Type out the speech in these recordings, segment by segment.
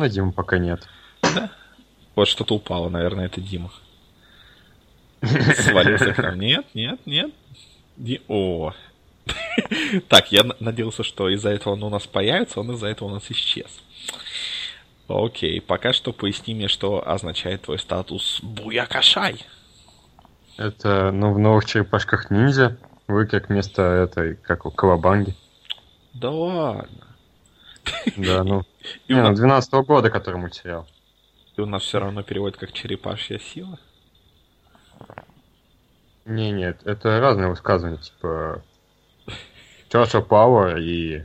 равно Дима пока нет. Да? Вот что-то упало, наверное, это Дима. Свалился к нам. Нет, нет, нет. Ди... О. Так, я надеялся, что из-за этого он у нас появится, он из-за этого у нас исчез. Окей, пока что поясни мне, что означает твой статус Буякашай. Это, ну, в новых черепашках ниндзя вы как вместо этой, как у Кавабанги. Да ладно. Да, ну. И не, ну, 12 -го года, который мультсериал. И у нас все равно переводит как черепашья сила? Не, нет, это разные высказывания, типа Чаша Пауэр и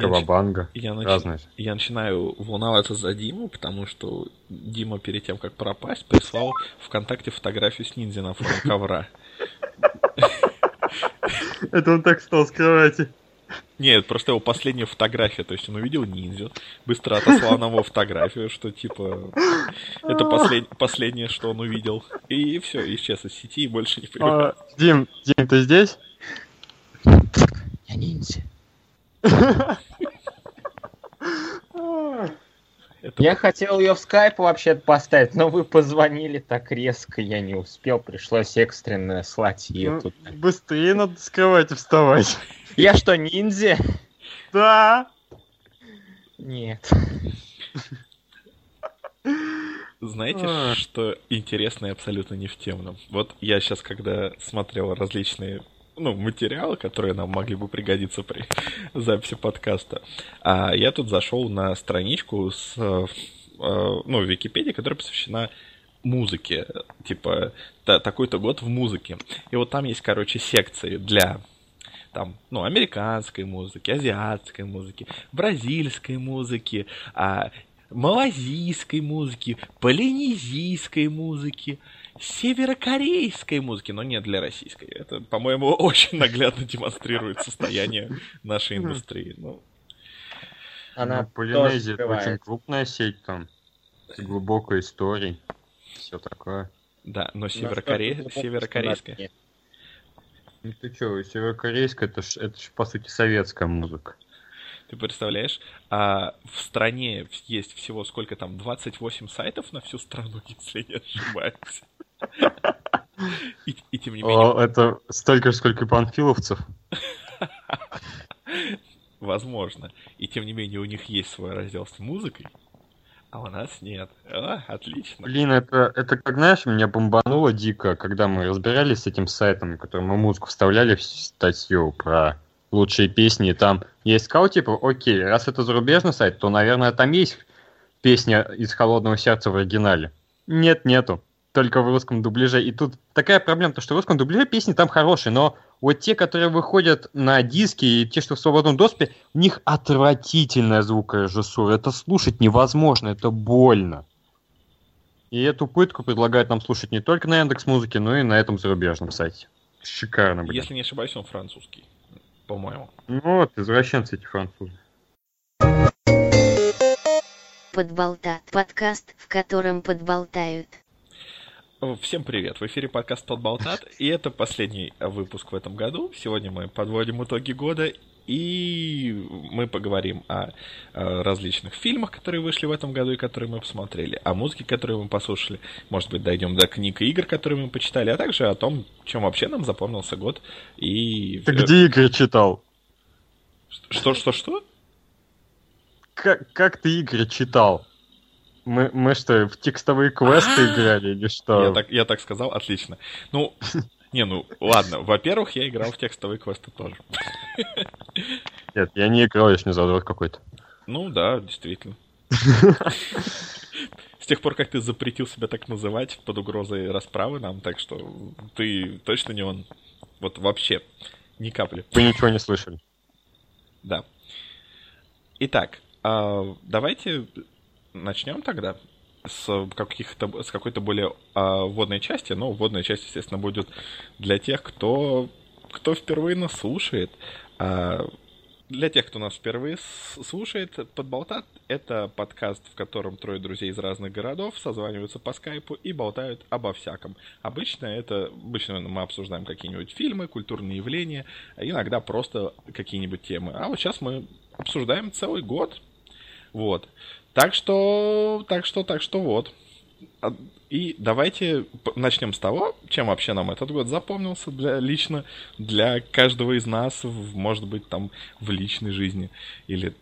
Кавабанга. Я, нач... я начинаю волноваться за Диму, потому что Дима перед тем, как пропасть, прислал ВКонтакте фотографию с ниндзя на фоне ковра. Это он так стал с кровати. Нет, просто его последняя фотография, то есть он увидел ниндзю, быстро отослал на его фотографию, что типа это послед... последнее, что он увидел. И все, исчез из сети и больше не появился. А, Дим, Дим, ты здесь? Я ниндзя. Это... Я хотел ее в скайп вообще поставить, но вы позвонили так резко, я не успел, пришлось экстренно слать ее ну, туда. Быстрее надо с кровати вставать. Я что, ниндзя? Да. Нет. Знаете, а. что интересно и абсолютно не в темном? Вот я сейчас, когда смотрел различные ну, материалы, которые нам могли бы пригодиться при записи подкаста. А я тут зашел на страничку с, э, ну, в Википедии, которая посвящена музыке, типа такой-то год в музыке. И вот там есть, короче, секции для там, ну, американской музыки, азиатской музыки, бразильской музыки, а, малазийской музыки, полинезийской музыки, северокорейской музыки, но не для российской. Это, по-моему, очень наглядно демонстрирует состояние нашей индустрии. Ну, Она ну, Полинезия это очень крупная сеть там, с глубокой историей, все такое. Да, но северокоре... северокорейская. Ну ты что, северокорейская, это ж, это ж по сути советская музыка. Ты представляешь, а в стране есть всего сколько там, 28 сайтов на всю страну, если не ошибаюсь. И, и тем не менее... О, это столько же, сколько и панфиловцев. Возможно. И тем не менее у них есть свой раздел с музыкой, а у нас нет. А, отлично. Блин, это, это как, знаешь, меня бомбануло дико, когда мы разбирались с этим сайтом, в котором мы музыку вставляли в статью про лучшие песни, и там я искал, типа, окей, раз это зарубежный сайт, то, наверное, там есть песня из «Холодного сердца» в оригинале. Нет, нету только в русском дубляже. И тут такая проблема, то что в русском дубляже песни там хорошие, но вот те, которые выходят на диски и те, что в свободном доступе, у них отвратительная звукорежиссура. Это слушать невозможно, это больно. И эту пытку предлагают нам слушать не только на Яндекс Музыке, но и на этом зарубежном сайте. Шикарно, блин. Если не ошибаюсь, он французский, по-моему. Ну вот, извращенцы эти французы. Подболтат. Подкаст, в котором подболтают. Всем привет! В эфире подкаст Подболтат, и это последний выпуск в этом году. Сегодня мы подводим итоги года, и мы поговорим о, о различных фильмах, которые вышли в этом году и которые мы посмотрели, о музыке, которую мы послушали, может быть, дойдем до книг и игр, которые мы почитали, а также о том, чем вообще нам запомнился год. И... Ты где игры читал? Что, что, что? Как, как ты игры читал? Мы, мы что, в текстовые квесты играли или что? Я так, я так сказал, отлично. Ну, не, ну, ладно. Во-первых, я играл в текстовые квесты тоже. Нет, я не играл, я ж не задрот какой-то. Ну да, действительно. С тех пор, как ты запретил себя так называть под угрозой расправы нам, так что ты точно не он. Вот вообще, ни капли. Вы ничего не слышали. Да. Итак, а, давайте начнем тогда с, каких-то, с какой-то более а, вводной части. Ну, вводная часть, естественно, будет для тех, кто, кто впервые нас слушает. А, для тех, кто нас впервые слушает, Подболтат — это подкаст, в котором трое друзей из разных городов созваниваются по скайпу и болтают обо всяком. Обычно это, обычно мы обсуждаем какие-нибудь фильмы, культурные явления, иногда просто какие-нибудь темы. А вот сейчас мы обсуждаем целый год, Вот. Так что, так что, так что вот. А, и давайте начнем с того, чем вообще нам этот год запомнился для, лично для каждого из нас, может быть, там в личной жизни. Или,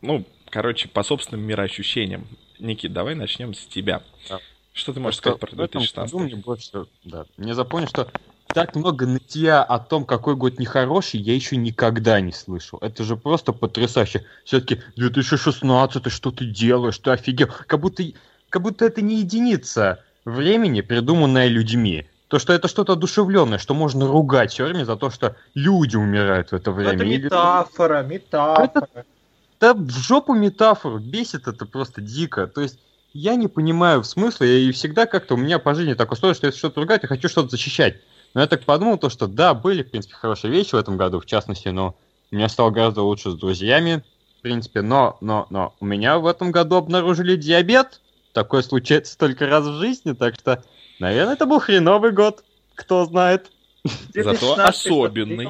ну, короче, по собственным мироощущениям. Никит, давай начнем с тебя. Да. Что ты можешь сказать про 2016? Мне больше, да, мне запомнил, что так много нытья о том, какой год нехороший, я еще никогда не слышал. Это же просто потрясающе. Все-таки 2016, что ты делаешь, ты офигел. Как будто, как будто это не единица времени, придуманная людьми. То, что это что-то одушевленное, что можно ругать все время за то, что люди умирают в это время. Это метафора, метафора. Это, да в жопу метафору, бесит это просто дико. То есть я не понимаю смысла, и всегда как-то у меня по жизни так устроено, что если что-то ругать, я хочу что-то защищать. Но я так подумал, то, что да, были, в принципе, хорошие вещи в этом году, в частности, но у меня стало гораздо лучше с друзьями, в принципе, но, но, но у меня в этом году обнаружили диабет. Такое случается только раз в жизни, так что, наверное, это был хреновый год, кто знает. Зато особенный.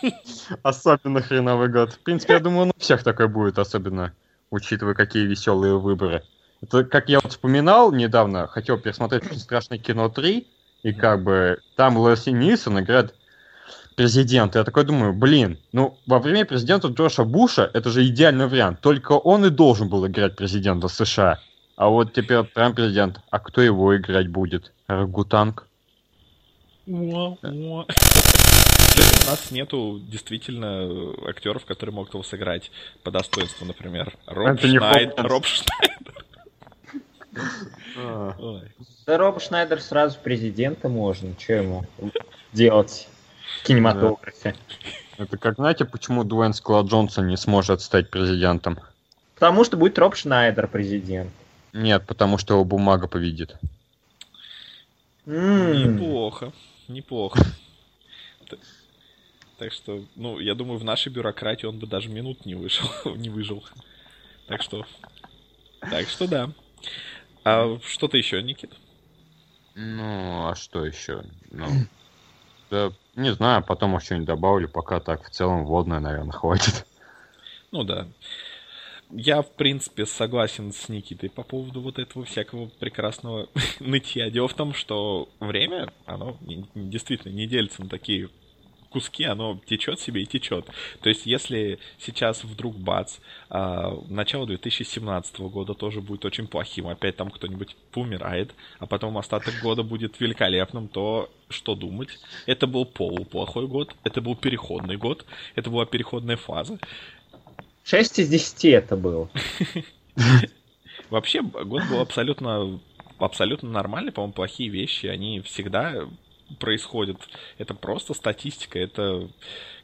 Особенно хреновый год. В принципе, я думаю, у всех такой будет, особенно учитывая, какие веселые выборы. Это, как я вот вспоминал недавно, хотел пересмотреть «Очень страшное кино 3», и как бы там Лесли Нильсон играет президента. Я такой думаю, блин, ну во время президента Джоша Буша это же идеальный вариант. Только он и должен был играть президента США. А вот теперь прям президент. А кто его играть будет? Рагутанг? у нас нету действительно актеров, которые могут его сыграть по достоинству, например. Роб Шнайдер. Роб Шнайдер. Да Роб Шнайдер сразу президента можно. Что ему делать в кинематографе? Это как, знаете, почему Дуэйн Скла Джонсон не сможет стать президентом? Потому что будет Роб Шнайдер президент. Нет, потому что его бумага победит. Неплохо, неплохо. Так что, ну, я думаю, в нашей бюрократии он бы даже минут не вышел, не выжил. Так что, так что да. А что-то еще, Никит? Ну, а что еще? Ну, да, не знаю, потом может что-нибудь добавлю, пока так в целом водное, наверное, хватит. Ну да. Я, в принципе, согласен с Никитой по поводу вот этого всякого прекрасного нытья. Дело в том, что время, оно действительно не делится на такие куски, оно течет себе и течет. То есть, если сейчас вдруг бац, а, начало 2017 года тоже будет очень плохим, опять там кто-нибудь помирает, а потом остаток года будет великолепным, то что думать? Это был полуплохой год, это был переходный год, это была переходная фаза. 6 из 10 это был. Вообще, год был абсолютно абсолютно нормальный, по-моему, плохие вещи, они всегда происходит. Это просто статистика, это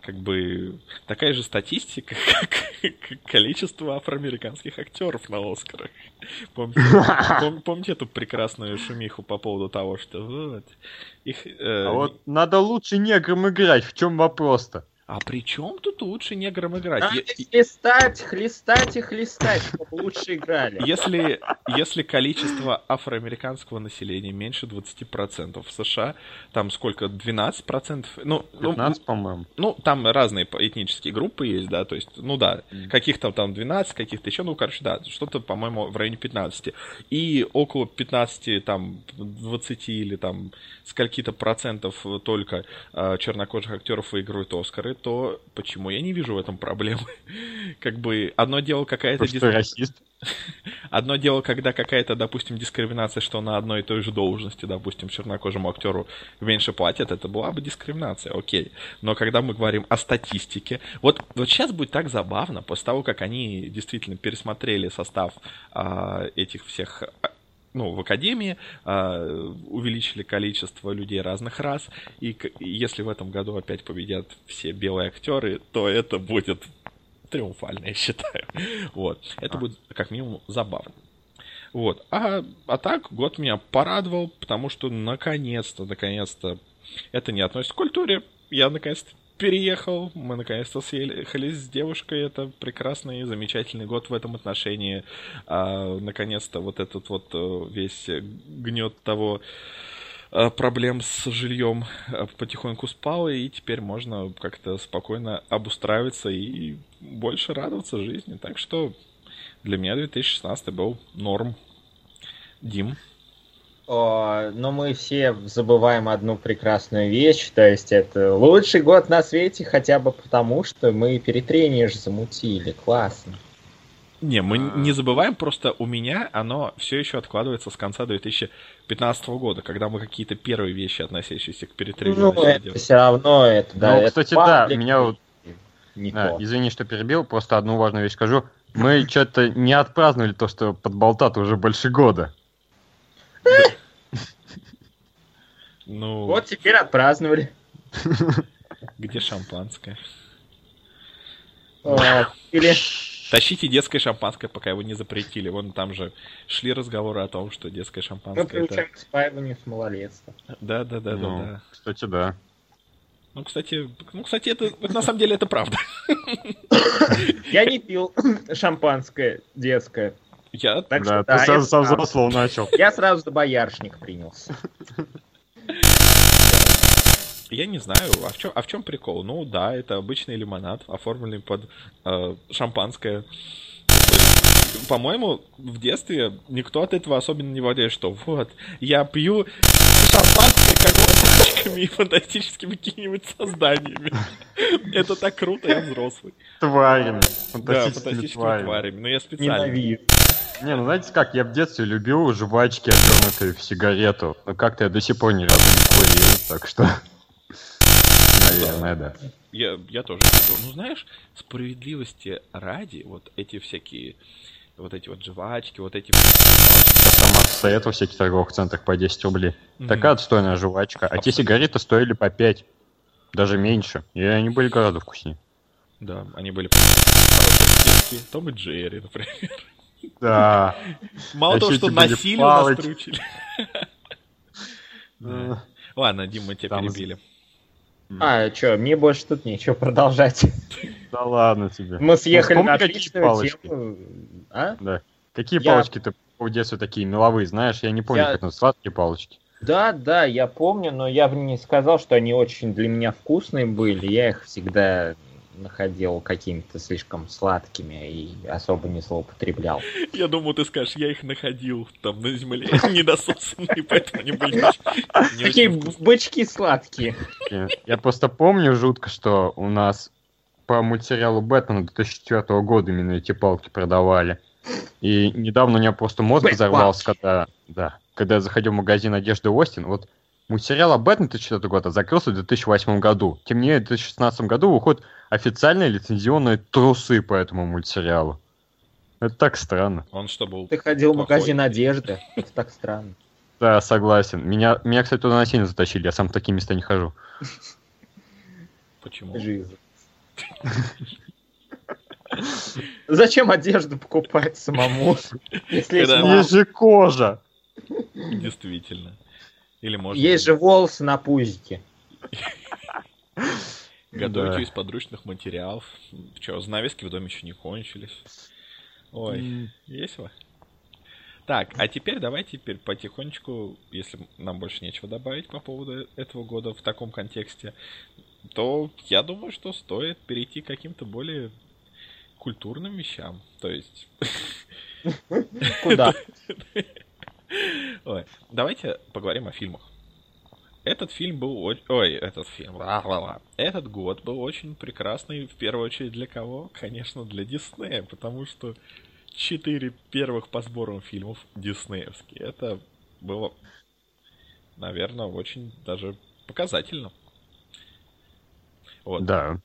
как бы такая же статистика, как количество афроамериканских актеров на Оскарах. Помните, пом, помните эту прекрасную шумиху по поводу того, что вот, их... Э, а вот надо лучше неграм играть, в чем вопрос-то? А при чем тут лучше неграм играть? Надо Я... хлестать, хлестать и хлестать, чтобы лучше играли. Если, если количество афроамериканского населения меньше 20% в США, там сколько, 12%? Ну, 15, ну, по-моему. Ну, там разные этнические группы есть, да, то есть, ну да, mm. каких-то там 12, каких-то еще, ну, короче, да, что-то, по-моему, в районе 15. И около 15, там, 20 или там скольки-то процентов только э, чернокожих актеров выигрывают Оскары, то почему я не вижу в этом проблемы? как бы одно дело какая-то... Диск... расист? Одно дело, когда какая-то, допустим, дискриминация, что на одной и той же должности, допустим, чернокожему актеру меньше платят, это была бы дискриминация, окей. Но когда мы говорим о статистике, вот, вот сейчас будет так забавно, после того, как они действительно пересмотрели состав а, этих всех ну, в академии э, увеличили количество людей разных рас, и если в этом году опять победят все белые актеры, то это будет триумфально, я считаю. Вот. Это а. будет как минимум забавно. Вот. А, а так, год меня порадовал, потому что наконец-то, наконец-то, это не относится к культуре. Я наконец-то переехал, мы наконец-то съехали с девушкой, это прекрасный, замечательный год в этом отношении. А, наконец-то вот этот вот э, весь гнет того э, проблем с жильем э, потихоньку спал, и теперь можно как-то спокойно обустраиваться и больше радоваться жизни. Так что Для меня 2016 был норм. Дим? Но мы все забываем одну прекрасную вещь, то есть это лучший год на свете хотя бы потому, что мы перетренеж замутили. Классно. Не, мы не забываем, просто у меня оно все еще откладывается с конца 2015 года, когда мы какие-то первые вещи, относящиеся к перетрению, Ну, это все равно это, да. Ну, это кстати, да, паблик, меня вот- А, то. извини, что перебил, просто одну важную вещь скажу. Мы что-то не отпраздновали то, что под болта уже больше года. Ну, Вот теперь отпраздновали. где шампанское? Или Тащите детское шампанское, пока его не запретили. Вон там же шли разговоры о том, что детское мы шампанское это... к спаиванию с малолетства. Да, да, да, да, Ну, да. Кстати, да. Ну, кстати, ну, кстати, это на самом деле это правда. Я не пил шампанское детское. Я Так да, что да, ты сразу это со взрослого начал. Я сразу за боярышник принялся. Я не знаю, а в чем, а в чем прикол? Ну да, это обычный лимонад, оформленный под э, шампанское. По-моему, в детстве никто от этого особенно не владеет, что вот, я пью шампанское как и фантастическими какими-нибудь созданиями. Это так круто, я взрослый. Тварями. Да, Фантастическими тварями. тварями. Но я специально. Ненавижу. Не, ну знаете как, я в детстве любил жвачки, обернутые в сигарету. Но как-то я до сих пор ни разу не курил, так что... Наверное, да. Я, я тоже люблю. Ну, знаешь, справедливости ради, вот эти всякие, вот эти вот жвачки, вот эти... Там отстоят во всяких торговых центрах по 10 рублей. Мгм. Такая отстойная жвачка. А те сигареты стоили по 5. Даже меньше. И они были гораздо вкуснее. Да, они были Том и Джерри, например. Да. Мало А того, что эти были насилию нас палочки. приучили. Э, Ладно, Дим, мы тебя перебили. А, что, мне больше тут нечего продолжать. Да ладно тебе. Мы съехали Ну, на отличную палочки. тему. А? Да. Какие Я- палочки ты в детстве такие меловые, знаешь? Я не помню, Я- как это сладкие палочки. Да, да, я помню, но я бы не сказал, что они очень для меня вкусные были. Я их всегда находил какими-то слишком сладкими и особо не злоупотреблял. Я думал, ты скажешь, я их находил там на земле, недососанные, поэтому они были Такие бычки сладкие. Я, просто помню жутко, что у нас по мультсериалу Бэтмена 2004 года именно эти палки продавали. И недавно у меня просто мозг взорвался, когда, да, когда я заходил в магазин одежды Остин. Вот мультсериал о Бэтмене 2004 года закрылся в 2008 году. Тем не менее, в 2016 году выходят официальные лицензионные трусы по этому мультсериалу. Это так странно. Он что был? Ты ходил в Плохой. магазин одежды. Это так странно. Да, согласен. Меня, меня, кстати, туда насильно затащили, я сам в такие места не хожу. Почему? Жизнь. Зачем одежду покупать самому? Если? Есть же кожа! Действительно. Или может есть же волосы на пузике. готовить Да. из подручных материалов. Че, занавески в доме еще не кончились. Ой, весело. Так, а теперь давайте теперь потихонечку, если нам больше нечего добавить по поводу этого года в таком контексте, то я думаю, что стоит перейти к каким-то более культурным вещам. То есть, Куда? ой, давайте поговорим о фильмах. Этот фильм был очень... Ой, этот фильм... ла-ла-ла. Этот год был очень прекрасный, в первую очередь, для кого? Конечно, для Диснея, потому что четыре первых по сборам фильмов диснеевские. Это было, наверное, очень даже показательно. Вот. Да.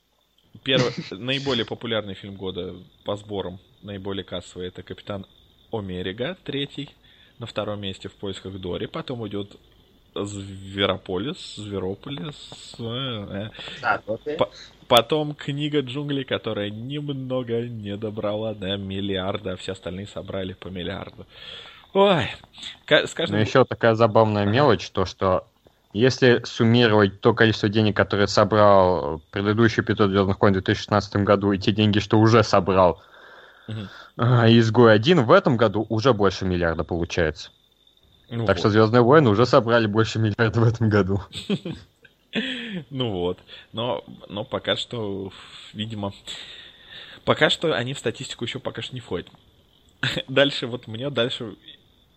Первый, наиболее популярный фильм года по сборам, наиболее кассовый, это «Капитан Омерига», третий. На втором месте «В поисках Дори». Потом идет «Зверополис», «Зверополис». э, э. По- Потом «Книга джунглей», которая немного не добрала до миллиарда, а все остальные собрали по миллиарду. Ой, ка- с Но каждым... еще такая забавная мелочь, то что если суммировать то количество денег, которые собрал предыдущий эпизод Звездных войн в 2016 году, и те деньги, что уже собрал Мгм. Изгой один, в этом году уже больше миллиарда получается. Ну так вот. что Звездные войны уже собрали больше миллиарда в этом году. Ну вот. Но, но пока что, видимо, пока что они в статистику еще пока что не входят. Дальше, вот мне дальше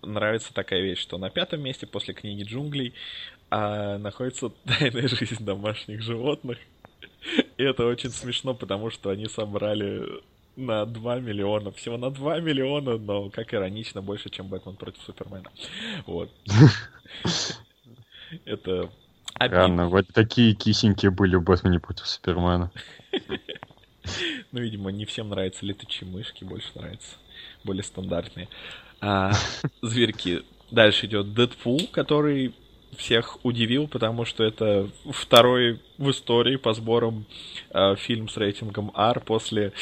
нравится такая вещь, что на пятом месте после книги джунглей а, находится тайная жизнь домашних животных. И это очень смешно, потому что они собрали на 2 миллиона. Всего на 2 миллиона, но, как иронично, больше, чем Бэтмен против Супермена. Вот. Это Странно, вот такие кисенькие были в Бэтмене против Супермена. Ну, видимо, не всем нравятся летучие мышки, больше нравятся более стандартные. А, зверьки. Дальше идет Дэдпул, который всех удивил, потому что это второй в истории по сборам э, фильм с рейтингом R после,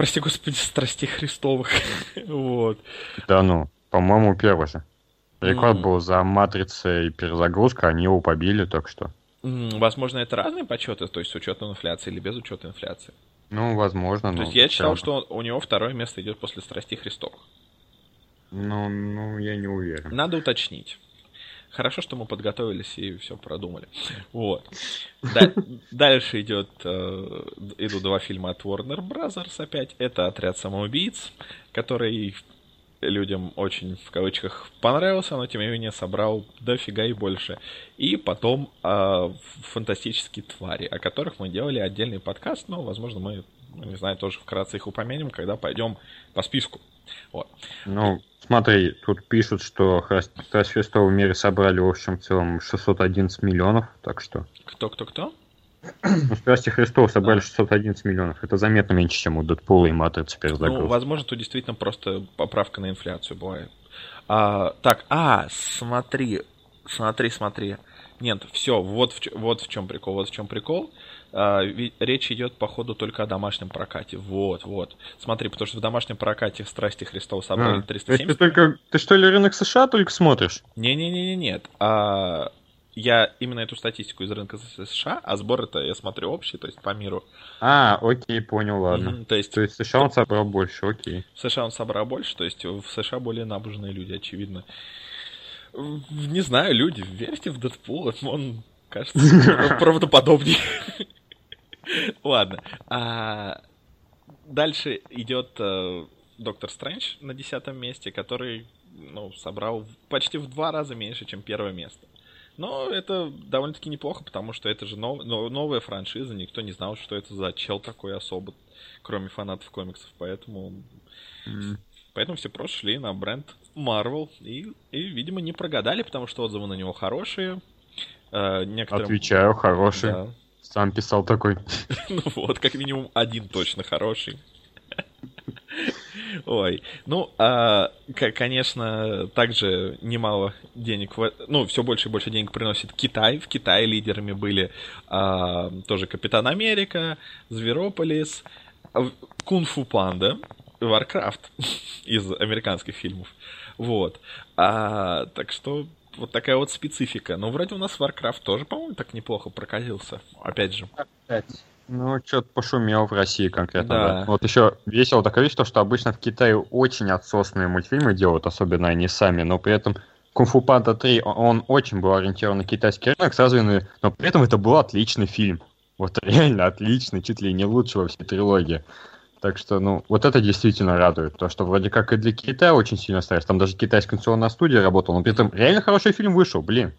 прости господи, страстей Христовых. вот. Да ну, по-моему, первый же. Рекорд mm. был за матрица и перезагрузка, они его побили, так что. Возможно, это разные подсчеты, то есть с учетом инфляции или без учета инфляции. Ну, возможно. То есть я читал, что у него второе место идет после страсти Христовых. Ну, ну, я не уверен. Надо уточнить. Хорошо, что мы подготовились и все продумали. Вот. Дальше идет, э, идут два фильма от Warner Brothers опять. Это «Отряд самоубийц», который людям очень, в кавычках, понравился, но тем не менее собрал дофига и больше. И потом э, «Фантастические твари», о которых мы делали отдельный подкаст, но, возможно, мы, не знаю, тоже вкратце их упомянем, когда пойдем по списку. Вот. Ну, смотри, тут пишут, что Христова в мире собрали в общем целом 611 миллионов, так что... Кто-кто-кто? Ну, Страсти Христова собрали 611 миллионов. Это заметно меньше, чем у Дэдпула и Матрицы Ну, возможно, тут действительно просто поправка на инфляцию бывает. А, так, а, смотри, смотри, смотри. Нет, все, вот в, вот в чем прикол, вот в чем прикол. А, речь идет, походу, только о домашнем прокате. Вот, вот. Смотри, потому что в домашнем прокате «Страсти Христова» собрали а, 370. Ты, только, ты что ли рынок США только смотришь? Не-не-не, нет. А, я именно эту статистику из рынка США, а сбор это я смотрю общий, то есть по миру. А, окей, понял, ладно. Mm-hmm, то есть, то есть США он собрал больше, окей. В США он собрал больше, то есть в США более набожные люди, очевидно. Не знаю, люди, верьте в Дэдпула, он кажется правдоподобнее. Ладно. А дальше идет э, Доктор Стрэндж на десятом месте, который ну, собрал почти в два раза меньше, чем первое место. Но это довольно-таки неплохо, потому что это же нов, новая франшиза, никто не знал, что это за чел такой особо, кроме фанатов комиксов, поэтому... Mm. Поэтому все просто шли на бренд Marvel и, и, видимо, не прогадали, потому что отзывы на него хорошие. Э, некоторым... Отвечаю, хорошие. Да. Сам писал такой. ну вот, как минимум один точно хороший. Ой, ну, а, конечно, также немало денег, ну, все больше и больше денег приносит Китай. В Китае лидерами были а, тоже Капитан Америка, Зверополис, Кунг-фу Панда, Warcraft из американских фильмов. Вот. А, так что вот такая вот специфика. Но вроде у нас Warcraft тоже, по-моему, так неплохо прокатился. Опять же. Опять. Ну, что-то пошумел в России конкретно. Да. да. Вот еще весело такое вещь, то, что обычно в Китае очень отсосные мультфильмы делают, особенно они сами, но при этом Кунг-фу Панда 3, он очень был ориентирован на китайский рынок, сразу, но при этом это был отличный фильм. Вот реально отличный, чуть ли не лучший во всей трилогии. Так что, ну, вот это действительно радует. То, что вроде как и для Китая очень сильно старается. Там даже китайская конституционная студия работала, но при этом реально хороший фильм вышел, блин.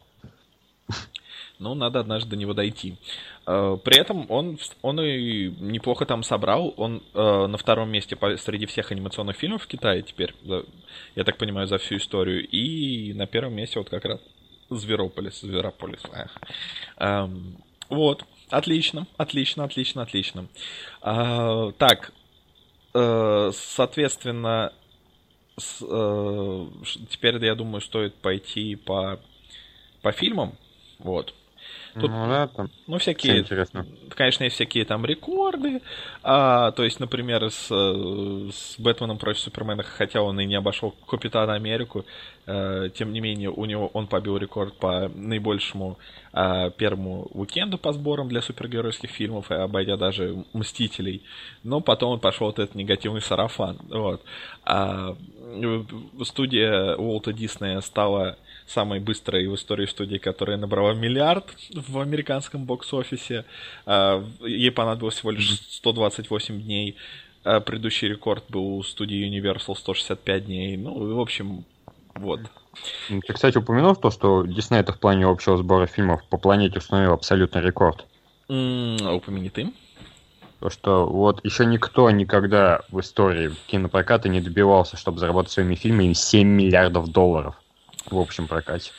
Ну, надо однажды до него дойти. Э, при этом он, он и неплохо там собрал. Он э, на втором месте среди всех анимационных фильмов в Китае теперь, я так понимаю, за всю историю. И на первом месте вот как раз Зверополис. Зверополис. Эх. Эм, вот. Отлично, отлично, отлично, отлично. А, так, соответственно, с, э, теперь, я думаю, стоит пойти по, по фильмам. Вот. Тут, ну, да, там ну, всякие, интересно. конечно, есть всякие там рекорды, а, то есть, например, с, с Бэтменом против Супермена, хотя он и не обошел Капитана Америку, а, тем не менее, у него он побил рекорд по наибольшему а, первому уикенду по сборам для супергеройских фильмов, обойдя даже Мстителей, но потом он пошел вот этот негативный сарафан, вот. А, студия Уолта Диснея стала самой быстрой в истории студии, которая набрала миллиард в американском бокс-офисе. А, ей понадобилось всего лишь 128 дней. А предыдущий рекорд был у студии Universal 165 дней. Ну, в общем, вот. Ну, ты, кстати, упомянул то, что Дисней это в плане общего сбора фильмов по планете установил абсолютный рекорд. М, Упомяни ты. То, что вот еще никто никогда в истории кинопроката не добивался, чтобы заработать своими фильмами 7 миллиардов долларов в общем прокате.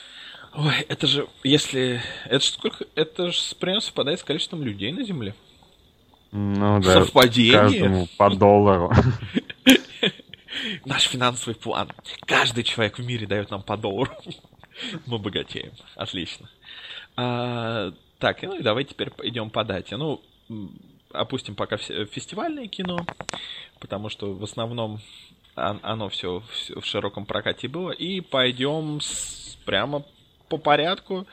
Ой, это же, если... Это же сколько... Это же примерно совпадает с количеством людей на Земле. Ну да, Совпадение? каждому по доллару. Наш финансовый план. Каждый человек в мире дает нам по доллару. Мы богатеем. Отлично. А, так, ну и давай теперь идем по дате. Ну, опустим пока фестивальное кино, потому что в основном оно все в широком прокате было. И пойдем с- прямо по порядку.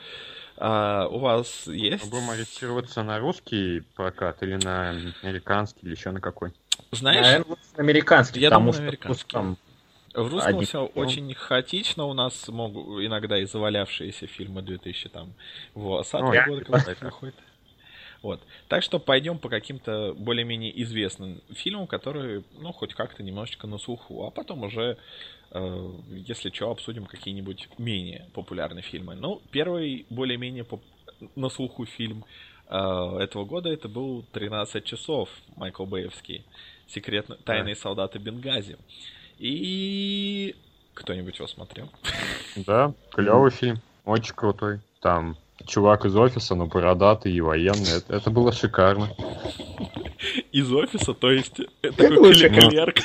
А, у вас есть... Будем ориентироваться на русский прокат или на американский, или еще на какой? Знаешь, Наверное, американский, Я потому думаю, что американский. в русском В русском Один. все очень хаотично. У нас могут иногда и завалявшиеся фильмы 2000 там Ой, 20 года да. когда выходят. Вот. Так что пойдем по каким-то более-менее известным фильмам, которые, ну, хоть как-то немножечко на слуху. А потом уже, э, если что, обсудим какие-нибудь менее популярные фильмы. Ну, первый более-менее поп- на слуху фильм э, этого года это был «13 часов» Майкл Бэевский. Секретно... Тайные солдаты Бенгази. И кто-нибудь его смотрел? Да, клевый фильм, очень крутой. Там чувак из офиса, но бородатый и военный. Это, это было шикарно. Из офиса, то есть э, такой клерк,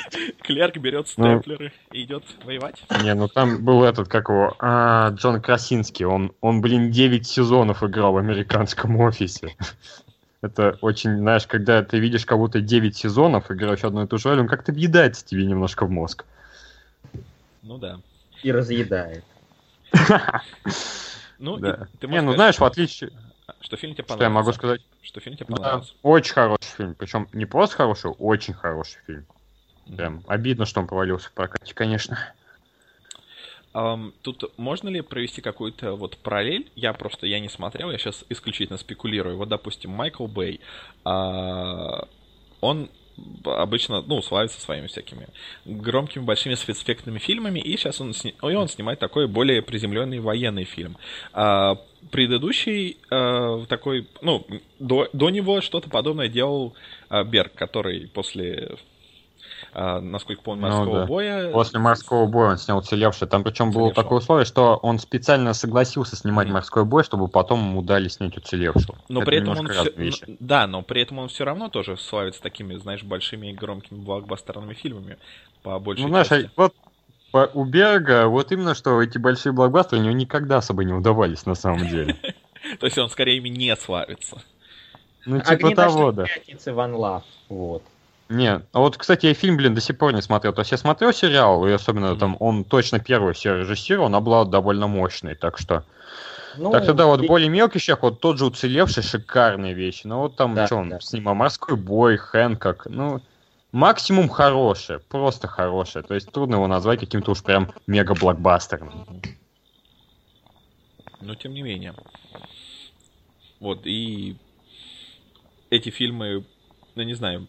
клерк берет Ну. степлеры и идет воевать. Не, ну там был этот, как его, а, Джон Красинский. Он, он, блин, 9 сезонов играл в американском офисе. Это очень, знаешь, когда ты видишь кого-то 9 сезонов, играешь одну и ту же роль, он как-то въедается тебе немножко в мозг. Ну да. и разъедает. Ну, Да. ты Не, ну сказать, знаешь, в отличие... что фильм тебе Что я могу понравился. сказать? Что фильм тебе Да, понравился. очень хороший фильм. Причем не просто хороший, очень хороший фильм. Прям обидно, что он провалился в прокате, конечно. Ам, тут можно ли провести какую-то вот параллель? Я просто, я не смотрел, я сейчас исключительно спекулирую. Вот, допустим, Майкл Бэй, а, он обычно, ну, славится своими всякими громкими, большими спецэффектными фильмами, и сейчас он, сни- и он снимает такой более приземленный военный фильм. А, предыдущий а, такой, ну, до, до него что-то подобное делал а, Берг, который после, насколько помню, Ну морского да. боя... После морского боя он снял «Уцелевший». Там причем было «Уцелевшего». такое условие, что он специально согласился снимать Мгм. морской бой, чтобы потом ему дали снять «Уцелевшего». Но Это при этом он вещи. н- да, но при этом он все равно тоже славится такими, знаешь, большими и громкими блокбастерными фильмами по большей Ну, знаешь, части. а вот по- у Берга вот именно, что эти большие блокбастеры у него никогда особо не удавались на самом деле. То есть он скорее ими не славится. Ну, типа того, да. пятницы Ван Лав. Вот. Не, а вот, кстати, я фильм, блин, до сих пор не смотрел. То есть я смотрел сериал, и особенно Мгм. там он точно первый все режиссировал, он был довольно мощный, так что... Ну, так что да, вот и- более мелкий щах, вот тот же уцелевший, шикарные вещи. Но вот там, Да, что он да. снимал, «Морской бой», «Хэнкок», ну... Максимум хорошее, просто хорошее. То есть трудно его назвать каким-то уж прям мега-блокбастером. Но тем не менее. Вот, и эти фильмы, ну не знаю,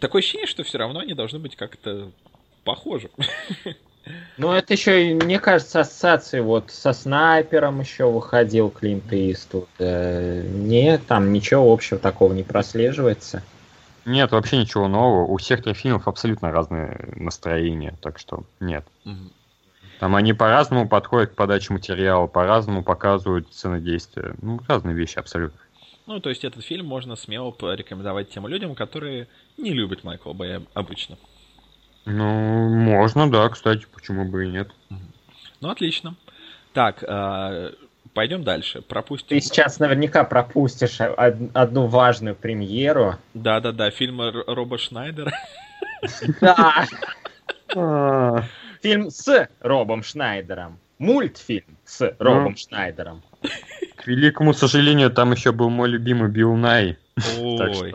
такое ощущение, что все равно они должны быть как-то похожи. Ну, это еще, мне кажется, ассоциации вот со снайпером еще выходил Клинт Иствуд. Э, Нет, там ничего общего такого не прослеживается. Нет, вообще ничего нового. У всех трех фильмов абсолютно разные настроения, так что нет. Там они по-разному подходят к подаче материала, по-разному показывают сцены действия. Ну, разные вещи абсолютно. Ну, то есть этот фильм можно смело порекомендовать тем людям, которые не любят Майкла Бэя обычно. Ну, можно, да, кстати, почему бы и нет. Ну, отлично. Так, пойдем дальше. Пропустим. Ты сейчас наверняка пропустишь од- одну важную премьеру. Да-да-да, фильм Р- Роба Шнайдера. Да, А, фильм с Робом Шнайдером. Мультфильм с Робом Шнайдером. К великому сожалению, там еще был мой любимый Билл Най. Ой.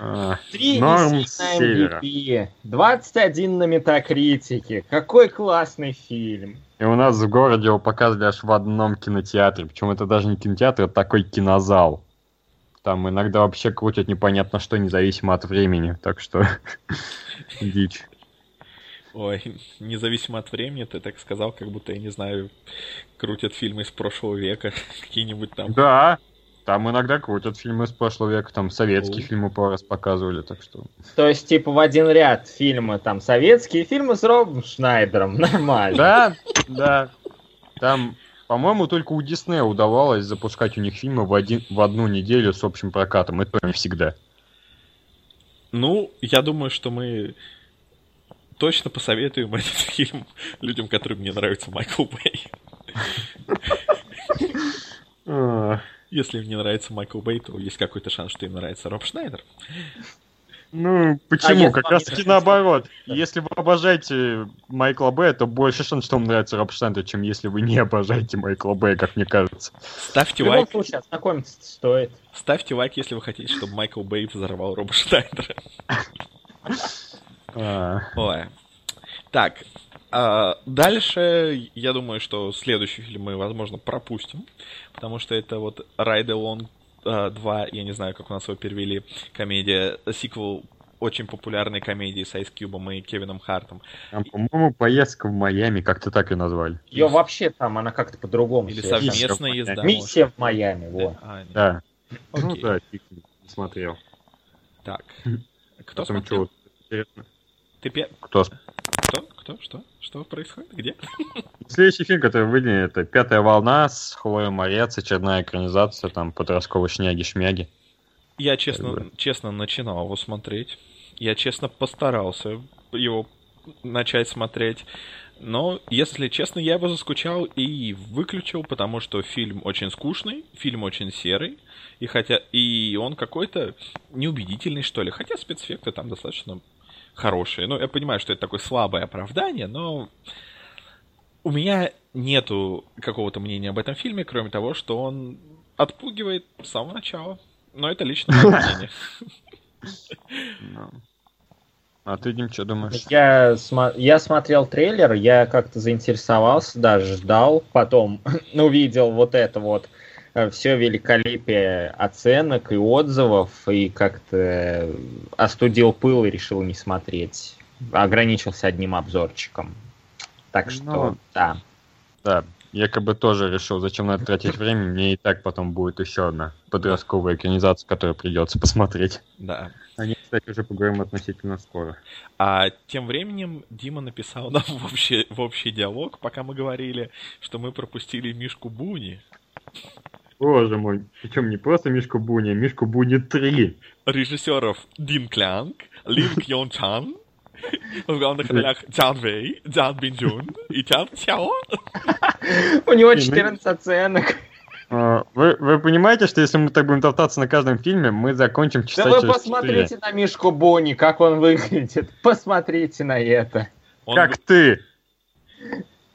А, Три Норм севера. MVP, 21 на метакритике. Какой классный фильм. И у нас в городе его показывали аж в одном кинотеатре. Причем это даже не кинотеатр, это такой кинозал. Там иногда вообще крутят непонятно что, независимо от времени. Так что дичь. Ой, независимо от времени, ты так сказал, как будто, я не знаю, крутят фильмы из прошлого века, какие-нибудь там. Да, там иногда крутят фильмы из прошлого века, там советские Ой. фильмы пару раз показывали, так что... То есть, типа, в один ряд фильмы, там, советские фильмы с Робом Шнайдером, нормально. Да, да. Там, по-моему, только у Диснея удавалось запускать у них фильмы в, один, в одну неделю с общим прокатом, и то не всегда. Ну, я думаю, что мы точно посоветуем этот фильм людям, которым не нравится Майкл Бэй. Если им не нравится Майкл Бэй, то есть какой-то шанс, что им нравится Роб Шнайдер. Ну, почему? А как раз таки наоборот. Если вы обожаете Майкла Бэя, то больше шанс, что вам нравится Роб Шнайдер, чем если вы не обожаете Майкла Бэя, как мне кажется. Ставьте лайк. случае, ознакомиться стоит. Ставьте лайк, если вы хотите, чтобы Майкл Бэй взорвал Роба Шнайдера. А. Ой. Так, а дальше, я думаю, что следующий фильм мы, возможно, пропустим, потому что это вот Ride Along 2, я не знаю, как у нас его перевели, комедия, сиквел очень популярной комедии с Ice Cube и Кевином Хартом. Там, по-моему, поездка в Майами, как-то так и назвали. Ее вообще там, она как-то по-другому. Или совместная езда. Миссия в Майами, вот. А, да. Ну да, не смотрел. Так. Кто Потом смотрел? Интересно. Ты пе... Кто? Кто? Кто? Что? Что происходит? Где? Следующий фильм, который выйдет, это «Пятая волна» с Хлоей Морец, очередная экранизация, там, подростковой шняги-шмяги. Я, честно, бы. честно начинал его смотреть. Я, честно, постарался его начать смотреть. Но, если честно, я его заскучал и выключил, потому что фильм очень скучный, фильм очень серый, и хотя и он какой-то неубедительный, что ли. Хотя спецэффекты там достаточно хорошие. Ну, я понимаю, что это такое слабое оправдание, но у меня нету какого-то мнения об этом фильме, кроме того, что он отпугивает с самого начала. Но это лично мое мнение. Ну. А ты, Дим, что думаешь? Я, смо- я смотрел трейлер, я как-то заинтересовался, даже ждал, потом увидел вот это вот Э, все великолепие оценок и отзывов, и как-то остудил пыл и решил не смотреть. Ограничился одним обзорчиком. Так что, ну, да. Да, я как бы тоже решил, зачем надо тратить время, мне и так потом будет еще одна подростковая экранизация, которую придется посмотреть. Да. О ней, кстати, уже поговорим относительно скоро. А тем временем Дима написал нам в общий, в общий диалог, пока мы говорили, что мы пропустили Мишку Буни. Боже мой, причем не просто Мишку Буни, а Мишку Буни 3. Режиссеров Дин Клянг, Лин Кьон Чан, в главных ролях Джан Вэй, Джан Бин Джун и Чан Чао. У него 14 оценок. А, вы, вы понимаете, что если мы так будем топтаться на каждом фильме, мы закончим часа Да вы посмотрите 4. на Мишку Бонни, как он выглядит. Посмотрите на это. Он... Как ты.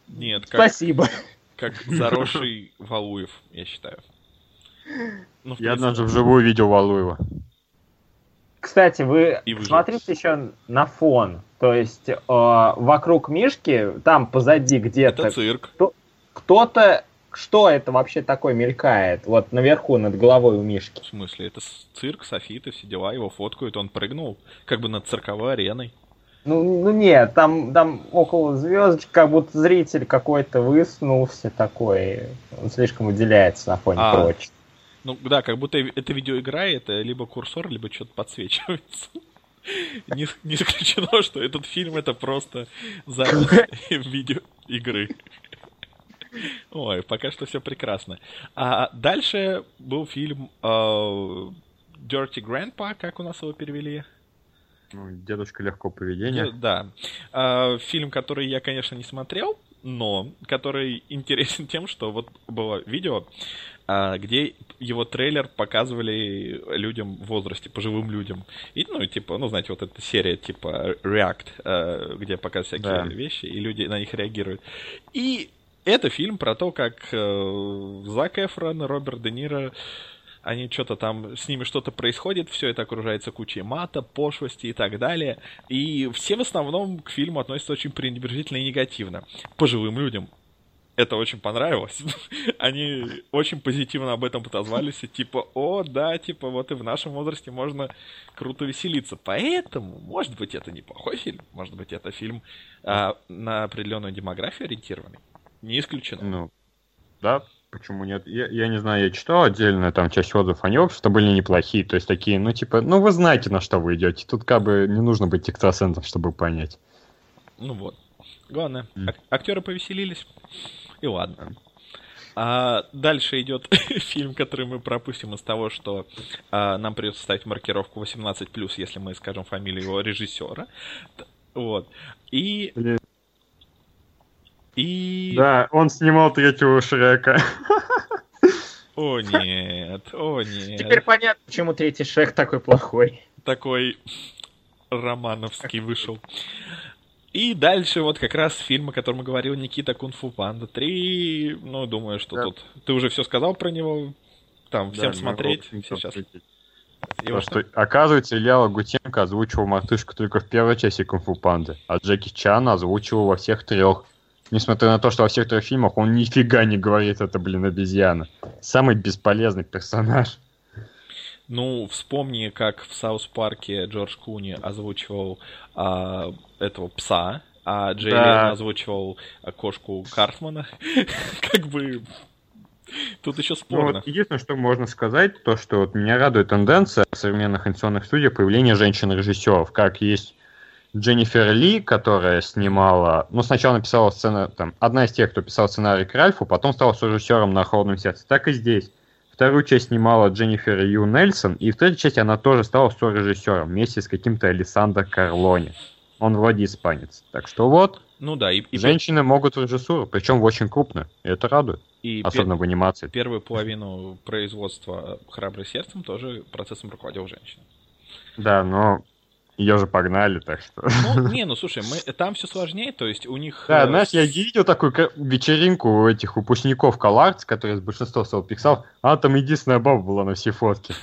Нет, как... Спасибо. Как заросший Валуев, я считаю. Ну, Я однажды вживую видел Валуева. Кстати, вы смотрите еще на фон. То есть э, вокруг Мишки, там позади где-то... Это цирк. Кто-то... Что это вообще такое мелькает? Вот наверху, над головой у Мишки. В смысле? Это цирк, софиты, все дела, его фоткают, он прыгнул как бы над цирковой ареной. Ну, ну нет, там, там около звездочек, как будто зритель какой-то высунулся такой. Он слишком выделяется на фоне а, прочих. Ну да, как будто это видеоигра, это либо курсор, либо что-то подсвечивается. Не, не исключено, что этот фильм это просто запись видеоигры. Ой, пока что все прекрасно. А дальше был фильм uh, Dirty Grandpa, как у нас его перевели? Дедушка легкого поведения. Да. Uh, фильм, который я, конечно, не смотрел, но который интересен тем, что вот было видео, где его трейлер показывали людям в возрасте, пожилым людям. И, ну, типа, ну, знаете, вот эта серия, типа, React, а, где показывают всякие да. вещи, и люди на них реагируют. И это фильм про то, как э, Зак Эфрон, Роберт Де Ниро, они что-то там, с ними что-то происходит, все это окружается кучей мата, пошлости и так далее. И все в основном к фильму относятся очень пренебрежительно и негативно. Пожилым людям это очень понравилось. Они очень позитивно об этом отозвались, и типа, о, да, типа, вот и в нашем возрасте можно круто веселиться. Поэтому, может быть, это неплохой фильм, может быть, это фильм а, на определенную демографию ориентированный. Не исключено. Ну, да, почему нет? Я, я не знаю, я читал отдельно там часть отзывов, они, в общем-то, были неплохие. То есть такие, ну, типа, ну, вы знаете, на что вы идете. Тут как бы не нужно быть экстрасенсом, чтобы понять. Ну вот. Главное, ак- актеры повеселились. И ладно. А дальше идет фильм, который мы пропустим из того, что а, нам придется ставить маркировку 18+, если мы скажем фамилию его режиссера. Вот. И... Блин. И... Да, он снимал третьего Шрека. О нет, о нет. Теперь понятно, почему третий Шрек такой плохой. Такой романовский вышел. И дальше вот как раз фильм, о котором говорил Никита Кунг-фу Панда 3. Ну, думаю, что Да. тут... Ты уже все сказал про него? Там, всем Да, смотреть. Все сейчас. Потому что? оказывается, Илья Лагутенко озвучивал мартышку только в первой части Кунг-фу Панды, а Джеки Чан озвучивал во всех трех. Несмотря на то, что во всех трех фильмах он нифига не говорит, это, блин, обезьяна. Самый бесполезный персонаж. Ну, вспомни, как в South Park е Джордж Клуни озвучивал а, этого пса, а Джей Да. Озвучивал а, кошку Картмана. Как бы... Тут еще Ну, спорно. вот единственное, что можно сказать, то, что вот меня радует тенденция современных анимационных студий появления женщин-режиссеров. Как есть Дженнифер Ли, которая снимала... Ну, сначала написала сцену... Там, одна из тех, кто писал сценарий к Ральфу, потом стала режиссером на «Холодном сердце». Так и здесь. Вторую часть снимала Дженнифер Ю Нельсон, и в третьей части она тоже стала режиссером вместе с каким-то Александро Карлони. Он вроде испанец. Так что вот, Ну да, и, и, женщины могут в режиссуру, причем очень крупно. И это радует. и Особенно в анимации. первую половину производства «Храбрый сердцем» тоже процессом руководил женщина. Да, но ее же погнали, так что... Ну, не, ну слушай, мы, там все сложнее, то есть у них... Да, э, знаешь, я видел такую вечеринку у этих выпускников Калартс, которые из большинства своего пиксал, а там единственная баба была на всей фотке.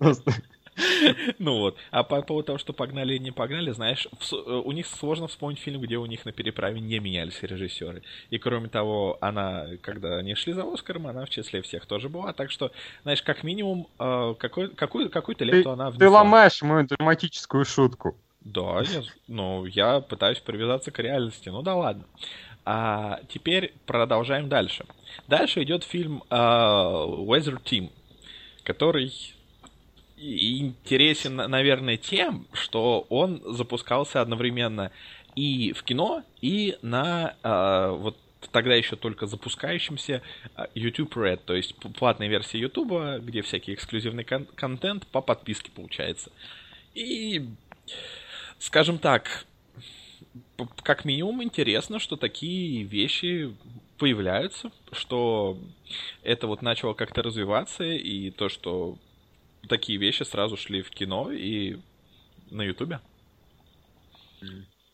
Ну вот. А по поводу того, что погнали и не погнали, знаешь, э, у них сложно вспомнить фильм, где у них на переправе не менялись режиссеры. И кроме того, она, когда они шли за Оскаром, она в числе всех тоже была. Так что, знаешь, как минимум, э, какую-то Ты, лепту она ты внесла. ломаешь мою драматическую шутку. Да, я, ну, я пытаюсь привязаться к реальности. Ну да ладно. А теперь продолжаем дальше. Дальше идет фильм э, Weather Team, который интересен, наверное, тем, что он запускался одновременно и в кино, и на э, вот тогда еще только запускающемся э, YouTube Red, то есть п- платная версия YouTube, где всякий эксклюзивный кон- контент по подписке получается. И, скажем так, как минимум интересно, что такие вещи появляются, что это вот начало как-то развиваться, и то, что такие вещи сразу шли в кино и на Ютубе.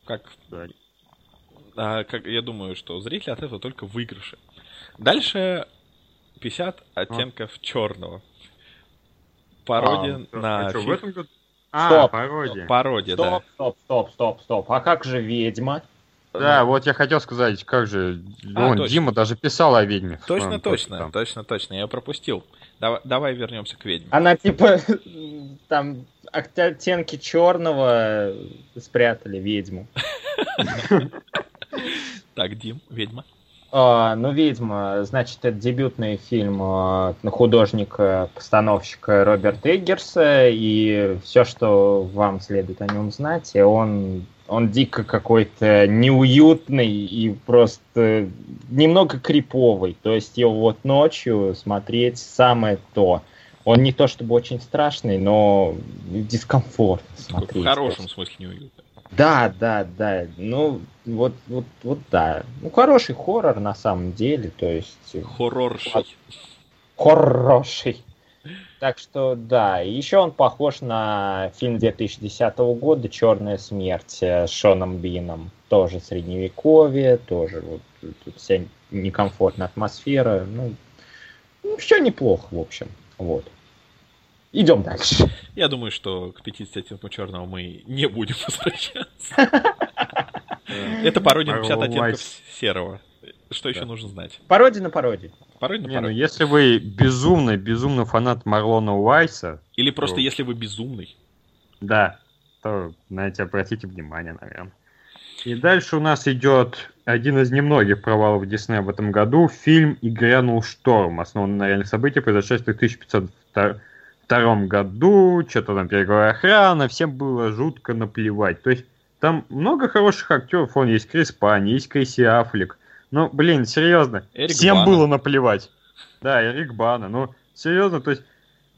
Как, Да. а, как я думаю, что зрители от этого только выигрыши. Дальше 50 оттенков черного. Пародия А, на а фильм- в этом году? А, Стоп. пародия. Пародия, да. Стоп, стоп, стоп, стоп, стоп. А как же ведьма? Да, вот я хотел сказать, как же... А, Вон, точно. Дима даже писал о ведьме. Точно, точно, там. точно, точно, я пропустил. Давай, давай вернемся к ведьме. Она типа там от- оттенки черного спрятали ведьму. Так, Дим, ведьма. А, ну, «Ведьма», значит, это дебютный фильм а, художника-постановщика Роберта Эггерса, и все, что вам следует о нем знать, и он, он дико какой-то неуютный и просто немного криповый, то есть его вот ночью смотреть самое то. Он не то чтобы очень страшный, но дискомфортно В хорошем смысле неуютно. Да, да, да. Ну, вот, вот, вот да. Ну, хороший хоррор на самом деле, то есть Хоррорший. хороший. Так что да, и еще он похож на фильм 2010 года «Черная смерть» с Шоном Бином. Тоже средневековье, тоже вот тут вся некомфортная атмосфера. Ну, все неплохо, в общем. Вот. Идем дальше. Я думаю, что к 50 оттенкам черного мы не будем возвращаться. Это пародия на 50 оттенков серого. Что еще нужно знать? Пародия на пародии. Пародия на Не, ну если вы безумный, безумный фанат Марлона Уайса, Или просто Ну. если вы безумный. да, то на это обратите внимание, наверное. И дальше у нас идет один из немногих провалов Диснея в этом году. Фильм «И грянул шторм», основанный на реальных событиях, произошедших в 1502 году. Что-то там переговорная охрана, всем было жутко наплевать. То есть там много хороших актеров. Вон есть Крис Пайн, есть Кэсси Аффлек. Ну, блин, серьезно, Эрик всем Бана. было наплевать. Да, Эрик Бана. Ну, серьезно, то есть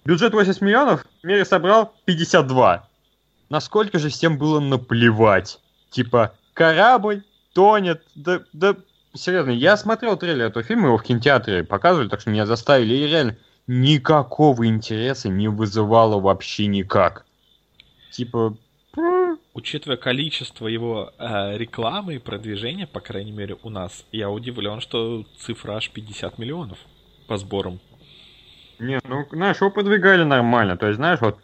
бюджет 80 миллионов, в мире собрал 52. Насколько же всем было наплевать? Типа, корабль тонет, да, да, серьезно, я смотрел трейлер этого фильма, его в кинотеатре показывали, так что меня заставили, и реально никакого интереса не вызывало вообще никак. Типа, Учитывая количество его э, рекламы и продвижения, по крайней мере, у нас, я удивлен, что цифра аж 50 миллионов по сборам. Не, ну, знаешь, его продвигали нормально. То есть, знаешь, вот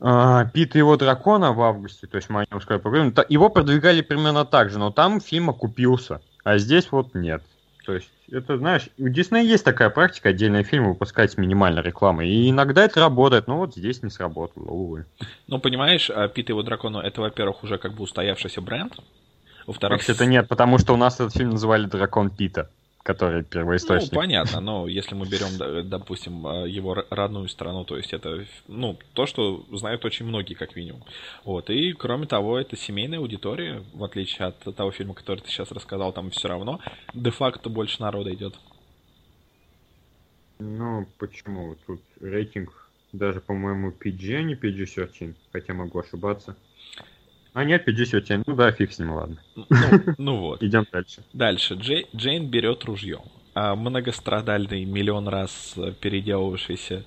а, Пит и его дракона в августе, то есть мы та- его продвигали примерно так же, но там фильм окупился, а здесь вот нет. То есть, это, знаешь, у Диснея есть такая практика отдельные фильмы выпускать с минимальной рекламой, и иногда это работает, но вот здесь не сработало, увы. Ну, понимаешь, а Пит и его дракону это, во-первых, уже как бы устоявшийся бренд. Во-вторых, это нет, потому что у нас этот фильм называли «Дракон Пита», который Ну, первоисточник. понятно, но если мы берем, допустим, э, его родную страну, то есть это, ну, то, что знают очень многие, как минимум. Вот, и кроме того, это семейная аудитория, в отличие от того фильма, который ты сейчас рассказал, там все равно де-факто больше народа идет. Ну, почему? Тут рейтинг даже, по-моему, PG, а не PG-13, хотя могу ошибаться. А нет, PG-13, ну да, фиг с ним, ладно. Ну, ну вот. Идем дальше. Дальше. Джей- Джейн берет ружье. А, многострадальный, миллион раз переделывавшийся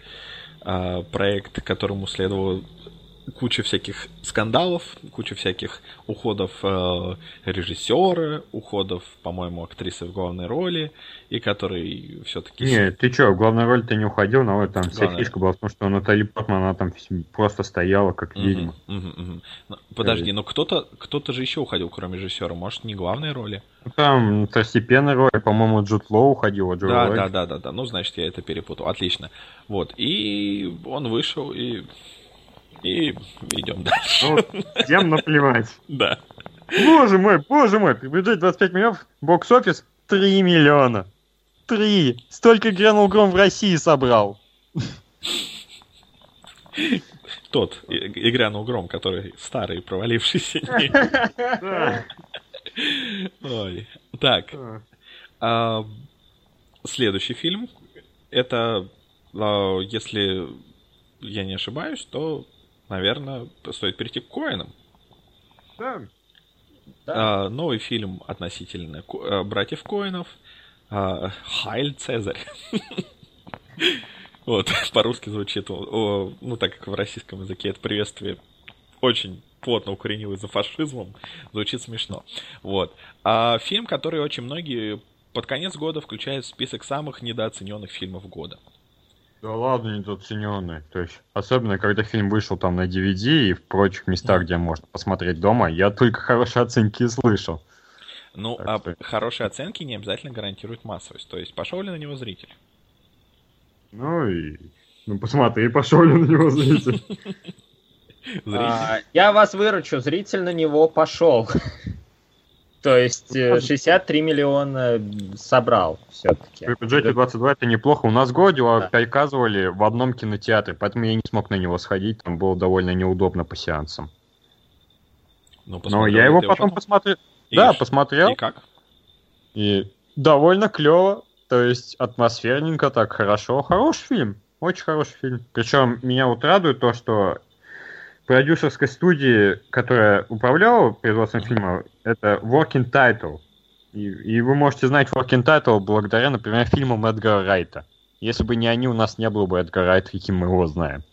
а, проект, которому следовало куча всяких скандалов, куча всяких уходов э, режиссера, уходов, по-моему, актрисы в главной роли, и который все-таки... Не, ты чё, в главной роли ты не уходил, но там вся Главная. фишка была в том, что Натали Портман, она там просто стояла, как ведьма. мгм, мгм. Ну, Подожди, но кто-то кто же еще уходил, кроме режиссера? Может, не главной роли? Ну, там второстепенная роль, по-моему, Джуд Лоу уходил, а Джо Да, да, да, да, да. Ну, значит, я это перепутал. Отлично. Вот. И он вышел, и. И идем дальше. Ну, всем наплевать. Да. Боже мой, боже мой, при бюджете 25 миллионов, бокс-офис 3 миллиона. 3. Столько грянул гром в России собрал. Тот и, и грянул гром, который старый, провалившийся. Ой. Так. а, следующий фильм. Это, а, если я не ошибаюсь, то, наверное, стоит перейти к Коинам. Да. Да. А, новый фильм относительно Ко- а, братьев Коинов. а, Хайль Цезарь. Вот, по-русски звучит, ну, так как в российском языке это приветствие очень плотно укоренилось за фашизмом, звучит смешно. Вот. А фильм, который очень многие под конец года включают в список самых недооцененных фильмов года. Да ладно, недооцененный. То есть, особенно, когда фильм вышел там на DVD и в прочих местах, где можно посмотреть дома, я только хорошие оценки и слышал. Ну, Так а что- хорошие оценки не обязательно гарантируют массовость. То есть, пошел ли на него зритель? Ну и... Ну посмотри, пошел ли на него зритель. Зритель. А, я вас выручу, зритель на него пошел. То есть э, 63 миллиона собрал все-таки. При бюджете 22 это неплохо. У нас городе его Да. показывали в одном кинотеатре, поэтому я не смог на него сходить. Там было довольно неудобно по сеансам. Ну, Но я его потом посмотрел. И Да, ш- посмотрел. И как? И довольно клево. То есть атмосферненько, так хорошо. Хороший фильм. Очень хороший фильм. Причем меня вот радует то, что продюсерской студии, которая управляла производством фильма, это Working Title. И, и вы можете знать Working Title благодаря, например, фильмам Эдгара Райта. Если бы не они, у нас не было бы Эдгара Райта, каким мы его знаем.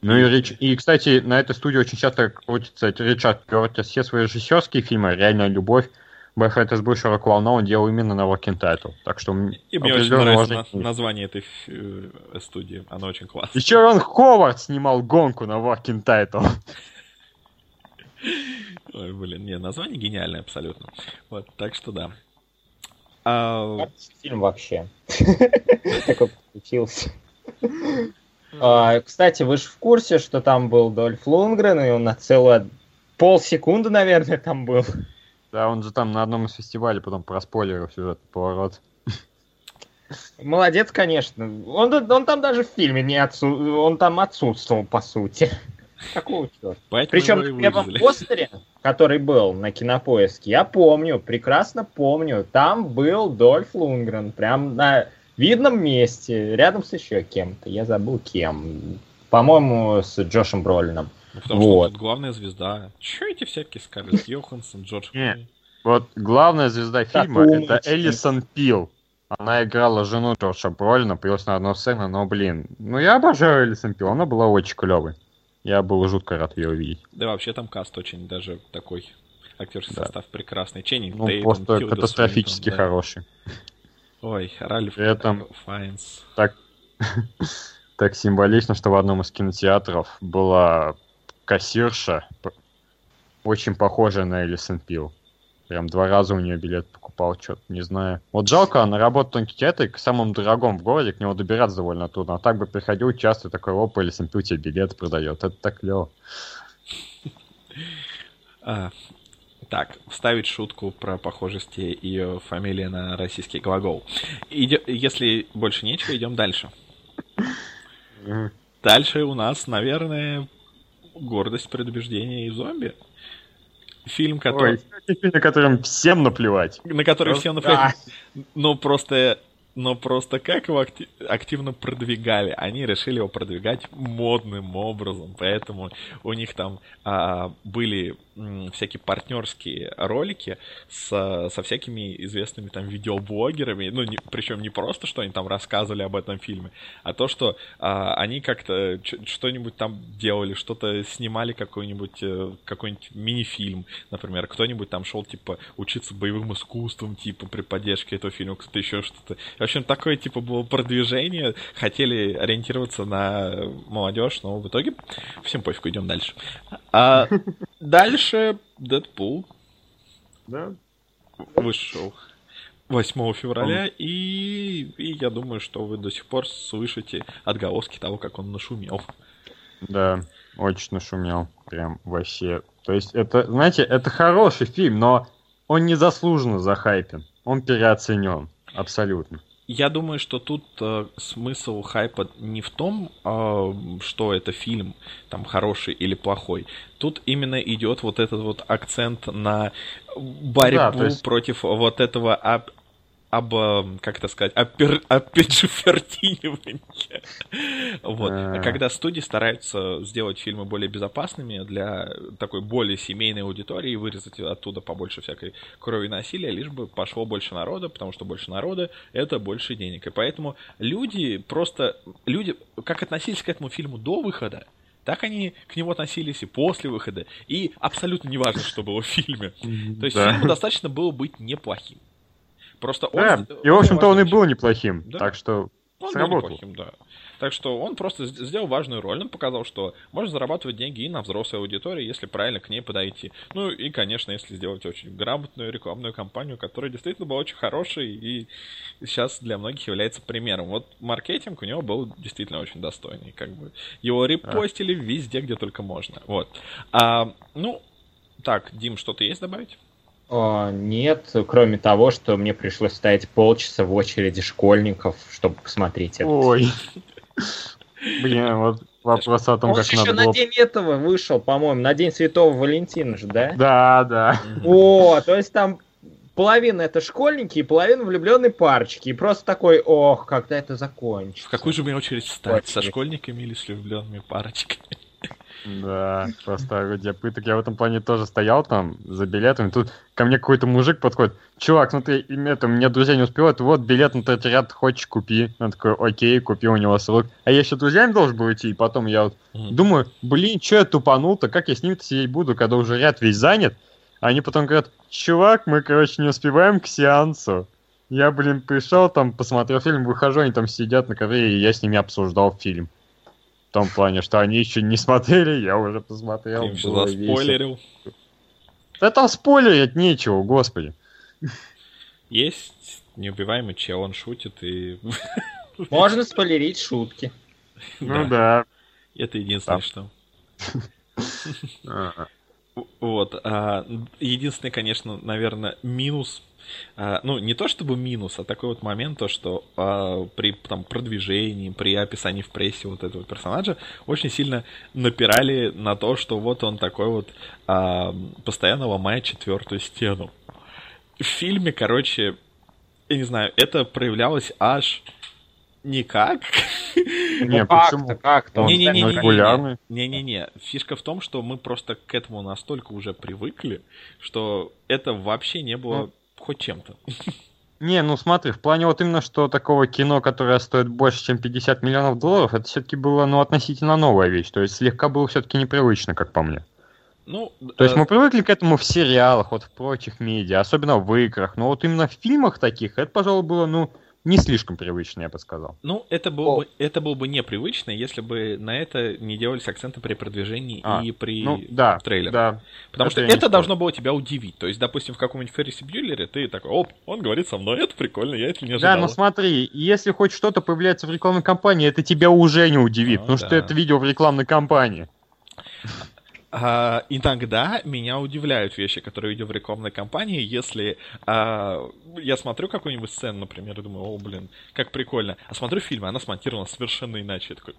Ну и, Рич... и, кстати, на этой студии очень часто крутится Ричард Кертис. Все свои режиссерские фильмы «Реальная любовь», Бойфренд из бывшего клоуна он делал именно на Working Title. Так что И мне очень нравится на- название этой э, студии. Оно очень классное. Еще Рон Ховард снимал гонку на Working Title. Ой, блин, не, название гениальное абсолютно. Вот, так что да. А, Фильм вообще. Такой получился. А, Кстати, вы же в курсе, что там был Дольф Лунгрен, и он на целую полсекунды, наверное, там был. Да, он же там на одном из фестивалей потом проспойлерил сюжет поворот. Молодец, конечно. Он, он там даже в фильме не отсу... он там отсутствовал, по сути. Какого черта? Причем в первом постере, который был на кинопоиске, я помню, прекрасно помню, там был Дольф Лунгрен, прям на видном месте, рядом с еще кем-то, я забыл кем. По-моему, с Джошем Бролином. Ну, потому Вот. что тут главная звезда. Че эти всякие Скарлетт Йоханссон, Джордж Не. Клуни? Вот главная звезда Так фильма это. Элисон Пил. Она играла жену Джорджа Бролина, появилась на одной сцене, но, блин, ну я обожаю Элисон Пил, она была очень клевой. Я был жутко рад ее увидеть. Да вообще там каст очень даже такой актерский Да. состав прекрасный. Ченнинг Ну, Тейтум, просто Тилда катастрофически Свинтон, да. хороший. Ой, Ральф При этом- Файнс. Так, так символично, что в одном из кинотеатров была кассирша, очень похожая на Элисон Пил. Прям два раза у нее билет покупал, что-то не знаю. Вот жалко, она работает в кинотеатре, к самому дорогому в городе, к нему добираться довольно трудно. А так бы приходил часто, такой, опа, Элисон Пил тебе билет продает. Это так клево. А, так, вставить шутку про похожести ее фамилии на российский глагол. Иде- Если больше нечего, идем дальше. Дальше у нас, наверное, гордость, предубеждение и зомби. Фильм, который, Ой, фильм, на котором всем наплевать. на который Просто- все наплевать. Но просто, но просто как его акти- активно продвигали? Они решили его продвигать модным образом, поэтому у них там а, были всякие партнерские ролики с, со всякими известными там видеоблогерами, ну, не- причем не просто, что они там рассказывали об этом фильме, а то, что а, они как-то что-нибудь там делали, что-то снимали, какой-нибудь э, какой-нибудь мини-фильм, например, кто-нибудь там шел, типа, учиться боевым искусствам, типа, при поддержке этого фильма, кто-то еще что-то. В общем, такое, типа, было продвижение, хотели ориентироваться на молодежь, но в итоге всем пофигу, идем дальше. А дальше Дэдпул Да? вышел 8 февраля, и, и я думаю, что вы до сих пор слышите отголоски того, как он нашумел. Да, очень нашумел. Прям вообще. То есть, это, знаете, это хороший фильм, но он незаслуженно захайпен. Он переоценен. Абсолютно. Я думаю, что тут э, смысл хайпа не в том, э, что это фильм там хороший или плохой. Тут именно идет вот этот вот акцент на борьбу Да, есть- против вот этого об, э, как это сказать, опер, опеджифертинивания. Вот. А. Когда студии стараются сделать фильмы более безопасными для такой более семейной аудитории и вырезать оттуда побольше всякой крови и насилия, лишь бы пошло больше народа, потому что больше народа — это больше денег. И поэтому люди просто... Люди как относились к этому фильму до выхода, так они к нему относились и после выхода. И абсолютно не важно, что было в фильме. То есть Да. фильму достаточно было быть неплохим. Просто он... Да, и, в общем-то, он и был неплохим. Да. Так что он был сработал. неплохим, да. Так что он просто сделал важную роль. Он показал, что можно зарабатывать деньги и на взрослой аудитории, если правильно к ней подойти. Ну и, конечно, если сделать очень грамотную рекламную кампанию, которая действительно была очень хорошей и сейчас для многих является примером. Вот маркетинг у него был действительно очень достойный. Как бы его репостили везде, где только можно. Вот. А, ну, так, Дим, что-то есть добавить? О, нет, кроме того, что мне пришлось стоять полчаса в очереди школьников, чтобы посмотреть это. Ой. Блин, вот вопрос о том, Он как еще надо на было... день этого вышел, по-моему, на день Святого Валентина же, да? Да, да. О, то есть там половина это школьники и половина влюбленные парочки. И просто такой, ох, когда это закончится. В какую же мне очередь встать? Со Очередь. школьниками или с влюбленными парочками? Да, просто орудие пыток. Я в этом плане тоже стоял там за билетами. Тут ко мне какой-то мужик подходит. Чувак, ну ты, это, меня друзья не успевают, вот билет на третий ряд хочешь, купи. Он такой, окей, купи у него срок. А я еще друзьями должен был идти, и потом я вот Мгм. думаю, блин, что я тупанул-то, как я с ним-то сидеть буду, когда уже ряд весь занят? А Они потом говорят, чувак, мы, короче, не успеваем к сеансу. Я, блин, пришел там, посмотрел фильм, выхожу, они там сидят на ковре, и я с ними обсуждал фильм. В том плане, что они еще не смотрели, я уже посмотрел. Ты было весело. заспойлерил. Да там спойлерить нечего, господи. Есть неубиваемый чел, он шутит и... Можно спойлерить шутки. Ну да. Это единственное, что... А, Вот. а, единственный, конечно, наверное, минус. А, ну, не то чтобы минус, а такой вот момент, то, что а, при там, продвижении, при описании в прессе вот этого персонажа очень сильно напирали на то, что вот он такой вот а, постоянно ломает четвертую стену. В фильме, короче, я не знаю, это проявлялось аж никак. Не, Ну как-то, почему? как-то. он. Ну, регулярный. Не-не-не. Фишка в том, что мы просто к этому настолько уже привыкли, что это вообще не было Ну. Хоть чем-то. Не, ну смотри, в плане вот именно, что такого кино, которое стоит больше, чем 50 миллионов долларов, это все-таки было, ну, относительно новая вещь. То есть слегка было все-таки непривычно, как по мне. Ну, То есть э, мы привыкли к этому в сериалах, вот в прочих медиа, особенно в играх. Но вот именно в фильмах таких, это, пожалуй, было, ну, не слишком привычно, я бы сказал. ну, это было, О. бы, это было бы непривычно, если бы на это не делались акценты при продвижении А, и при Ну, да, трейлерах. да. Потому это что это спорю. должно было тебя удивить. То есть, допустим, в каком-нибудь Феррисе Бьюлере ты такой, оп, он говорит со мной, это прикольно, я это не Да, ожидал. но смотри, если хоть что-то появляется в рекламной кампании, это тебя уже не удивит, Ну потому что да. ты это видел в рекламной кампании. А, иногда меня удивляют вещи, которые видел в рекламной кампании, если а, я смотрю какую-нибудь сцену, например, и думаю, о, блин, как прикольно. А смотрю фильм, и она смонтирована совершенно иначе. Я такой,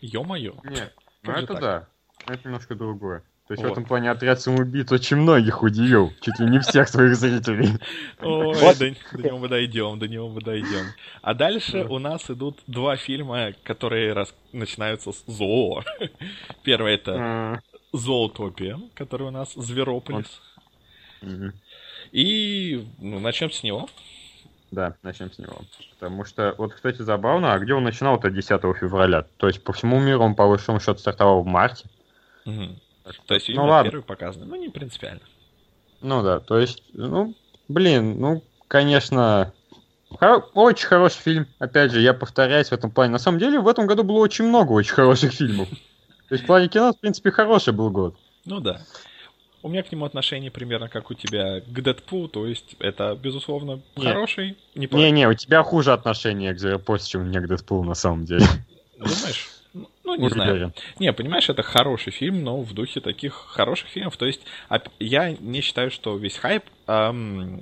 ё-моё. Нет, ну это так? да. Это немножко другое. То есть Вот. в этом плане отряд самоубийц очень многих удивил. Чуть ли не всех своих зрителей. Ой, Вот. до, до него мы дойдем, до него мы дойдем. А дальше у нас идут два фильма, которые начинаются с зоо. Первый это А, Зоотопия, который у нас Зверополис. мгм. И ну, начнем с него. Да, начнем с него. Потому что, вот, кстати, забавно, а где он начинал-то 10 февраля? То есть по всему миру он, по большому счету, стартовал в марте. Мгм. Так То есть, ну ладно. первый показан. Ну, не принципиально. Ну да, то есть, ну, блин, ну, конечно, хо- очень хороший фильм. Опять же, я повторяюсь в этом плане. На самом деле, в этом году было очень много очень хороших фильмов. То есть в плане кино, в принципе, хороший был год. Ну да. У меня к нему отношение примерно как у тебя к Дэдпулу, то есть это, безусловно, Нет. хороший, неплохой. Не-не, у тебя хуже отношение к Зверопост, чем у меня к Дэдпулу, на самом деле. Думаешь? Ну, Ну, не знаю. Уверен. Не, понимаешь, это хороший фильм, но в духе таких хороших фильмов. То есть я не считаю, что весь хайп ам,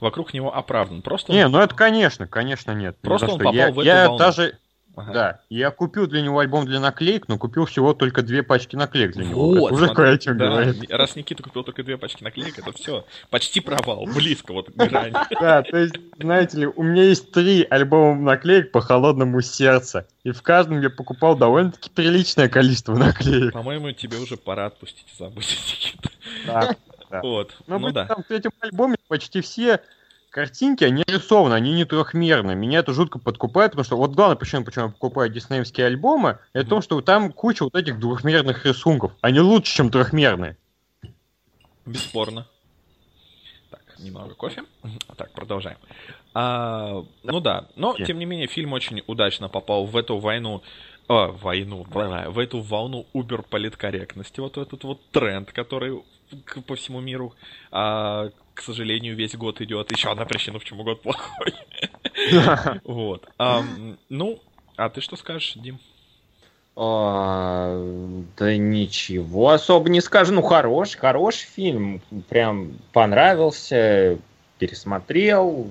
вокруг него оправдан. Просто Не, ну это конечно, конечно нет. Просто он что. я, попал в эту я волну. даже, Ага. да, я купил для него альбом для наклеек, но купил всего только две пачки наклеек для него. Вот, уже кое о чем да, говорит. Раз Никита купил только две пачки наклеек, это все. Почти провал, близко вот к грани. Да, то есть, знаете ли, у меня есть три альбома наклеек по холодному сердцу. И в каждом я покупал довольно-таки приличное количество наклеек. По-моему, тебе уже пора отпустить и забыть, Никита. Да. Да. Вот, Ну, ну блин, да. там в третьем альбоме почти все картинки, они рисованы, они не трехмерные. Меня это жутко подкупает, потому что вот главная причина, почему я покупаю диснеевские альбомы, это в том, что там куча вот этих двухмерных рисунков. Они лучше, чем трехмерные. Бесспорно. Так, немного кофе. Так, продолжаем. А, ну да, но тем не менее фильм очень удачно попал в эту войну, а, войну, в эту волну убер политкорректности, вот в этот вот тренд, который к- по всему миру, а, к сожалению, весь год идет. Еще одна причина, почему год плохой. Вот. Ну, а ты что скажешь, Дим? А, да ничего особо не скажу. Ну, хороший, хороший фильм. Прям понравился. Пересмотрел.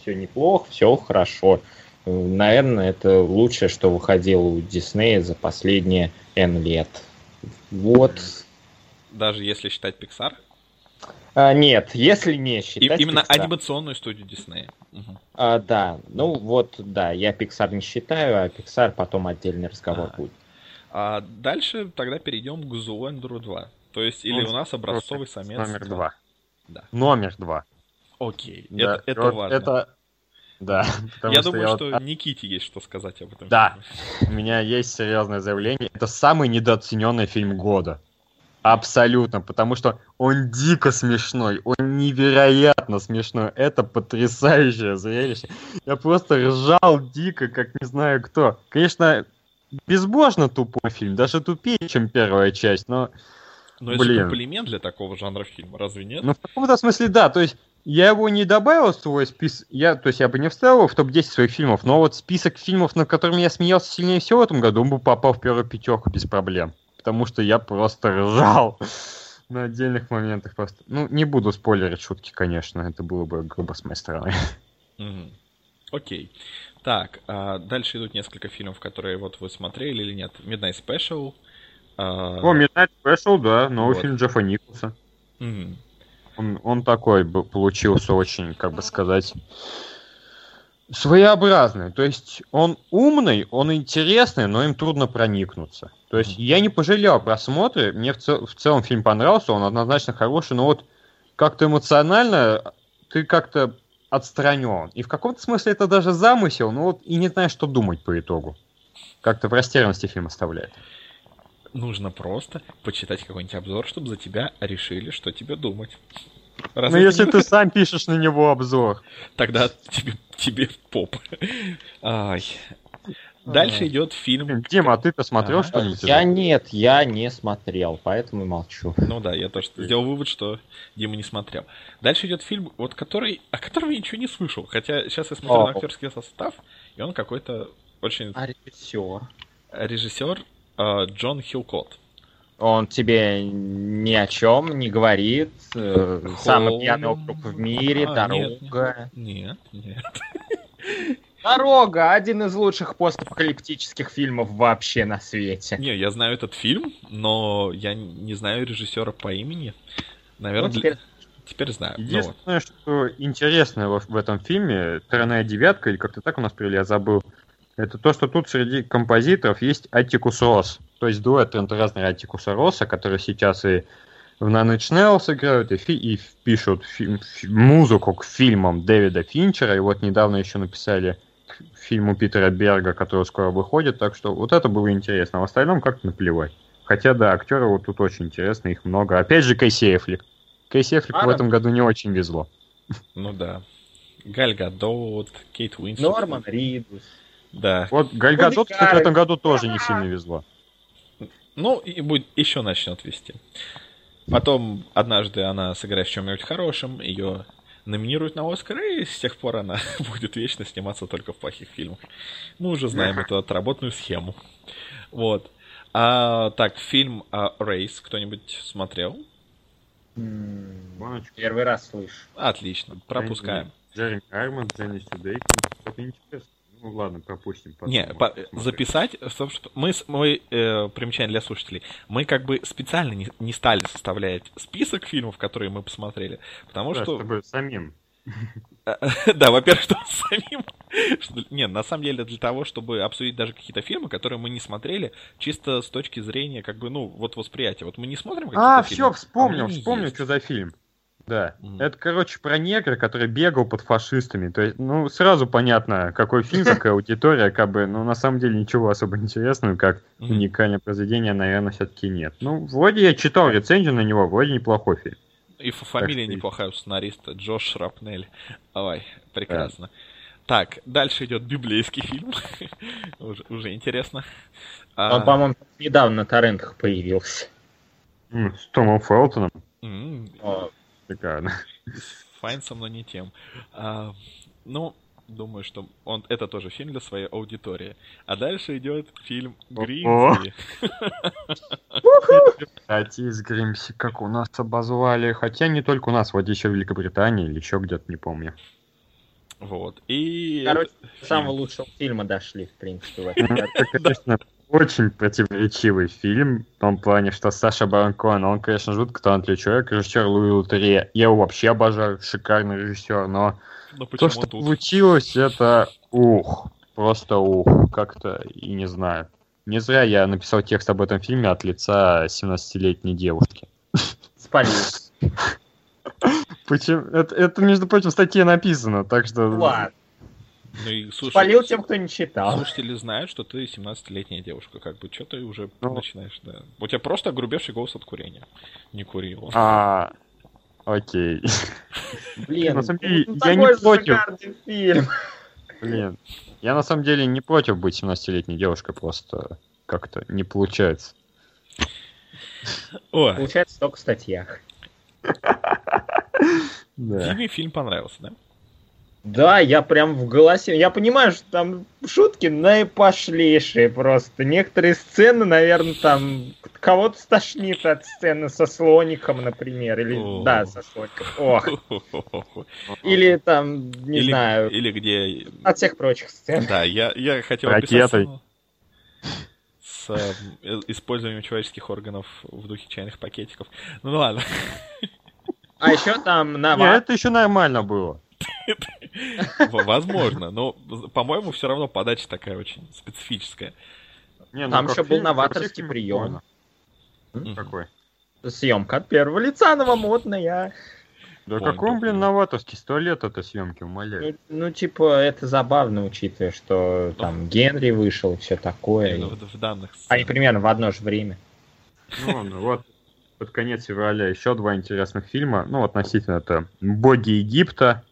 Все неплохо, все хорошо. Наверное, это лучшее, что выходило у Диснея за последние N лет. Вот. Даже если считать Pixar? А, нет, если не И- считать именно Pixar. анимационную студию Диснея. Мгм. А, да, ну вот, да, я Pixar не считаю, а Pixar потом отдельный разговор А. будет. А дальше тогда перейдем к Zoolander 2. То есть, или Ну, у нас образцовый самец. Номер два. Да. Номер два. Окей, Да, это, это вот важно. Это... Да. потому я что думаю, вот- что Никите есть что сказать об этом. Да. фильме. У меня есть серьезное заявление. Это самый недооцененный фильм года. Абсолютно, потому что он дико смешной, он невероятно смешной. Это потрясающее зрелище. Я просто ржал дико, как не знаю кто. Конечно, безбожно тупой фильм, даже тупее, чем первая часть, но Но это Блин. комплимент для такого жанра фильма, разве нет? Ну, в каком-то смысле, да. То есть, я его не добавил в свой список, я, то есть я бы не вставил его в топ-10 своих фильмов, но вот список фильмов, над которыми я смеялся сильнее всего в этом году, он бы попал в первую пятерку без проблем. Потому что я просто ржал на отдельных моментах просто. Ну, не буду спойлерить шутки, конечно, это было бы грубо с моей стороны. Окей. Так, а дальше идут несколько фильмов, которые вот вы смотрели или нет. Midnight Special. а, О, Midnight Special, да, новый Вот. фильм Джеффа Николса. мгм. Он, он такой получился очень, как бы сказать, своеобразный. То есть он умный, он интересный, но им трудно проникнуться. То есть я не пожалел о мне в, цел- в целом фильм понравился, он однозначно хороший, но вот как-то эмоционально ты как-то отстранен. И в каком-то смысле это даже замысел, но вот и не знаешь, что думать по итогу. Как-то в растерянности фильм оставляет. Нужно просто почитать какой-нибудь обзор, чтобы за тебя решили, что тебе думать. Ну Разве если не- ты сам пишешь на него обзор. Тогда тебе, тебе поп. Ай. Дальше идет фильм. Дима, а ты-то смотрел Ага. что-нибудь? Я нет, я не смотрел, поэтому и молчу. Ну да, я тоже сделал вывод, что Дима не смотрел. Дальше идет фильм, вот который, о котором я ничего не слышал. Хотя сейчас я смотрю на актерский состав, и он какой-то очень А режиссер? режиссер э, Джон Хилкот. Он тебе ни о чем не говорит. э, Самый Холм. пьяный округ в мире, А, нет, дорога. Нет, нет. Дорога один из лучших постапокалиптических фильмов вообще на свете. Не, я знаю этот фильм, но я не знаю режиссера по имени. Наверное, Ну, теперь теперь знаю. Ну вот. Единственное, что интересно в, в этом фильме, «Тройная девятка», или как-то так у нас привели, я забыл, это то, что тут среди композиторов есть Аттикус Росс. То есть дуэт разные Аттикуса Росса, которые сейчас и в Nine Inch Nails играют, и, фи- и пишут фи- фи- музыку к фильмам Дэвида Финчера, и вот недавно еще написали к фильму Питера Берга, который скоро выходит, так что вот это было интересно, а в остальном как-то наплевать. Хотя, да, актеры вот тут очень интересно, их много. Опять же, Кейси Эфлик. Кейси Эфлику А, в да. этом году не очень везло. Ну да. Галь Гадот, Кейт Уинслет. Норман Ридус. Да. Вот Галь Гадот, кстати, в этом году тоже не сильно везло. Ну, и будет еще начнет вести. Потом однажды она сыграет в чем-нибудь хорошем, ее номинируют на Оскар, и с тех пор она будет вечно сниматься только в плохих фильмах. Мы уже знаем эту отработанную схему. Вот. А, так, фильм а, Рейс кто-нибудь смотрел? Баночку. Первый раз слышу. Отлично, пропускаем. Джерри Карман, Дженни Сюдейкин. Что-то интересно. Ну ладно, пропустим. потом Не, по- посмотреть. записать, собственно, мы, мы э, примечание для слушателей, мы как бы специально не, не стали составлять список фильмов, которые мы посмотрели, потому Да, что чтобы самим. Да, во-первых, что самим... Не, на самом деле для того, чтобы обсудить даже какие-то фильмы, которые мы не смотрели, чисто с точки зрения, как бы, ну, вот восприятия. Вот мы не смотрим какие-то А, фильмы. все, вспомнил, а они вспомнил, есть. что за фильм. Да. Мгм. Это, короче, про негра, который бегал под фашистами. То есть, ну, сразу понятно, какой фильм, какая аудитория, как бы, ну, на самом деле ничего особо интересного, как Мгм. уникальное произведение, наверное, все-таки нет. Ну, вроде я читал рецензию на него, вроде неплохой фильм. И фамилия неплохая у сценариста, Джош Шрапнель. Ой, прекрасно. Так, дальше идет библейский фильм. уже, уже интересно. А, Он, по-моему, недавно на торрентах появился. С Томом Фелтоном. м, О, Шикарно. с Файнсом, но не тем. А, ну, думаю, что он это тоже фильм для своей аудитории. А дальше идет фильм Гринзи. Кстати, из Гримси, как у нас обозвали. Хотя не только у нас, вот еще в Великобритании или еще где-то, не помню. Вот. И Короче, до самого фильм. лучшего фильма дошли, в принципе. в этом Ну. Это, конечно, очень противоречивый фильм, в том плане, что Саша Барон Коэн, он, конечно, жутко талантливый человек, режиссер Луи Лутерье. Я его вообще обожаю, шикарный режиссер, но Но то, что тут? получилось, это ух, просто ух, как-то, и не знаю. Не зря я написал текст об этом фильме от лица 17-летней девушки. Спалился. Почему? Это, это, между прочим, в статье написано, так что... Ладно. Ну и слушай, Спалил тем, кто не читал. слушатели знают, что ты 17-летняя девушка. Как бы, что ты уже Ну. начинаешь, да. У тебя просто огрубевший голос от курения. Не курил. А, окей. Блин, На самом деле, ну, я такой не против. фильм. Блин, я на самом деле не против быть 17-летней девушкой, просто как-то не получается. Ой, Получается только в статьях. Да. Диме фильм понравился, да? Да, я прям в голосе. Я понимаю, что там шутки наипошлейшие просто. Некоторые сцены, наверное, там кого-то стошнит от сцены со слоником, например. Или О. да, со слоником. Ох. Или там, не или, знаю, Или где... от всех прочих сцен. Да, я, я хотел Ракетой. описать с э, использованием человеческих органов в духе чайных пакетиков. Ну ладно. А еще там на Не, это еще нормально было. Возможно, но, по-моему, все равно подача такая очень специфическая. Не, ну Там еще был новаторский прием. Какой? съемка от первого лица новомодная. Да Понял, какой он, блин, новаторский? Сто лет это съемки, умоляю. Ну, ну, типа, это забавно, учитывая, что там Генри вышел и все такое. И- в, в данных Они сценах. примерно в одно же время. Ну ладно, вот под конец февраля еще два интересных фильма. Ну, относительно это «Боги Египта»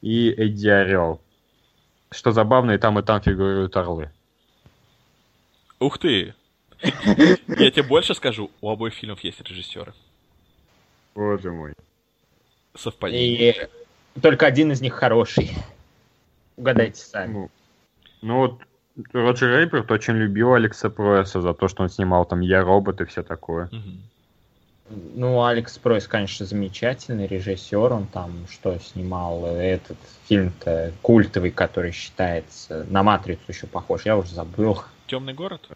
и «Эдди Орел». Что забавно, и там, и там фигурируют орлы. Ух ты! Я тебе больше скажу, у обоих фильмов есть режиссеры. Боже мой. Совпадение. И только один из них хороший. Угадайте сами. Ну, ну вот Роджер Рейперт очень любил Алекса Пройса за то, что он снимал там «Я робот» и все такое. Мгм. Ну, Алекс Пройс, конечно, замечательный режиссер. Он там что снимал? Этот фильм-то культовый, который считается на Матрицу еще похож. Я уже забыл. Темный город?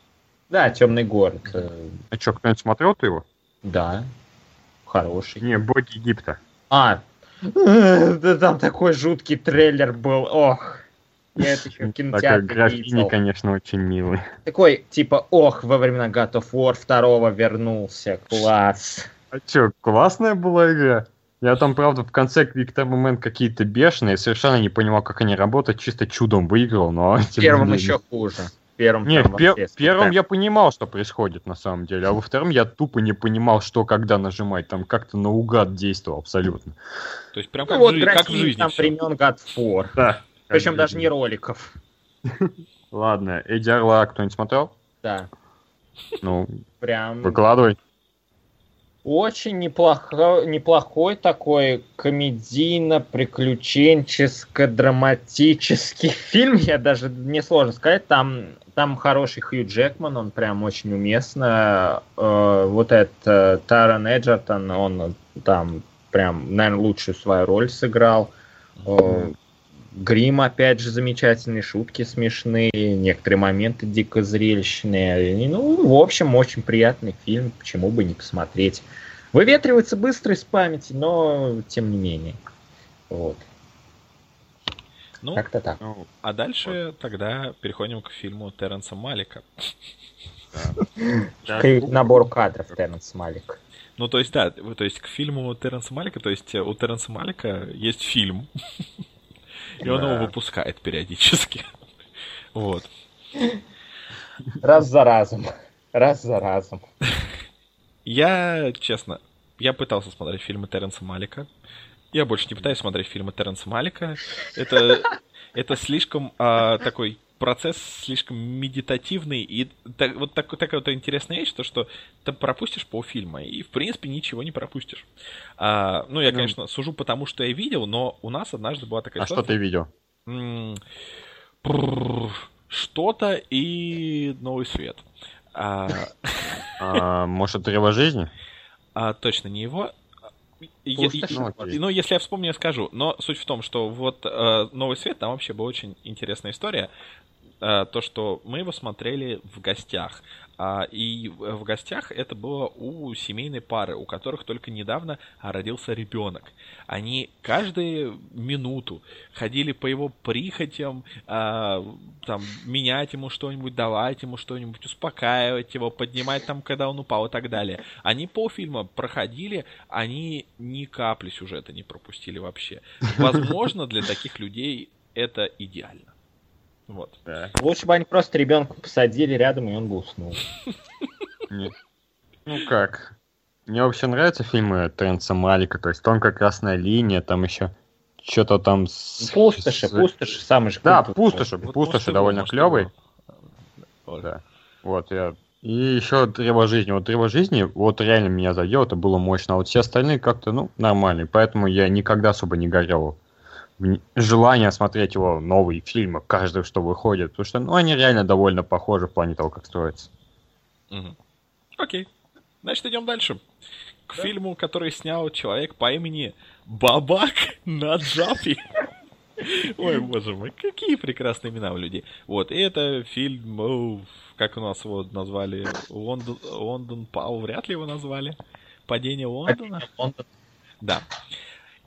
Да, Темный город. А что, кто-нибудь смотрел ты его? Да. Хороший. Не, «Боги Египта». А, э, да там такой жуткий трейлер был. Ох. Я это еще в Такой кинотеатре графини, конечно, очень милый. Такой, типа, ох, во времена God of War 2 вернулся. Класс. А чё, классная была игра? Я там, правда, в конце какие-то момент какие-то бешеные, совершенно не понимал, как они работают, чисто чудом выиграл, но... В первом еще хуже. В первом Не, там в пер- первом я понимал, что происходит на самом деле, а во втором я тупо не понимал, что когда нажимать, там как-то наугад действовал абсолютно. То есть прям Ну как, вот в, жи- как в жизни там времен God of War. Да. Причем даже не роликов. Ладно, Эдди Орла кто-нибудь смотрел? Да. Ну, Прям выкладывай. очень неплохо, неплохой такой комедийно-приключенческо-драматический фильм. Я даже не сложно сказать. Там, там хороший Хью Джекман, он прям очень уместно. Э, вот этот Таран Эджертон, он там прям, наверное, лучшую свою роль сыграл. Э, Грим, опять же, замечательные, шутки смешные, некоторые моменты дико зрелищные. Ну, в общем, очень приятный фильм, почему бы не посмотреть. Выветривается быстро из памяти, но тем не менее. Вот, Ну, как-то так. Ну, а дальше тогда переходим к фильму Терренса Малика. К набору кадров Терренс Малик. Ну, то есть, да, то есть к фильму Терренса Малика, то есть э, у Терренса Малика есть фильм, и он его выпускает периодически. Вот. Раз за разом. Раз за разом. Я, честно, я пытался смотреть фильмы Терренса Малика. Я больше не пытаюсь смотреть фильмы Терренса Малика. Это, это слишком а, такой процесс слишком медитативный и так- вот так- такая вот интересная вещь, то что ты пропустишь полфильма и в принципе ничего не пропустишь. А, ну я, Ну. конечно, сужу потому, что я видел, но у нас однажды была такая А что ситуация. ты видел? Что-то и новый свет. А, А, может, древо жизни? а, точно не его. Ну, ну, если я вспомню, я скажу. Но суть в том, что вот э, Новый свет, там вообще была очень интересная история. Э, то, что мы его смотрели в гостях. А, и в гостях это было у семейной пары, у которых только недавно родился ребенок. Они каждую минуту ходили по его прихотям, а, там, менять ему что-нибудь, давать ему что-нибудь, успокаивать его, поднимать там, когда он упал и так далее. Они полфильма проходили, они ни капли сюжета не пропустили вообще. Возможно, для таких людей это идеально. Вот. Да. Лучше бы они просто ребенка посадили рядом, и он бы уснул. Ну как? Мне вообще нравятся фильмы Терренса Малика, то есть тонкая красная линия, там еще что-то там с... Пустоши, с- пустоши, самый же Да, пустоши, пустоши довольно клевый. Вот. Да. Вот, я И еще «Древо жизни». Вот «Древо жизни» вот реально меня задел, это было мощно. А вот все остальные как-то, ну, нормальные. Поэтому я никогда особо не горел желание смотреть его новые фильмы, каждый, что выходит. Потому что, ну, они реально довольно похожи в плане того, как строятся. Мгм. Окей. Значит, идем дальше. К фильму, который снял человек по имени Бабак Наджапи. Ой, боже мой, какие прекрасные имена у людей. Вот, и это фильм, как у нас его назвали, Лондон, Лондон Пау, вряд ли его назвали. Падение Лондона. Лондон. Да.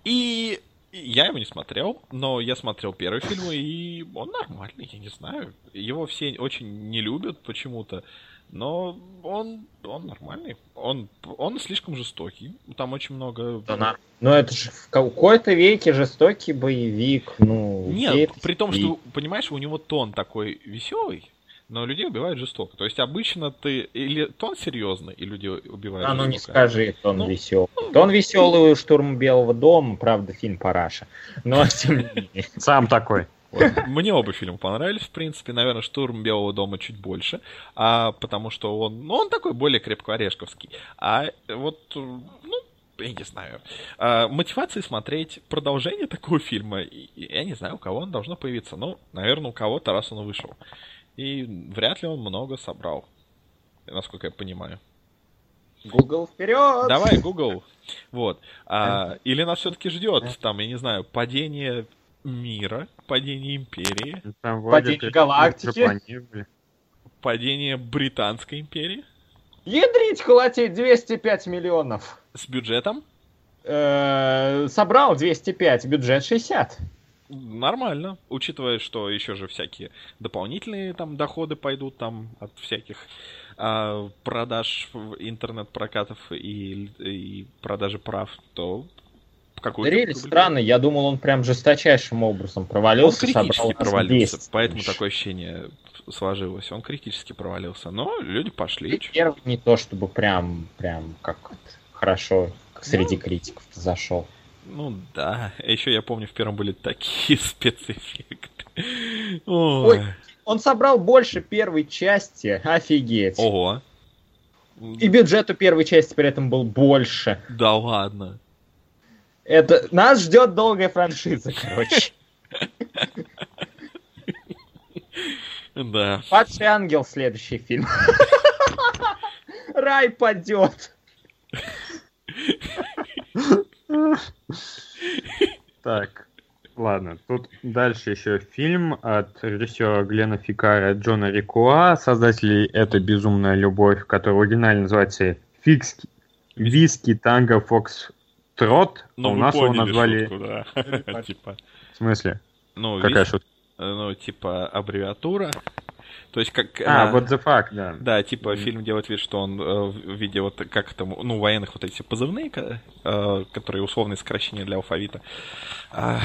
И я его не смотрел, но я смотрел первый фильм, и он нормальный, я не знаю. Его все очень не любят почему-то, но он, он нормальный. Он, он слишком жестокий. Там очень много... Да на- Ну это же в какой-то веке жестокий боевик. Ну, Нет, при том, и- что, понимаешь, у него тон такой веселый, но людей убивают жестоко. То есть обычно ты... Или тон серьезный, и люди убивают А ну не скажи, тон Ну, веселый. Тон веселый у штурм Белого дома, правда, фильм Параша. Но тем не менее. Сам такой. Вот. Мне оба фильма понравились, в принципе. Наверное, «Штурм Белого дома» чуть больше, а, потому что он, ну, он такой более крепко-орешковский. А вот, ну, я не знаю. А, мотивации смотреть продолжение такого фильма, я не знаю, у кого он должно появиться. Ну, наверное, у кого-то, раз он вышел. И вряд ли он много собрал, насколько я понимаю. Google вперед! Давай, Google. Вот. А, или нас все-таки ждет, там, я не знаю, падение мира, падение империи, Там Падение галактики. падение Британской империи Ядрить колотить 205 миллионов. с бюджетом. Э, Собрал 205, бюджет 60. Нормально, учитывая, что еще же всякие дополнительные там доходы пойдут там от всяких а, продаж интернет-прокатов и, и продажи прав, то какую Рель странно, я думал, он прям жесточайшим образом Он провалился. критически собрал нас провалился, 200 поэтому лишь. такое ощущение сложилось. Он критически провалился, но люди пошли. Первый не то, чтобы прям, прям как хорошо среди Ну. критиков зашел. Ну да, еще я помню, в первом были такие спецэффекты. Ой. Он собрал больше первой части, офигеть. Ого. И бюджет у первой части при этом был больше. Да ладно. Это нас ждет долгая франшиза, короче. Да. Падший ангел следующий фильм. Рай падет. Так, ладно. Тут дальше еще фильм от режиссера Глена Фикара Джона Рикуа, создателей «Это безумная любовь», который в оригинале называется «Фикски, Виски Танго Фокс Трот», а Ну, у нас его назвали... шутку, да. Типа, В смысле? ну, Какая вис- шутка? ну, типа, аббревиатура. То есть, как... А, э, what the fuck, да. Да, типа Мгм. фильм делает вид, что он э, в виде вот как там, ну, военных вот эти позывные, ка- э, которые условные сокращения для алфавита. А,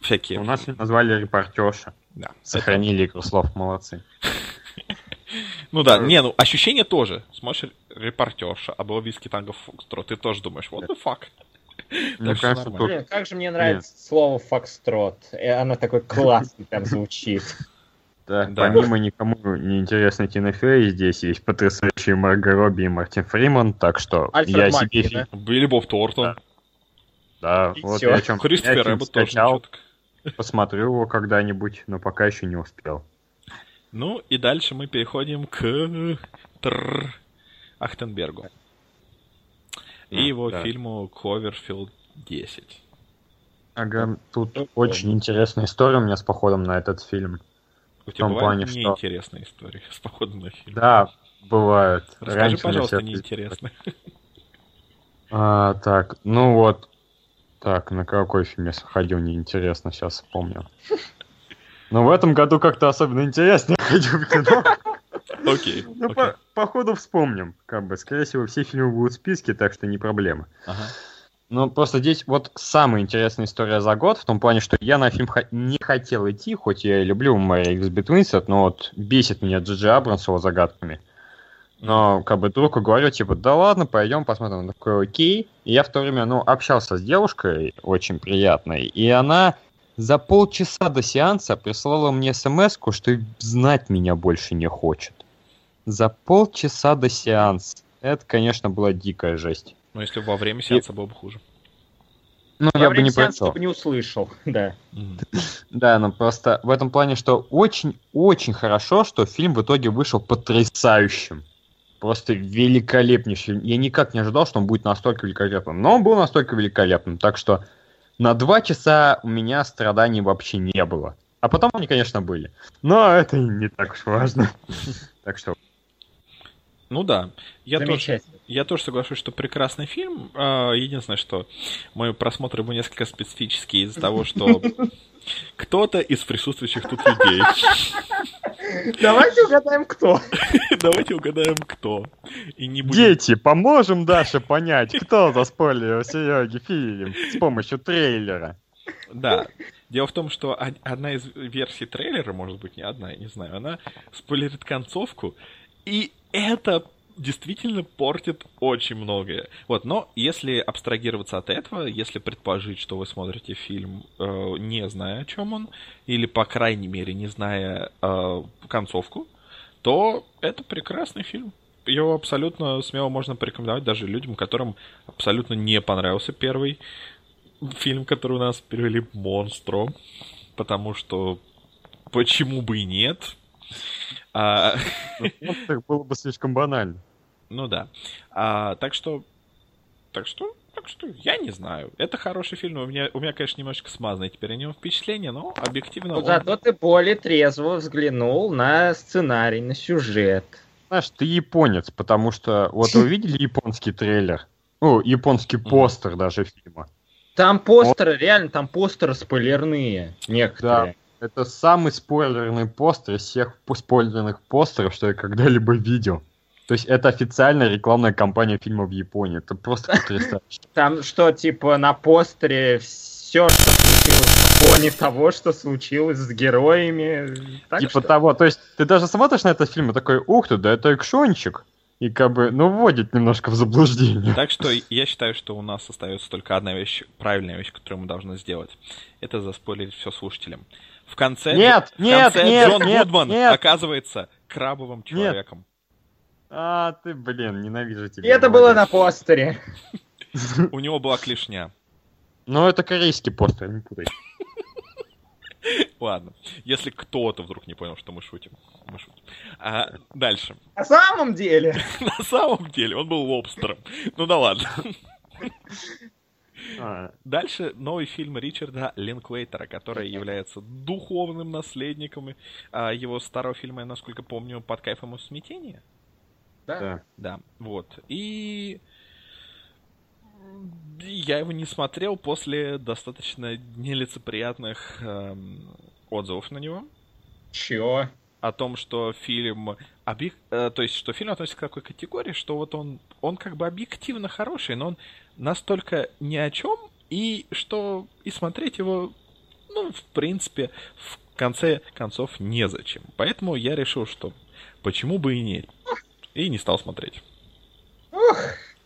всякие. У нас назвали репортерша. Да. Сохранили игру слов, молодцы. Ну да, не, ну ощущение тоже. Смотришь репортерша, а было виски танго Фокстро, ты тоже думаешь, what the fuck? Мне кажется, Блин, как же мне нравится слово фокстрот. И оно такое классно там звучит. Да, Да. помимо никому не интересной Тины Фей, здесь есть потрясающие Марго Робби и Мартин Фриман, так что Альфред я Маки, себе да? Билли Боб Тортон. Да, И вот всё. я о чем Кристофер Рэббот тоже скачал, так. посмотрю его когда-нибудь, но пока еще не успел. Ну и дальше мы переходим к Тррр Ахтенбергу. И Ну, его да. фильму Кловерфилд 10. Ага, тут Ну, очень интересная история у меня с походом на этот фильм. У тебя бывают плане, что- неинтересные истории с походом на фильм? Да, бывает. Расскажи, Раньше пожалуйста, неинтересно. А, так, ну вот. Так, на какой фильм я ходил, неинтересно, сейчас вспомню. Но в этом году как-то особенно интересно ходил в кино. Окей. Ну, походу вспомним. Как бы, скорее всего, все фильмы будут в списке, так что не проблема. Ага. Ну, просто здесь вот самая интересная история за год, в том плане, что я на фильм не хотел идти, хоть я и люблю Мэри Икс Битвинсет, но вот бесит меня Джиджи Абрамс его загадками. Но, как бы, другу говорю, типа, да ладно, пойдем посмотрим. Он такой, окей. И я в то время, ну, общался с девушкой очень приятной, и она за полчаса до сеанса прислала мне смс что знать меня больше не хочет. за полчаса до сеанса. Это, конечно, была дикая жесть. Но если во время сеанса было бы хуже. Ну, Во я бы время не прочел. не услышал, да. Да, но просто в этом плане, что очень-очень хорошо, что фильм в итоге вышел потрясающим. Просто великолепнейший. Я никак не ожидал, что он будет настолько великолепным. Но он был настолько великолепным. Так что на два часа у меня страданий вообще не было. А потом они, конечно, были. Но это не так уж важно. Так что Ну да. Я тоже, я тоже соглашусь, что прекрасный фильм. А, Единственное, что мои просмотры были несколько специфические из-за того, что кто-то из присутствующих тут людей. Давайте угадаем, кто. Давайте угадаем, кто. И не будем... Дети, поможем Даше понять, кто заспойлерил Сереге фильм с помощью трейлера. Да. Дело в том, что од- одна из версий трейлера, может быть, не одна, я не знаю, она спойлерит концовку, и это действительно портит очень многое. Вот, но если абстрагироваться от этого, если предположить, что вы смотрите фильм, э, не зная, о чем он, или, по крайней мере, не зная э, концовку, то это прекрасный фильм. Его абсолютно смело можно порекомендовать даже людям, которым абсолютно не понравился первый фильм, который у нас перевели «Монстро», потому что почему бы и нет? А, Ну, так было бы слишком банально. ну да. А, так что, так что, так что, я не знаю. Это хороший фильм. У меня, у меня, конечно, немножечко смазанное теперь о нем впечатление, но объективно он- Зато ты более трезво взглянул на сценарий, на сюжет. Знаешь, ты японец, потому что вот вы видели японский трейлер? Ну, японский постер даже фильма. Там постеры, реально, там постеры спойлерные некоторые. Это самый спойлерный постер из всех по- спойлерных постеров, что я когда-либо видел. То есть это официальная рекламная кампания фильма в Японии. Это просто потрясающе. Там что, типа, на постере все, что случилось в фоне того, что случилось с героями. Так Типа что- того. То есть ты даже смотришь на этот фильм и такой, ух ты, да это экшончик. И как бы, ну, вводит немножко в заблуждение. Так что я считаю, что у нас остается только одна вещь, правильная вещь, которую мы должны сделать. Это заспойлерить все слушателям. В конце, Нет, в нет, конце нет, Джон нет, Гудман нет. оказывается крабовым человеком. А, ты, блин, ненавижу И тебя. это было на постере. У него была клешня. Ну, это корейский постер, не путай. Ладно. Если кто-то вдруг не понял, что мы шутим. Мы шутим. А, дальше. На самом деле. На самом деле он был лобстером. Ну да ладно. А, Дальше новый фильм Ричарда Линклейтера, который является духовным наследником а, его старого фильма, я насколько помню, «Под кайфом и в смятении». да. Да, вот. И я его не смотрел после достаточно нелицеприятных эм, отзывов на него. Чё? О том, что фильм... объек- э, то есть, что фильм относится к такой категории, что вот он, он как бы объективно хороший, но он настолько ни о чем, и что и смотреть его, ну, в принципе, в конце концов, незачем. Поэтому я решил, что почему бы и нет. И не стал смотреть.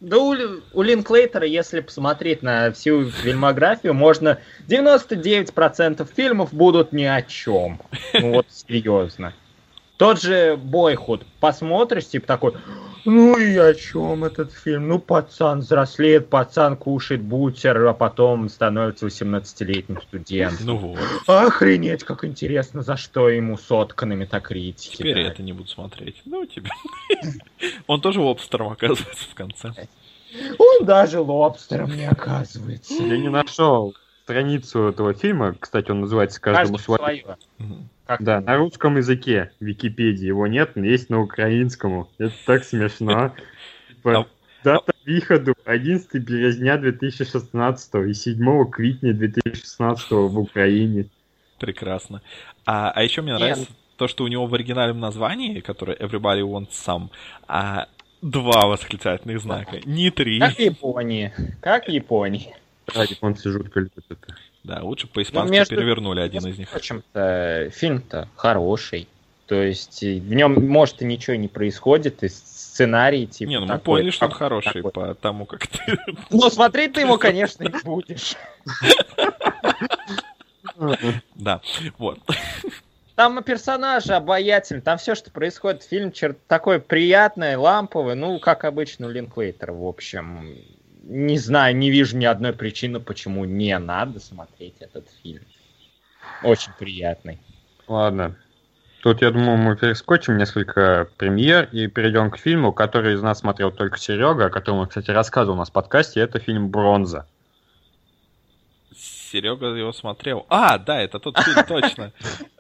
Да у, у Линклейтера, если посмотреть на всю фильмографию, можно 99% фильмов будут ни о чем. Ну вот серьезно. Тот же Бойхуд, посмотришь, типа такой, ну и о чем этот фильм? Ну, пацан взрослеет, пацан кушает бутер, а потом становится 18-летним студентом. Ну вот. Охренеть, как интересно, за что ему сотканы метакритики. Теперь да. я это не буду смотреть. Ну, тебе. Он тоже лобстером оказывается в конце. Он даже лобстером не оказывается. Я не нашел страницу этого фильма. Кстати, он называется «Каждому Каждому свое». свое. Как Да, на русском языке в Википедии его нет, но есть на украинском. Это так смешно. Типа, Дата выхода 11 березня 2016 и 7 квитня 2016 в Украине. Прекрасно. А, а еще мне нравится то, что у него в оригинальном названии, которое Everybody Wants Some, а, два восклицательных знака. Не три. Как в Японии. Как в Японии. Да, японцы жутко любят это. Да, лучше по-испански Ну, между- перевернули один из них. В общем-то, фильм-то хороший. То есть в нем, может, и ничего не происходит, и сценарий типа Не, ну мы такой, поняли, что он хороший такой. по тому, как ты... Ну, смотреть ты его, конечно, не будешь. Да, вот. там персонажи обаятельные, там все, что происходит, фильм чер... такой приятный, ламповый, ну, как обычно у Линклейтера, в общем. Не знаю, не вижу ни одной причины, почему не надо смотреть этот фильм. Очень приятный. Ладно. Тут, я думаю, мы перескочим несколько премьер и перейдем к фильму, который из нас смотрел только Серега, о котором он, кстати, рассказывал у нас в подкасте. Это фильм «Бронза». Серега его смотрел. А, да, это тот фильм, точно.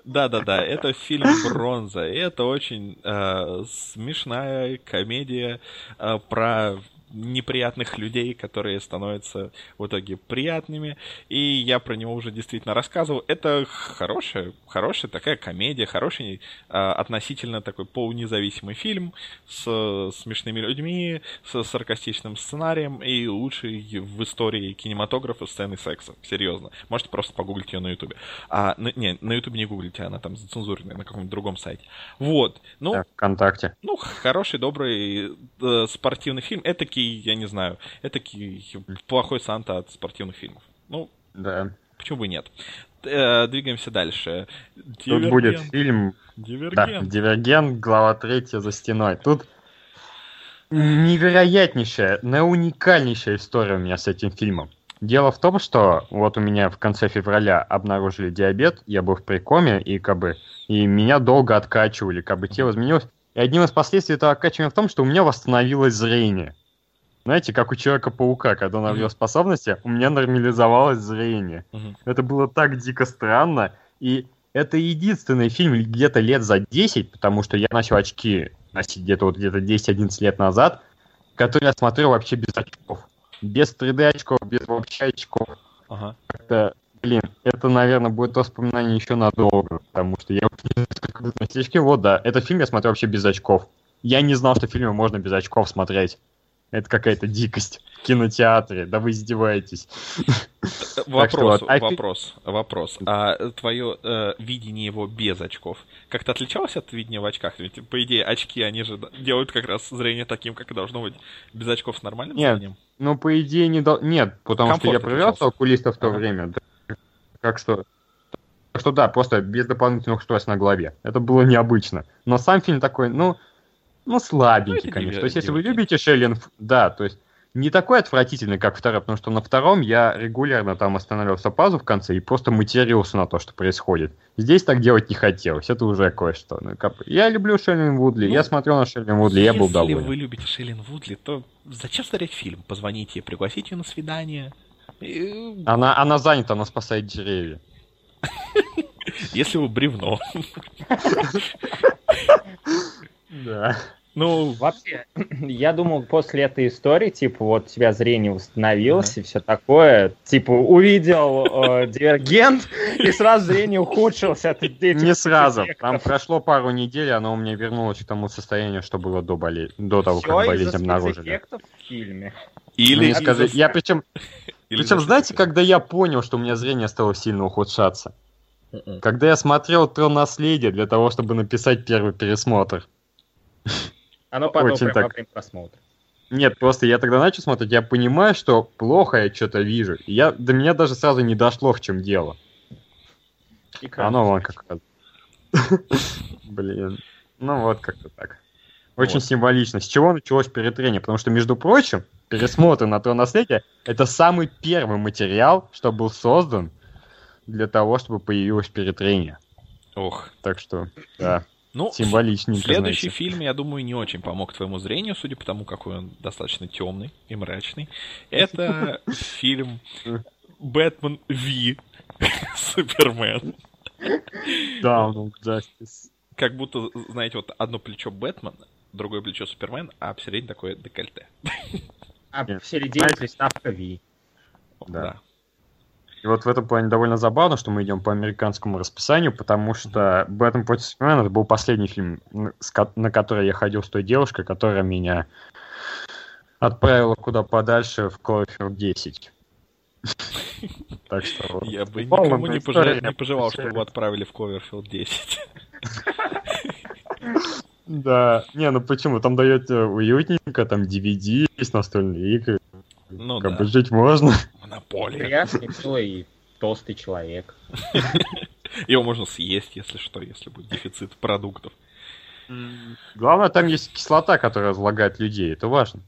Да-да-да, это фильм «Бронза». И это очень э, смешная комедия э, про неприятных людей, которые становятся в итоге приятными. И я про него уже действительно рассказывал. Это хорошая, хорошая такая комедия, хороший э, относительно такой полунезависимый фильм с смешными людьми, с саркастичным сценарием и лучший в истории кинематографа сцены секса. Серьезно. Можете просто погуглить ее на ютубе. А, на, не, на ютубе не гуглите, она там зацензуренная на каком-нибудь другом сайте. Вот. Ну, да, ВКонтакте. Ну, хороший, добрый э, спортивный фильм. Это я не знаю, это плохой Санта от спортивных фильмов. Ну, да. почему бы нет? Э, двигаемся дальше. Тут Дивергент. будет фильм Дивергент. Да, Дивергент, глава третья за стеной. Тут невероятнейшая, уникальнейшая история у меня с этим фильмом. Дело в том, что вот у меня в конце февраля обнаружили диабет, я был в прикоме, и как бы и меня долго откачивали, как бы тело изменилось. И одним из последствий этого откачивания в том, что у меня восстановилось зрение. Знаете, как у Человека-паука, когда он обрел способности, у меня нормализовалось зрение. Это было так дико странно. И это единственный фильм где-то лет за 10, потому что я начал очки носить где-то вот где-то 10-11 лет назад, который я смотрел вообще без очков. Без 3D очков, без вообще очков. Ага. Это, блин, это, наверное, будет воспоминание еще надолго, потому что я не знаю, как носить очки. Вот, да, этот фильм я смотрел вообще без очков. Я не знал, что фильмы можно без очков смотреть. Это какая-то дикость в кинотеатре. Да вы издеваетесь. Вопрос, вот, а вопрос, вопрос. А твое э, видение его без очков как-то отличалось от видения в очках? Ведь, по идее, очки, они же делают как раз зрение таким, как должно быть, без очков с нормальным Нет, зрением? ну, по идее, не до... Нет, потому Комфорт что я проверял окулиста в то ага. время. Да, как что... Так что да, просто без дополнительных устройств на голове. Это было необычно. Но сам фильм такой, ну, ну, слабенький, ну, конечно. То есть, если вы любите Шеллин, да, то есть не такой отвратительный, как второй, потому что на втором я регулярно там останавливался пазу в конце и просто матерился на то, что происходит. Здесь так делать не хотелось, это уже кое-что. Ну, как... Я люблю Шеллин Вудли, ну, я смотрел на Шеллин Вудли, я был доволен. Если вы любите Шеллин Вудли, то зачем смотреть фильм? Позвоните, пригласите ее на свидание. Она, она занята, она спасает деревья. Если вы бревно. Да. Ну, вообще, я думал, после этой истории, типа, вот у тебя зрение восстановилось uh-huh. и все такое, типа, увидел э, дивергент, и сразу зрение ухудшилось от этих Не сразу, эффектов. там прошло пару недель, оно у меня вернулось к тому состоянию, что было до, болезни, до того, Все как болезнь обнаружили. эффектов в фильме? Или... Ну, скажи, я причем... Или причем, знаете, когда я понял, что у меня зрение стало сильно ухудшаться? Uh-uh. Когда я смотрел «Трон наследия» для того, чтобы написать первый пересмотр. Оно падало Очень прямо так... во время просмотра. Нет, просто я тогда начал смотреть, я понимаю, что плохо я что-то вижу. И я, до меня даже сразу не дошло, в чем дело. И Оно вон как Блин. Ну вот как-то так. Очень вот. символично. С чего началось перетрение? Потому что, между прочим, пересмотр на то наследие это самый первый материал, что был создан для того, чтобы появилось перетрение. Ох. Так что, да. Ну, Символичненько, следующий знаете. фильм, я думаю, не очень помог твоему зрению, судя по тому, какой он достаточно темный и мрачный. Это фильм Бэтмен Ви Супермен. Down of Justice. Как будто, знаете, вот одно плечо Бэтмен, другое плечо Супермен, а посередине такое декольте. А в середине приставка Ви. Да. И вот в этом плане довольно забавно, что мы идем по американскому расписанию, потому что «Бэтмен против Супермена» это был последний фильм, на который я ходил с той девушкой, которая меня отправила куда подальше в Cloverfield 10. Так что... Я бы никому не пожелал, чтобы вы отправили в Cloverfield 10. Да, не, ну почему? Там дает уютненько, там DVD, есть настольные игры. Ну как да. бы жить можно. Монополия. Приятный, и толстый человек. Его можно съесть, если что, если будет дефицит продуктов. Главное, там есть кислота, которая разлагает людей, это важно.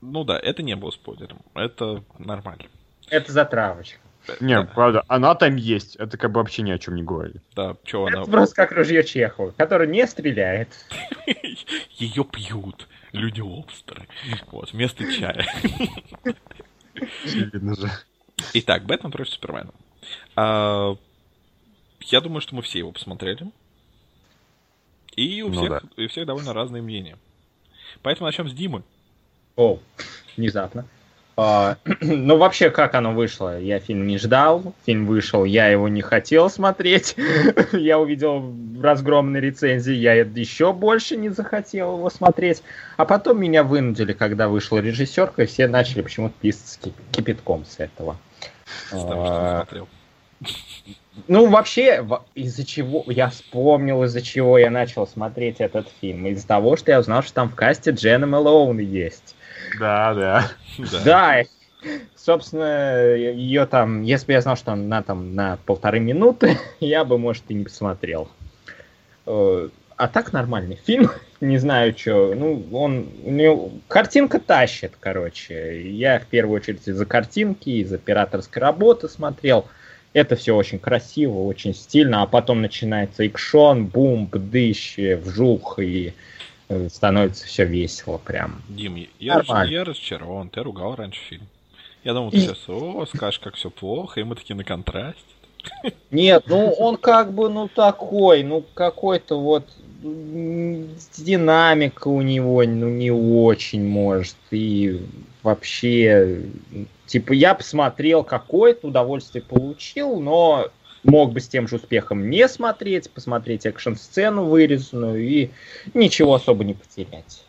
Ну да, это не было спойлером, это нормально. Это затравочка. Не, правда, она там есть. Это как бы вообще ни о чем не говорит. Да, что она... Это просто как ружье Чехова, который не стреляет. Ее пьют люди-лобстеры. Вот, вместо чая. Очевидно же. Итак, Бэтмен против Супермена. А, я думаю, что мы все его посмотрели. И у Ну всех, да. и у всех довольно разные мнения. Поэтому начнем с Димы. О, внезапно. А, ну, вообще, как оно вышло? Я фильм не ждал. Фильм вышел, я его не хотел смотреть. я увидел разгромные рецензии, я еще больше не захотел его смотреть. А потом меня вынудили, когда вышла режиссерка, и все начали почему-то писать кип- кипятком с этого. А. Ну, вообще, во- из-за чего... Я вспомнил, из-за чего я начал смотреть этот фильм. Из-за того, что я узнал, что там в касте Дженна Мэлоун есть. Да, да. Да. Собственно, ее там... Если бы я знал, что она там на полторы минуты, я бы, может, и не посмотрел. Э, А так нормальный фильм. Не знаю, что. Ну, он... У него... Картинка тащит, короче. Я в первую очередь из-за картинки, из-за операторской работы смотрел. Это все очень красиво, очень стильно, а потом начинается экшон, бум, бдыщ, вжух, и э, становится все весело прям. Дим, я, Нормально. я разочарован, ты ругал раньше фильм. Я думал, ты сейчас, о, скажешь, как все плохо, и мы такие на контрасте. Нет, ну он как бы, ну такой, ну какой-то вот динамика у него, ну не очень может. И вообще, типа я посмотрел какое-то удовольствие получил, но мог бы с тем же успехом не смотреть, посмотреть экшн-сцену вырезанную и ничего особо не потерять.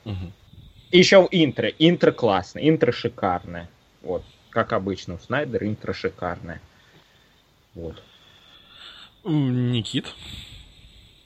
И еще интро. Интро классно, интро шикарное. Вот, как обычно у Снайдера, интро шикарное. Вот. Никит.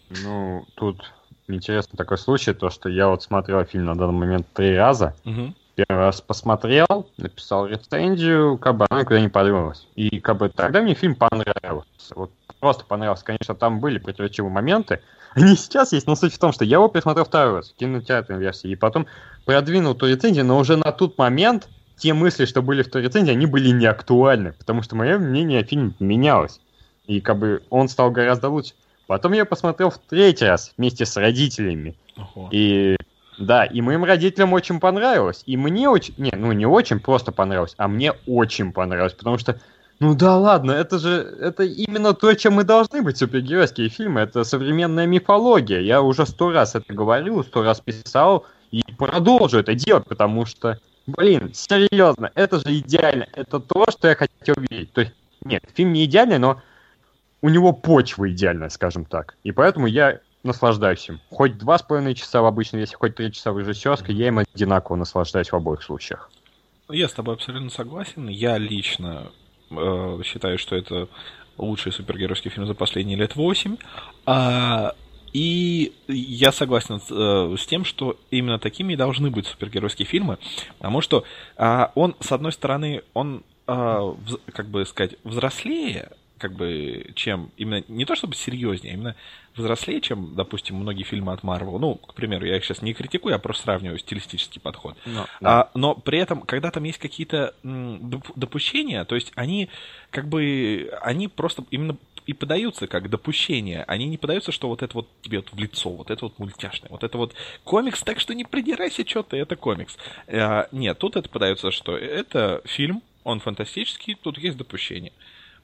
Ну, тут интересный такой случай, то, что я вот смотрел фильм на данный момент три раза. Мгм. Первый раз посмотрел, написал рецензию, как бы она никуда не подвинулась. И как бы тогда мне фильм понравился. Вот просто понравился. Конечно, там были противоречивые моменты. Они сейчас есть, но суть в том, что я его пересмотрел второй раз в кинотеатрной версии. И потом продвинул ту рецензию, но уже на тот момент те мысли, что были в той рецензии, они были не актуальны. Потому что мое мнение о фильме менялось. И как бы он стал гораздо лучше. Потом я посмотрел в третий раз вместе с родителями. Ого. И да, и моим родителям очень понравилось. И мне очень... Не, ну не очень просто понравилось, а мне очень понравилось. Потому что, ну да ладно, это же... Это именно то, чем мы должны быть, супергеройские фильмы. Это современная мифология. Я уже сто раз это говорил, сто раз писал. И продолжу это делать, потому что, блин, серьезно, это же идеально. Это то, что я хотел видеть. То есть, нет, фильм не идеальный, но у него почва идеальная, скажем так. И поэтому я наслаждаюсь им. Хоть два с половиной часа в обычной версии, хоть три часа в режиссерской, я им одинаково наслаждаюсь в обоих случаях. Я с тобой абсолютно согласен. Я лично э, считаю, что это лучший супергеройский фильм за последние лет восемь. А, и я согласен с, э, с тем, что именно такими и должны быть супергеройские фильмы, потому что а, он, с одной стороны, он, вз- как бы сказать, взрослее, как бы, чем именно не то чтобы серьезнее, а именно взрослее, чем, допустим, многие фильмы от Марвел. Ну, к примеру, я их сейчас не критикую, я просто сравниваю стилистический подход. А, но при этом, когда там есть какие-то допущения, то есть они как бы, они просто именно и подаются как допущения. Они не подаются, что вот это вот тебе вот в лицо, вот это вот мультяшное, вот это вот комикс, так что не придирайся, что ты, это комикс. А, нет, тут это подается, что это фильм, он фантастический, тут есть допущения.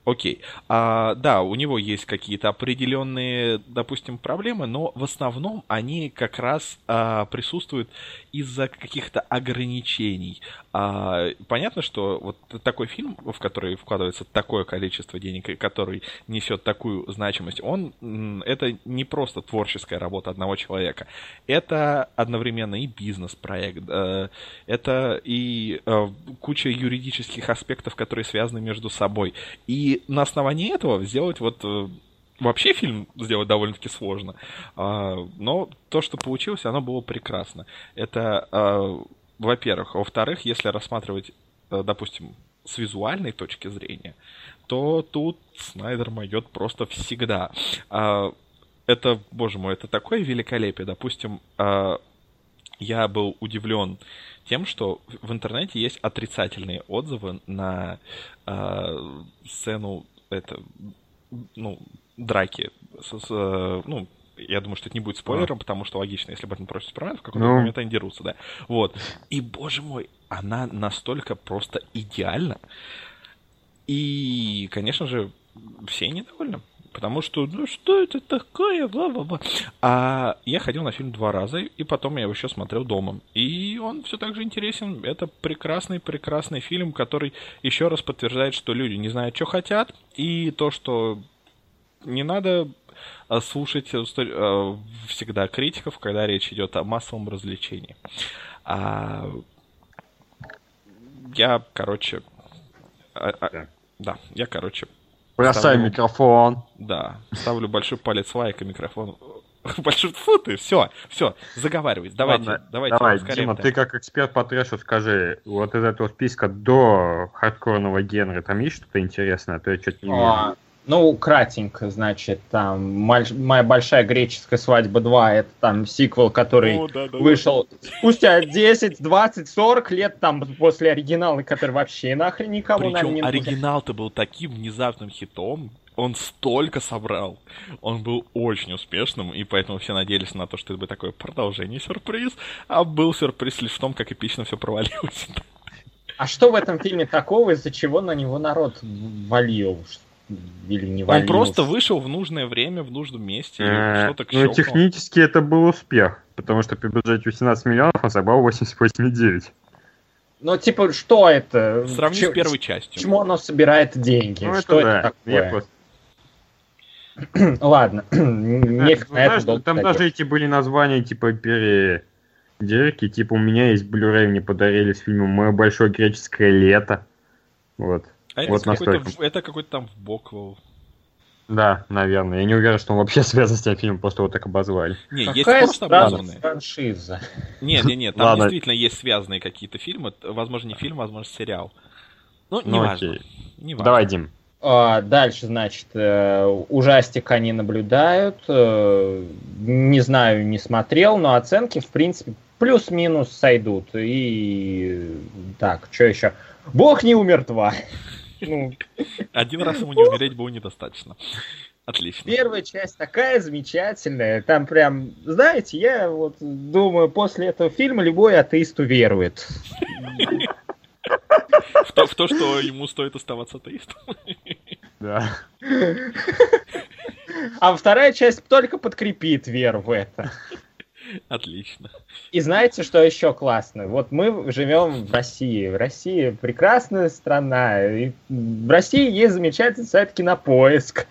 Окей. А, да, у него есть какие-то определенные, допустим, проблемы, но в основном они как раз а, присутствуют из-за каких-то ограничений. А, понятно, что вот такой фильм, в который вкладывается такое количество денег и который несет такую значимость, он это не просто творческая работа одного человека, это одновременно и бизнес-проект, это и э, куча юридических аспектов, которые связаны между собой. И на основании этого сделать вот э, вообще фильм сделать довольно-таки сложно. А, Но то, что получилось, оно было прекрасно. Это, а, во-первых. Во-вторых, если рассматривать, э, допустим, с визуальной точки зрения, то тут Снайдер могет просто всегда. А, это, боже мой, это такое великолепие. Допустим, а, я был удивлен тем, что в интернете есть отрицательные отзывы на а, сцену это, ну, драки с, с, ну, я думаю, что это не будет спойлером, а. потому что логично, если Бэтмен против Супермена, в какой-то ну... момент они дерутся, да. Вот. И, боже мой, она настолько просто идеальна. И, конечно же, все недовольны. Потому что, ну что это такое, бла-бла-бла. А я ходил на фильм два раза, и потом я его еще смотрел дома. И он все так же интересен. Это прекрасный-прекрасный фильм, который еще раз подтверждает, что люди не знают, что хотят, и то, что не надо а, слушать э, э, всегда критиков, когда речь идет о массовом развлечении. А, я, короче... А, а, да, я, короче... Бросай ставлю, микрофон. Да, ставлю большой палец лайка микрофон. Большой фу ты, все, все, заговаривай. Давайте, Ладно, давайте. Давай, Дима, ты как эксперт по трэшу скажи, вот из этого списка до хардкорного генра там есть что-то интересное, а то я что-то не вижу. Ну, кратенько, значит, там «Моя большая греческая свадьба 2» это там сиквел, который О, да, да, вышел да. спустя 10, 20, 40 лет там после оригинала, который вообще нахрен никого Причем не оригинал-то был таким внезапным хитом, он столько собрал. Он был очень успешным, и поэтому все надеялись на то, что это будет такое продолжение сюрприз, а был сюрприз лишь в том, как эпично все провалилось. А что в этом фильме такого, из-за чего на него народ валил? Или не. Он просто вышел в нужное время, в нужном месте. Э, ну, технически это был успех, потому что при бюджете 18 миллионов он собрал 88,9. Ну, типа, что это? Сравни с первой частью. Почему оно собирает деньги? Ну, что это, это такое? Просто... Ладно, нефиг на это Там даже эти были названия, типа, пере... Дерки, типа, у меня есть Blu-ray, мне подарили с фильмом «Мое большое греческое лето». Вот. А вот это, какой-то, это какой-то там в бок Да, наверное. Я не уверен, что он вообще связан с этим фильмом, просто вот так обозвали. Не, Какая есть просто образованные. франшиза? Нет, нет, нет, там Ладно. действительно есть связанные какие-то фильмы. Возможно, не фильм, возможно, сериал. Ну, не ну, важно. Не важно. Давай, Дим. А, дальше, значит, э, ужастик они наблюдают. Э, не знаю, не смотрел, но оценки, в принципе, плюс-минус сойдут. И так, что еще? Бог не умер два. Ну. Один раз ему не умереть было недостаточно. Отлично. Первая часть такая замечательная. Там прям, знаете, я вот думаю, после этого фильма любой атеист уверует. В то, в то, что ему стоит оставаться атеистом. Да. А вторая часть только подкрепит веру в это. Отлично. И знаете, что еще классно? Вот мы живем в России. В России прекрасная страна. И в России есть замечательный сайт Кинопоиск,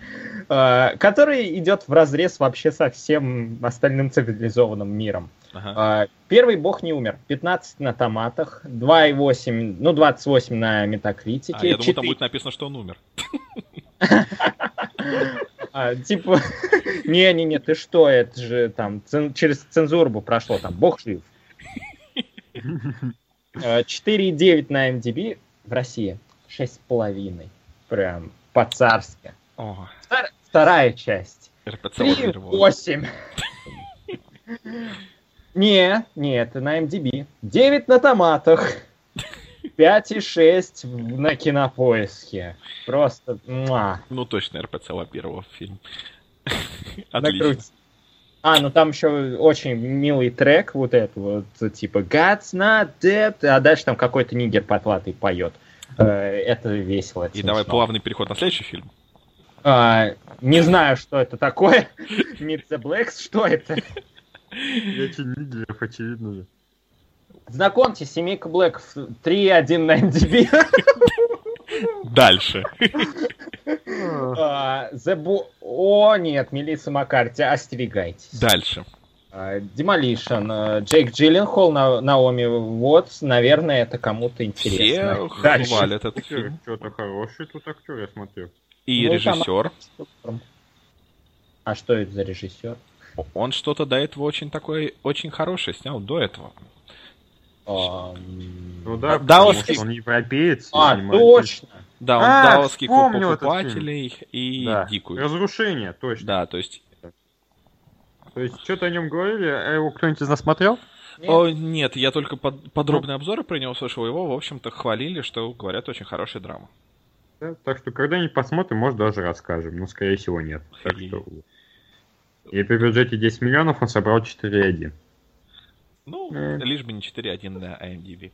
э, который идет в разрез вообще со всем остальным цивилизованным миром. Ага. Э, первый бог не умер. 15 на томатах, 2,8, ну 28 на метакритике. А, я думаю, 4... там будет написано, что он умер. А, типа, не-не-не, ты что, это же там цен, через цензуру бы прошло, там, бог жив. 4,9 а, на MDB в России, 6,5. Прям по-царски. Втор, вторая часть. 3,8. Не, нет, на MDB. 9 на томатах. 5,6 на кинопоиске. Просто... Муа. Ну, точно, РПЦ первого фильм. Отлично. А, ну там еще очень милый трек, вот это вот, типа God's not dead, а дальше там какой-то нигер потлатый поет. Э, это весело. Это И давай плавный переход на следующий фильм. А, не знаю, что это такое. Meet the Blacks, что это? Эти нигеров, очевидно же. Знакомьтесь, семейка Блэк 3.1 на MDB. Дальше. The Bo... О, нет, Мелисса Маккарти, остерегайтесь. Дальше. Демолишн, uh, Джейк Джилленхол, на, Наоми Вот, наверное, это кому-то интересно. Все Дальше. хвалят этот фильм. Что-то хороший тут актер, я смотрю. И ну, режиссер. Там... А что это за режиссер? Он что-то до этого очень такой, очень хороший снял, до этого. Ну да, А, даосский- что он европеец. А, точно. Да, он А, даосский клуб покупателей и Да. дикую. Разрушение, точно. Да, то есть... То есть, что-то о нем говорили, а его кто-нибудь из нас смотрел? Нет. О, нет, я только под- подробные обзоры про него слышал. Его, в общем-то, хвалили, что, говорят, очень хорошая драма. Да, так что когда-нибудь посмотрим, может даже расскажем. Но, скорее всего, нет. Так И- что... И при бюджете 10 миллионов он собрал 4,1. Ну, М. лишь бы не 4.1 на IMDb.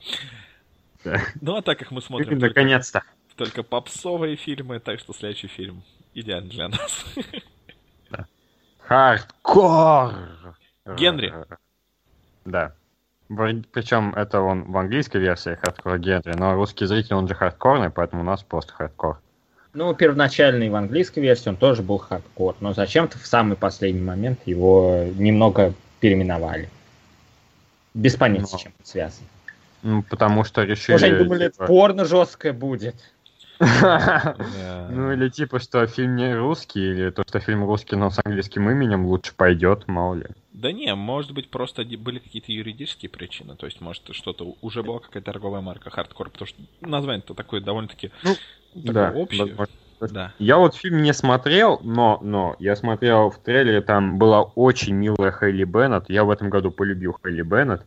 Да. Ну, а так как мы смотрим только, Наконец-то. только попсовые фильмы, так что следующий фильм идеален для нас. Хардкор! Генри. Да. Причем это он в английской версии Hardcore Henry, но русский зритель, он же хардкорный, поэтому у нас просто хардкор. Ну, первоначальный в английской версии он тоже был хардкор, но зачем-то в самый последний момент его немного переименовали. Без понятия, с чем это связано. Ну, потому что решили... Может, они думали, типа- порно жесткое будет. Ну или типа, что фильм не русский, или то, что фильм русский, но с английским именем лучше пойдет, мало ли. Да не, может быть, просто были какие-то юридические причины. То есть, может, что-то уже была какая-то торговая марка хардкор, потому что название-то такое довольно-таки Ну, такое да, общее. возможно. Да. Я вот фильм не смотрел, но, но я смотрел в трейлере, там была очень милая Хейли Беннет. Я в этом году полюбил Хейли Беннет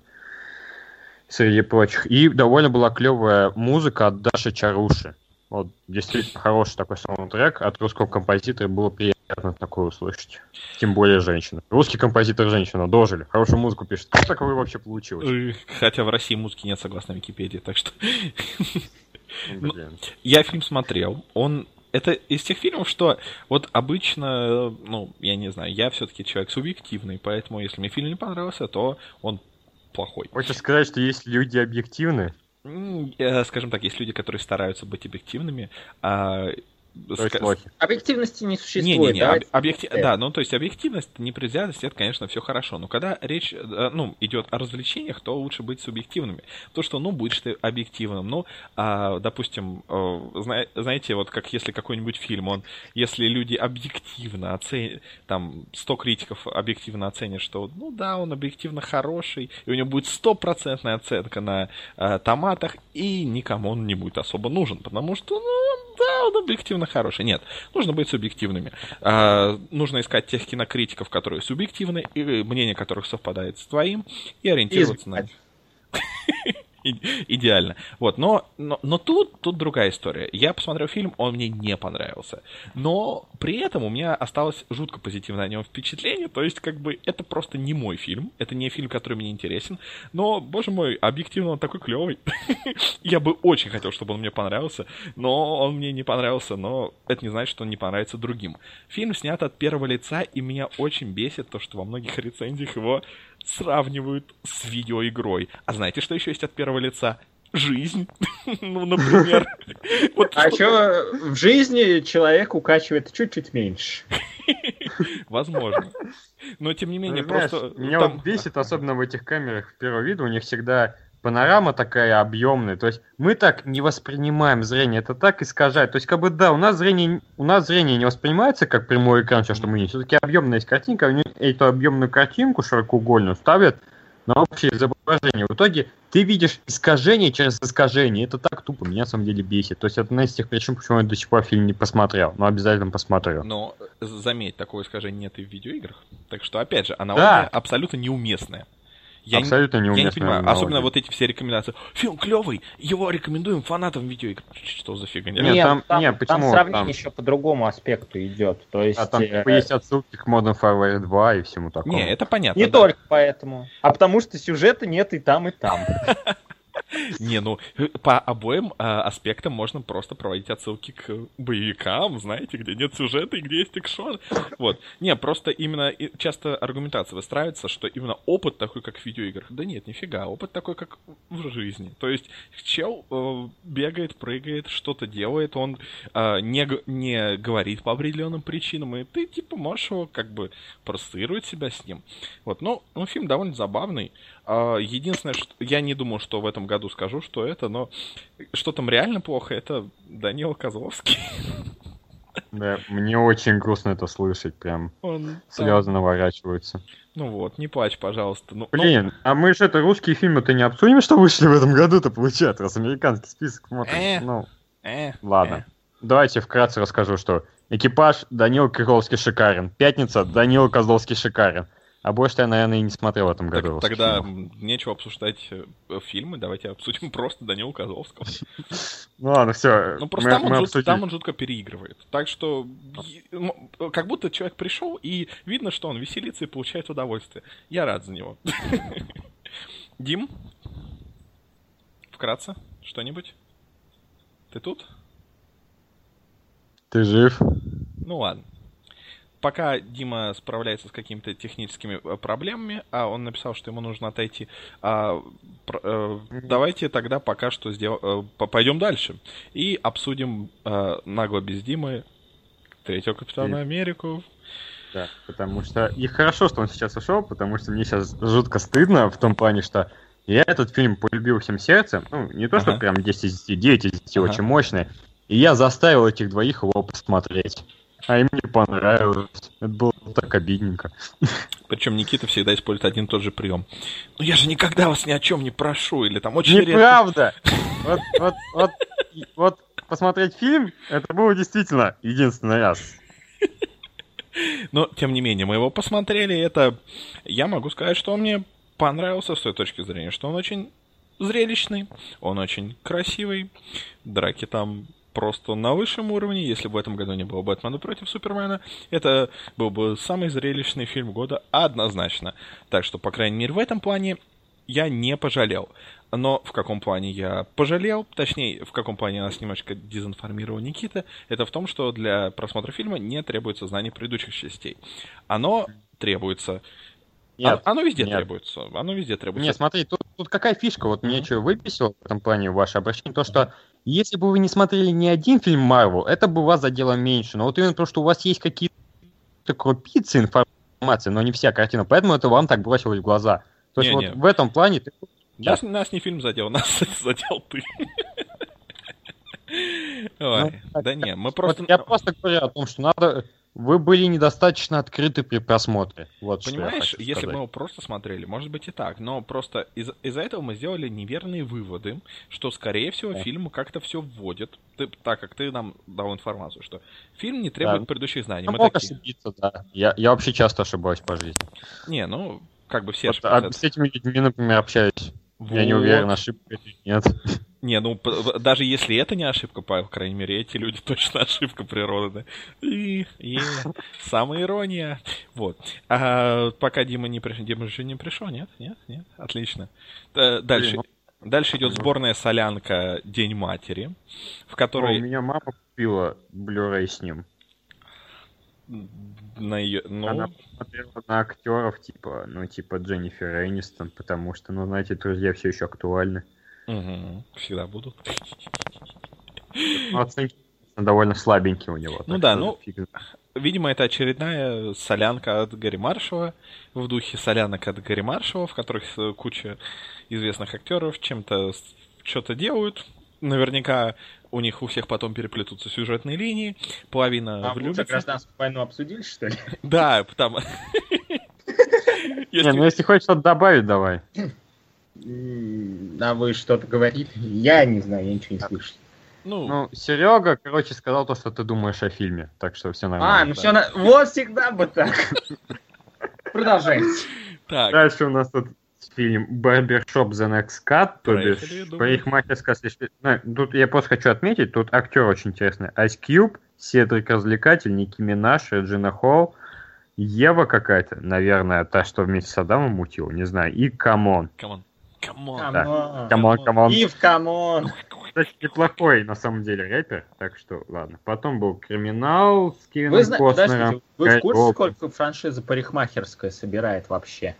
среди прочих. И довольно была клевая музыка от Даши Чаруши. Вот действительно хороший такой саундтрек от русского композитора. Было приятно такое услышать. Тем более женщина. Русский композитор женщина. Дожили. Хорошую музыку пишет. Как такое вообще получилось? Хотя в России музыки нет, согласно Википедии, так что... Я фильм смотрел, он... Это из тех фильмов, что вот обычно, ну, я не знаю, я все-таки человек субъективный, поэтому если мне фильм не понравился, то он плохой. Хочешь сказать, что есть люди объективные? Э, Скажем так, есть люди, которые стараются быть объективными, а То есть. Объективности не существует. Не-не-не, давайте об- объекти- это. да, ну то есть объективность, непредвзятость, это, конечно, все хорошо. Но когда речь, э, ну, идет о развлечениях, то лучше быть субъективными. То, что, ну, будешь ты объективным, ну, а, допустим, зна- знаете, вот как если какой-нибудь фильм, он, если люди объективно оценят, там, 100 критиков объективно оценят, что, ну да, он объективно хороший, и у него будет стопроцентная оценка на э, томатах, и никому он не будет особо нужен, потому что, ну, да, он объективно хороший. Нет, нужно быть субъективными. А, нужно искать тех кинокритиков, которые субъективны, и мнение которых совпадает с твоим, и ориентироваться на них. Идеально. Вот, но, но, но тут, тут другая история. Я посмотрел фильм, он мне не понравился. Но при этом у меня осталось жутко позитивное о нем впечатление. То есть, как бы, это просто не мой фильм. Это не фильм, который мне интересен. Но, боже мой, объективно он такой клевый. Я бы очень хотел, чтобы он мне понравился. Но он мне не понравился. Но это не значит, что он не понравится другим. Фильм снят от первого лица, и меня очень бесит то, что во многих рецензиях его сравнивают с видеоигрой. А знаете, что еще есть от первого лица? Жизнь. Ну, например. Вот А что в жизни человек укачивает чуть-чуть меньше. Возможно. Но, тем не менее, Ну, знаешь, просто... Меня там- вот бесит, особенно в этих камерах в первого вида, у них всегда панорама такая объемная. То есть мы так не воспринимаем зрение, это так искажает. То есть, как бы да, у нас зрение, у нас зрение не воспринимается как прямой экран, все, что мы видим. Все-таки объемная есть картинка, они эту объемную картинку широкоугольную ставят на общее изображение. В итоге ты видишь искажение через искажение. Это так тупо, меня на самом деле бесит. То есть это одна из тех причин, почему я до сих пор фильм не посмотрел. Но обязательно посмотрю. Но, э, заметь, такого искажения нет и в видеоиграх. Так что, опять же, аналогия абсолютно неуместная. Я не- Абсолютно Я не понимаю, аналогия. особенно вот эти все рекомендации. Фильм клевый, его рекомендуем фанатам видеоигр. Что за фигня? Нет, там- не, там почему? сравнение Там- еще по другому аспекту идет. То есть А там э, типа, есть отсылки к Modern Warfare 2 и всему такому. Не, это понятно. не да. только поэтому, а потому что сюжета нет и там, и там. Не, ну, э, по обоим а, аспектам можно просто проводить отсылки к боевикам, знаете, где нет сюжета и где есть экшон. Вот. Не, просто именно часто аргументация выстраивается, что именно опыт такой, как в видеоиграх. Да нет, нифига, опыт такой, как в жизни. То есть чел э, бегает, прыгает, что-то делает, он э, не, не говорит по определенным причинам, и ты, типа, можешь его как бы проассоциировать себя с ним. Вот, ну, ну фильм довольно забавный. А, Единственное, что я не думаю, что в этом году скажу, что это, но что там реально плохо, это Данил Козловский. Да, мне очень грустно это слышать, прям Он там- слезы наворачиваются. Ну вот, не плачь, пожалуйста. Ну, ну, Блин, а мы же это русские фильмы-то не обсудим, что вышли в этом году-то, получается, раз американский список смотрим. Э. Ну, э, ладно. Давайте вкратце расскажу, что экипаж Данил Крыловский шикарен, Пятница Данил Козловский шикарен. А больше я, наверное, и не смотрел в этом году. Так- русских тогда фильмов. нечего обсуждать э, фильмы, давайте обсудим просто Данила Козловского. Ну ладно, все. Ну просто там, он жутко переигрывает. Так что м, как будто человек пришел, и видно, что он веселится и получает удовольствие. Я рад за него. Дим? Вкратце, что-нибудь? Ты тут? Ты жив? Ну ладно. Пока Дима справляется с какими-то техническими э, проблемами, а он написал, что ему нужно отойти, а, пр- э, давайте тогда пока что сдел- э, по- пойдем дальше и обсудим э, нагло без Димы третьего Капитана Америку. Да, потому что... И хорошо, что он сейчас ушел, потому что мне сейчас жутко стыдно в том плане, что я этот фильм полюбил всем сердцем. Ну, не то, что Ага. прям 10 из 10, 9 из 10 Ага. очень мощные. И я заставил этих двоих его посмотреть. А им не понравилось. Это было так обидненько. Причем Никита всегда использует один и тот же прием. Ну я же никогда вас ни о чем не прошу, или там очень редко. Неправда! Вот, вот, вот, посмотреть фильм, это было действительно единственный раз. Но, тем не менее, мы его посмотрели, и это... Я могу сказать, что он мне понравился с той точки зрения, что он очень зрелищный, он очень красивый, драки там просто на высшем уровне. Если бы в этом году не было Бэтмена против Супермена, это был бы самый зрелищный фильм года однозначно. Так что, по крайней мере, в этом плане я не пожалел. Но в каком плане я пожалел, точнее, в каком плане нас немножко дезинформировал Никита, это в том, что для просмотра фильма не требуется знание предыдущих частей. Оно требуется. Нет, А- оно везде нет. требуется. Оно везде требуется. Не, смотри, тут, тут какая фишка, вот мне Мгм. что выписал в этом плане ваше обращение, то что если бы вы не смотрели ни один фильм Марвел, это бы вас задело меньше. Но вот именно то, что у вас есть какие-то крупицы информации, но не вся картина, поэтому это вам так бросилось в глаза. То есть Не-не. вот в этом плане ты... Нас, нас не фильм задел, нас задел ты. Ой, Ну, да не, мы просто... я просто говорю о том, что надо... Вы были недостаточно открыты при просмотре. Вот что я Понимаешь, если бы мы его просто смотрели, может быть и так, но просто из- из-за этого мы сделали неверные выводы, что, скорее всего, Да. фильм как-то все вводит, ты, так как ты нам дал информацию, что фильм не требует Да. предыдущих знаний. Я Мы мог такие, ошибиться, да. Я, я вообще часто ошибаюсь по жизни. не, ну, как бы все Вот, ошибаются. а с этими людьми, например, общаюсь. Я не Вот. уверен, ошибка или нет. Не, ну, даже если это не ошибка, по по крайней мере, эти люди точно ошибка природы. И, и самая ирония. Вот. А пока Дима не пришел, Дима же не пришел, нет? Нет? Нет? Отлично. Э, Дальше. Дальше идет сборная солянка День матери, в которой У меня мама купила Blu-ray с ним. на ее, ну, Она посмотрела на актеров, типа, ну, типа Дженнифер Энистон, потому что, ну, знаете, друзья все еще актуальны. Мгм, всегда будут. Ну, оценки довольно слабенькие у него. Ну да, ну, фиг. Видимо, это очередная солянка от Гарри Маршала в духе солянок от Гарри Маршала, в которых куча известных актеров чем-то что-то делают. Наверняка у них у всех потом переплетутся сюжетные линии, половина А влюбится. гражданскую войну обсудили, что ли? Да, потому... Не, ну, если хочешь что-то добавить, давай. А вы что-то говорите? Я не знаю, я ничего не слышу. Ну, Ну, Серега, короче, сказал то, что ты думаешь о фильме, так что все А, нормально. ну да. все, на... вот всегда бы так. Продолжайте. так, Дальше у нас тут фильм Barbershop The Next Cut, то бишь парикмахерская слишком... Ну, тут я просто хочу отметить, тут актер очень интересный. Ice Cube, Седрик Развлекатель, Ники Минаж, Реджина Холл, Ева какая-то, наверное, та, что вместе с Адамом мутила, не знаю, и Common. Common. Common. Common. Common, Common. Ив, Common. Кстати, неплохой, на самом деле, рэпер, так что, ладно. Потом был Криминал с Кевином Вы, зна- Костнером. подождите, вы в курсе, сколько франшиза парикмахерская собирает вообще?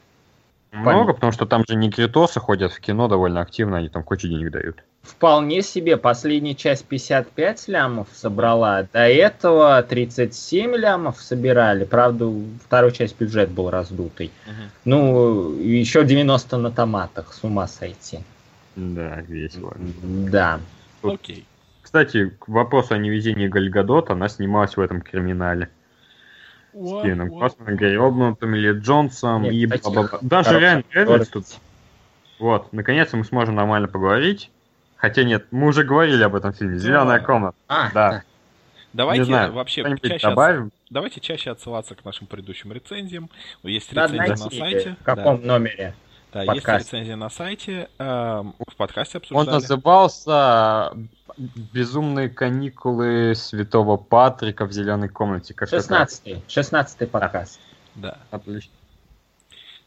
Много, потому что там же негритосы ходят в кино довольно активно, они там кучу денег дают. Вполне себе. Последняя часть 55 лямов собрала. До этого 37 лямов собирали. Правда, второй часть бюджет был раздутый. Мгм. Ну, еще 90 на томатах. С ума сойти. Да, весело. Да. Окей. Кстати, к вопросу о невезении Гальгадот, она снималась в этом криминале. С Кевином Костнером, Гарри Обнутым, или Джонсом Нет, и бла-бла-бла. Даже хороший Райан Рейнольдс тут. Вот, наконец-то мы сможем нормально поговорить. Хотя нет, мы уже говорили об этом фильме. Зеленая Да. комната. А, Да. Давайте Не знаю, вообще чаще, добавим. давайте чаще отсылаться к нашим предыдущим рецензиям. Есть Надо рецензия на сайте. в каком номере. Да, да, есть рецензия на сайте. эм, в подкасте Он обсуждали. назывался «Безумные каникулы Святого Патрика в зеленой комнате». Как 16-й. 16-й подкаст. Да. Отлично.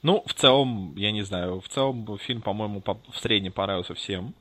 Ну, в целом, я не знаю, в целом фильм, по-моему, по- в среднем понравился всем.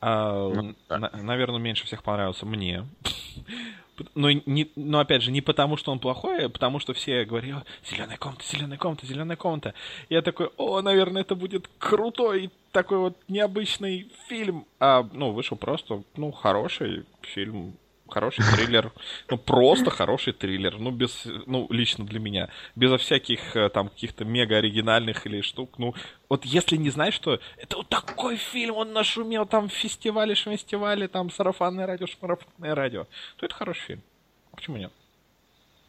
А, Ну, да. на- наверное, меньше всех понравился мне. Но, не, но опять же, не потому, что он плохой, а потому что все говорили, зеленая комната, зеленая комната, зеленая комната. Я такой, о, наверное, это будет крутой такой вот необычный фильм. А, ну, вышел просто, ну, хороший фильм, хороший триллер. Ну, просто хороший триллер. Ну, без, ну, лично для меня. Безо всяких э, там каких-то мега оригинальных или штук. Ну, вот если не знаешь, что это вот такой фильм, он нашумел там в фестивале, фестивале, там сарафанное радио, шмарафанное радио, то это хороший фильм. Почему нет?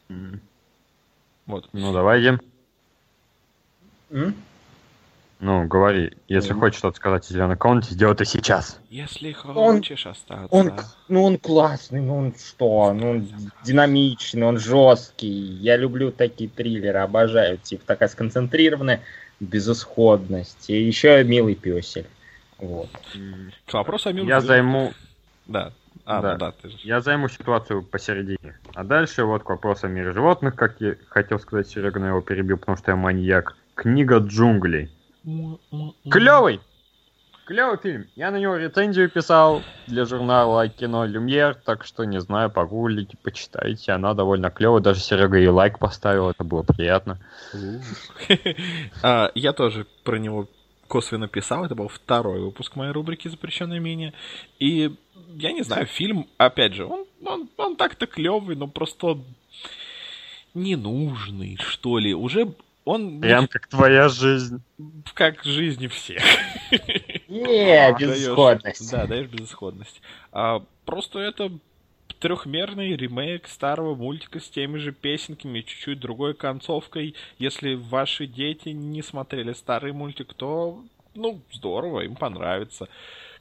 М, Вот. Ну, давайте. М? Ну, говори. Если Мгм. хочешь что-то сказать о зеленой комнате, сделай это сейчас. Если Он- хочешь остаться... Он, ну он классный, ну он что, ну он динамичный, он жесткий. Я люблю такие триллеры, обожаю. Типа такая сконцентрированная безысходность. И еще милый песель. Вот. К вопросу о милых Я займу, Да. А, Да. ну да, ты же... я займу ситуацию посередине. А дальше вот к вопросу о мире животных, как я хотел сказать Серега, но я его перебил, потому что я маньяк. Книга джунглей. Клевый! Клевый фильм. Я на него рецензию писал для журнала Кино Люмьер, так что не знаю, погуглите, почитайте. Она довольно клевая. Даже Серега и лайк поставил, это было приятно. А, Я тоже про него косвенно писал. Это был второй выпуск моей рубрики «Запрещенное мнение». И я не знаю, фильм, опять же, он, он, он так-то клевый, но просто ненужный, что ли. Уже он Прям как твоя жизнь. как жизни всех. Не, безысходность. Да, даешь безысходность. А, просто это трехмерный ремейк старого мультика с теми же песенками, чуть-чуть другой концовкой. Если ваши дети не смотрели старый мультик, то, ну, здорово, им понравится.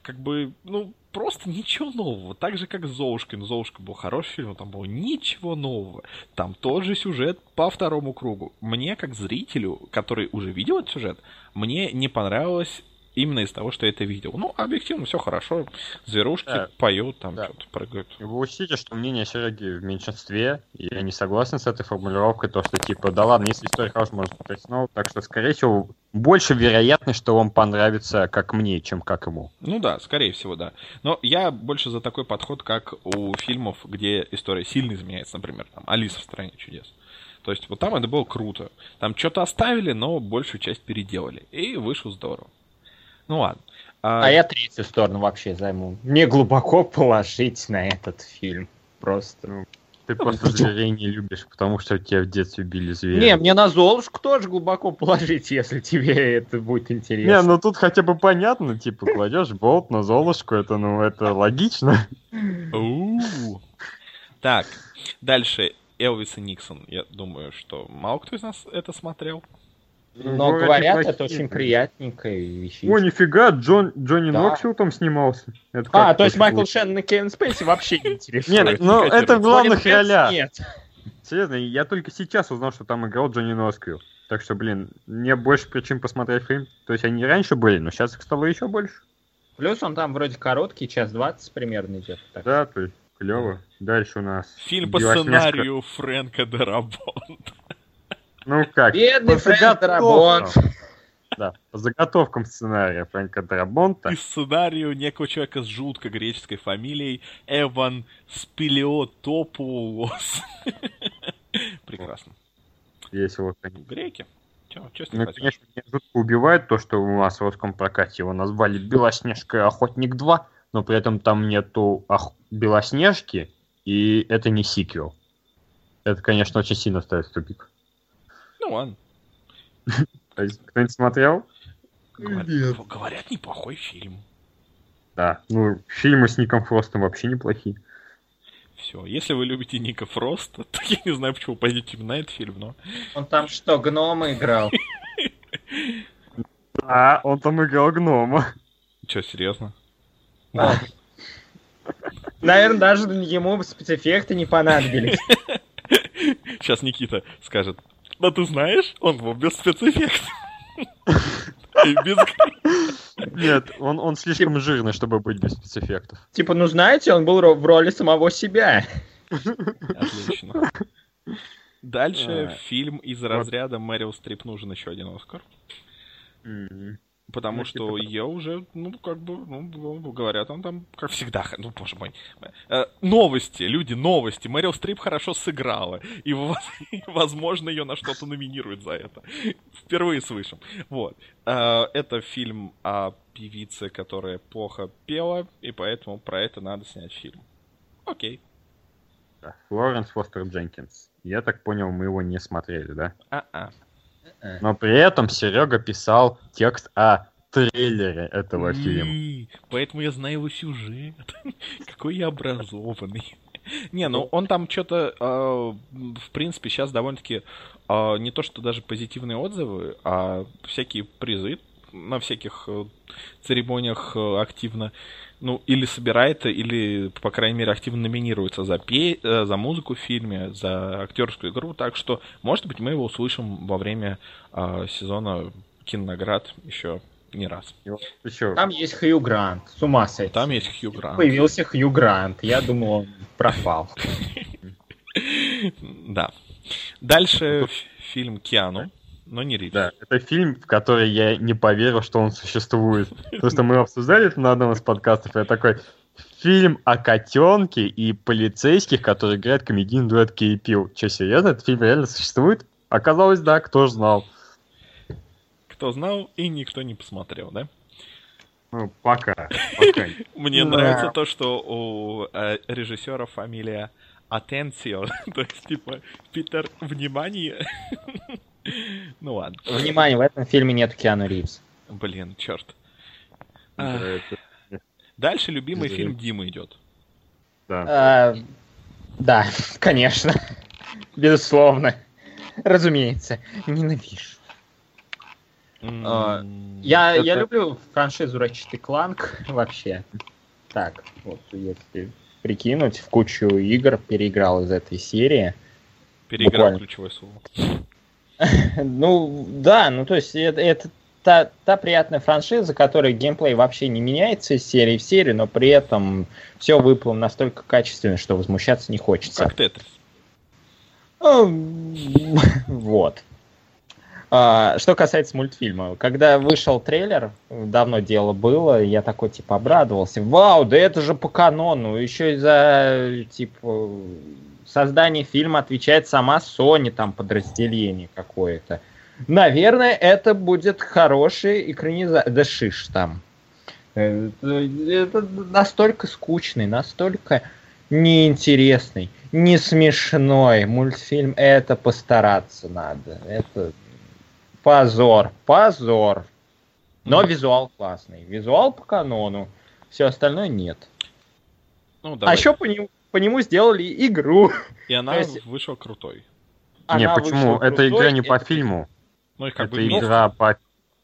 Как бы, ну, просто ничего нового. Так же, как Золушка. Ну, Золушка был хороший фильм, но там было ничего нового. Там тот же сюжет по второму кругу. Мне, как зрителю, который уже видел этот сюжет, мне не понравилось именно из того, что я это видел. Ну, объективно все хорошо. Зверушки Да. поют, там Да. что-то прыгают. Вы учтите, что мнение Сереги в меньшинстве, и я не согласен с этой формулировкой, то, что типа, да ладно, если история хорошая, можно смотреть снова, так что, скорее всего, больше вероятность, что вам понравится как мне, чем как ему. Ну да, скорее всего, да. Но я больше за такой подход, как у фильмов, где история сильно изменяется, например, там «Алиса в стране чудес». То есть вот там это было круто. Там что-то оставили, но большую часть переделали. И вышло здорово. Ну ладно. А я третью сторону вообще займу. Мне глубоко положить на этот фильм. Просто. Ну, Ты просто зверей не любишь, потому что тебя в детстве били звери. Не, мне на Золушку тоже глубоко положить, если тебе это будет Не, интересно. ну тут хотя бы понятно, типа, кладешь болт на Золушку, это, ну, это логично. Так, дальше Элвис и Никсон. Я думаю, что мало кто из нас это смотрел. Но Вроде говорят, неплохие. это очень приятненькая вещичка. О, нифига, Джон, Джонни Да. Ноксвилл там снимался. Это А, то есть Майкл? Шеннон и Кевин Спейси вообще не Нет, интересует. ну Никаких это в главных ролях. Нет. Серьезно, я только сейчас узнал, что там играл Джонни Носквилл. Так что, блин, мне больше причин посмотреть фильм. То есть они раньше были, но сейчас их стало еще больше. Плюс он там вроде короткий, час двадцать примерно идет. Так. Да, то есть клево. Дальше у нас... Фильм по сценарию Фрэнка Дарабонта. Ну как? Бедный по Фрэнк заготовкам. Дарабонт. Да, по заготовкам сценария Фрэнка Дарабонта. И сценарию некого человека с жутко греческой фамилией Эван Спелеотопулос. Прекрасно. Весело, конечно. Греки. Че, че с Ну, конечно, меня жутко убивает то, что у нас в русском прокате его назвали Белоснежка и Охотник 2, но при этом там нету ох- Белоснежки, и это не сиквел. Это, конечно, очень сильно ставит в тупик. Ну ладно. Есть, кто-нибудь смотрел? Говорят, говорят, неплохой фильм. Да, ну, фильмы с Ником Фростом вообще неплохие. Все, если вы любите Ника Фроста, то я не знаю, почему пойдете именно на этот фильм, но... Он там что, гнома играл? А, он там играл гнома. Че, серьезно? Наверное, даже ему спецэффекты не понадобились. Сейчас Никита скажет, да ты знаешь, он был без спецэффектов. Нет, он, он слишком жирный, чтобы быть без спецэффектов. Типа, ну знаете, он был в роли самого себя. Отлично. Дальше фильм из разряда Мэрил Стрип нужен еще один Оскар. Потому ну, что типа... я уже, ну, как бы, ну, говорят, он там, как всегда, ну, боже мой. Э, новости, люди, новости. Мэрил Стрип хорошо сыграла. И, возможно, ее на что-то номинируют за это. Впервые слышим. Вот. Э, это фильм о певице, которая плохо пела, и поэтому про это надо снять фильм. Окей. Флоренс Фостер Дженкинс. Я так понял, мы его не смотрели, да? А-а. Но при этом Серега писал текст о трейлере этого фильма. Поэтому я знаю его сюжет. Какой я образованный. Не, ну он там что-то, э, в принципе, сейчас довольно-таки э, не то, что даже позитивные отзывы, а всякие призы на всяких э, церемониях э, активно, ну, или собирает, или, по крайней мере, активно номинируется за, пе э, за музыку в фильме, за актерскую игру, так что, может быть, мы его услышим во время э, сезона кинонаград еще не раз. Еще. Там есть Хью Грант, с ума сойти. Там есть Хью Грант. Появился Хью Грант, я думал, он пропал. Да. Дальше фильм Киану но не Ривз. Да, это фильм, в который я не поверил, что он существует. Потому что мы обсуждали это на одном из подкастов, и я такой, фильм о котенке и полицейских, которые играют комедийный дуэт Кей Пил. Че, серьезно, этот фильм реально существует? Оказалось, да, кто ж знал. Кто знал, и никто не посмотрел, да? Ну, пока. пока. Мне нравится то, что у э, режиссера фамилия Атенсио, то есть, типа, Питер, внимание. Ну ладно. Внимание, в этом фильме нет Киану Ривз. Блин, черт. Дальше любимый фильм Димы идет. Да. А, да, конечно. Безусловно. Разумеется. Ненавижу. А, я, я люблю франшизу Ratchet Clank вообще. Так, вот если прикинуть, в кучу игр переиграл из этой серии. Переиграл Буквально. ключевое слово. Ну, да, ну то есть это, это та, та приятная франшиза, которая геймплей вообще не меняется из серии в серию, но при этом все выпало настолько качественно, что возмущаться не хочется. Как Тетрис. Вот. А, что касается мультфильма, когда вышел трейлер, давно дело было, я такой типа обрадовался. Вау, да это же по канону, еще и за типа создании фильма отвечает сама Sony, там подразделение какое-то. Наверное, это будет хороший экранизация. Да шиш там. Э, это настолько скучный, настолько неинтересный, не смешной мультфильм. Это постараться надо. Это позор, позор. Но визуал классный. Визуал по канону. Все остальное нет. Ну, а еще по нему по нему сделали игру. И она есть... вышла крутой. Не, почему? Это игра не по фильму. Ну, как это бы игра по...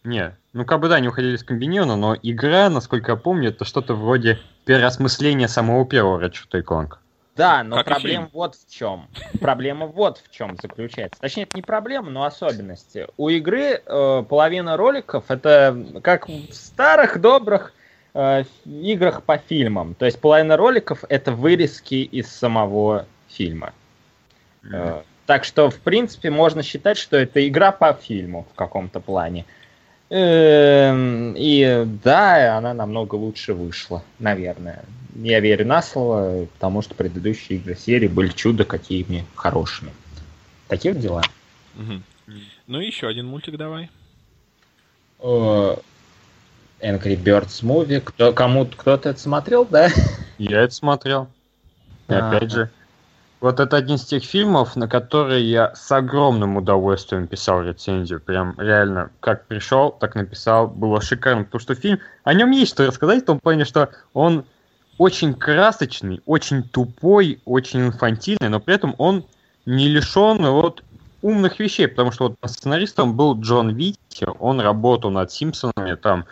Не, ну как бы да, не уходили с комбинированно, но игра, насколько я помню, это что-то вроде переосмысления самого первого Ratchet Clank. Да, но как проблема вот в чем. Проблема вот в чем заключается. Точнее, это не проблема, но особенности. У игры э, половина роликов это как в старых добрых э, играх по фильмам. То есть половина роликов это вырезки из самого фильма. Mm-hmm. Э, так что, в принципе, можно считать, что это игра по фильму в каком-то плане. Э, и да, она намного лучше вышла, наверное. Я верю на слово, потому что предыдущие игры серии были чудо какими хорошими. Такие дела. Угу. Ну и еще один мультик давай. Angry Birds Movie. Кто, кому, кто-то это смотрел, да? Я это смотрел. И а, опять же. Вот это один из тех фильмов, на которые я с огромным удовольствием писал рецензию. Прям реально, как пришел, так написал. Было шикарно, потому что фильм... О нем есть что рассказать, в том плане, что он очень красочный, очень тупой, очень инфантильный, но при этом он не лишен вот умных вещей, потому что вот сценаристом был Джон Витти, он работал над Симпсонами там,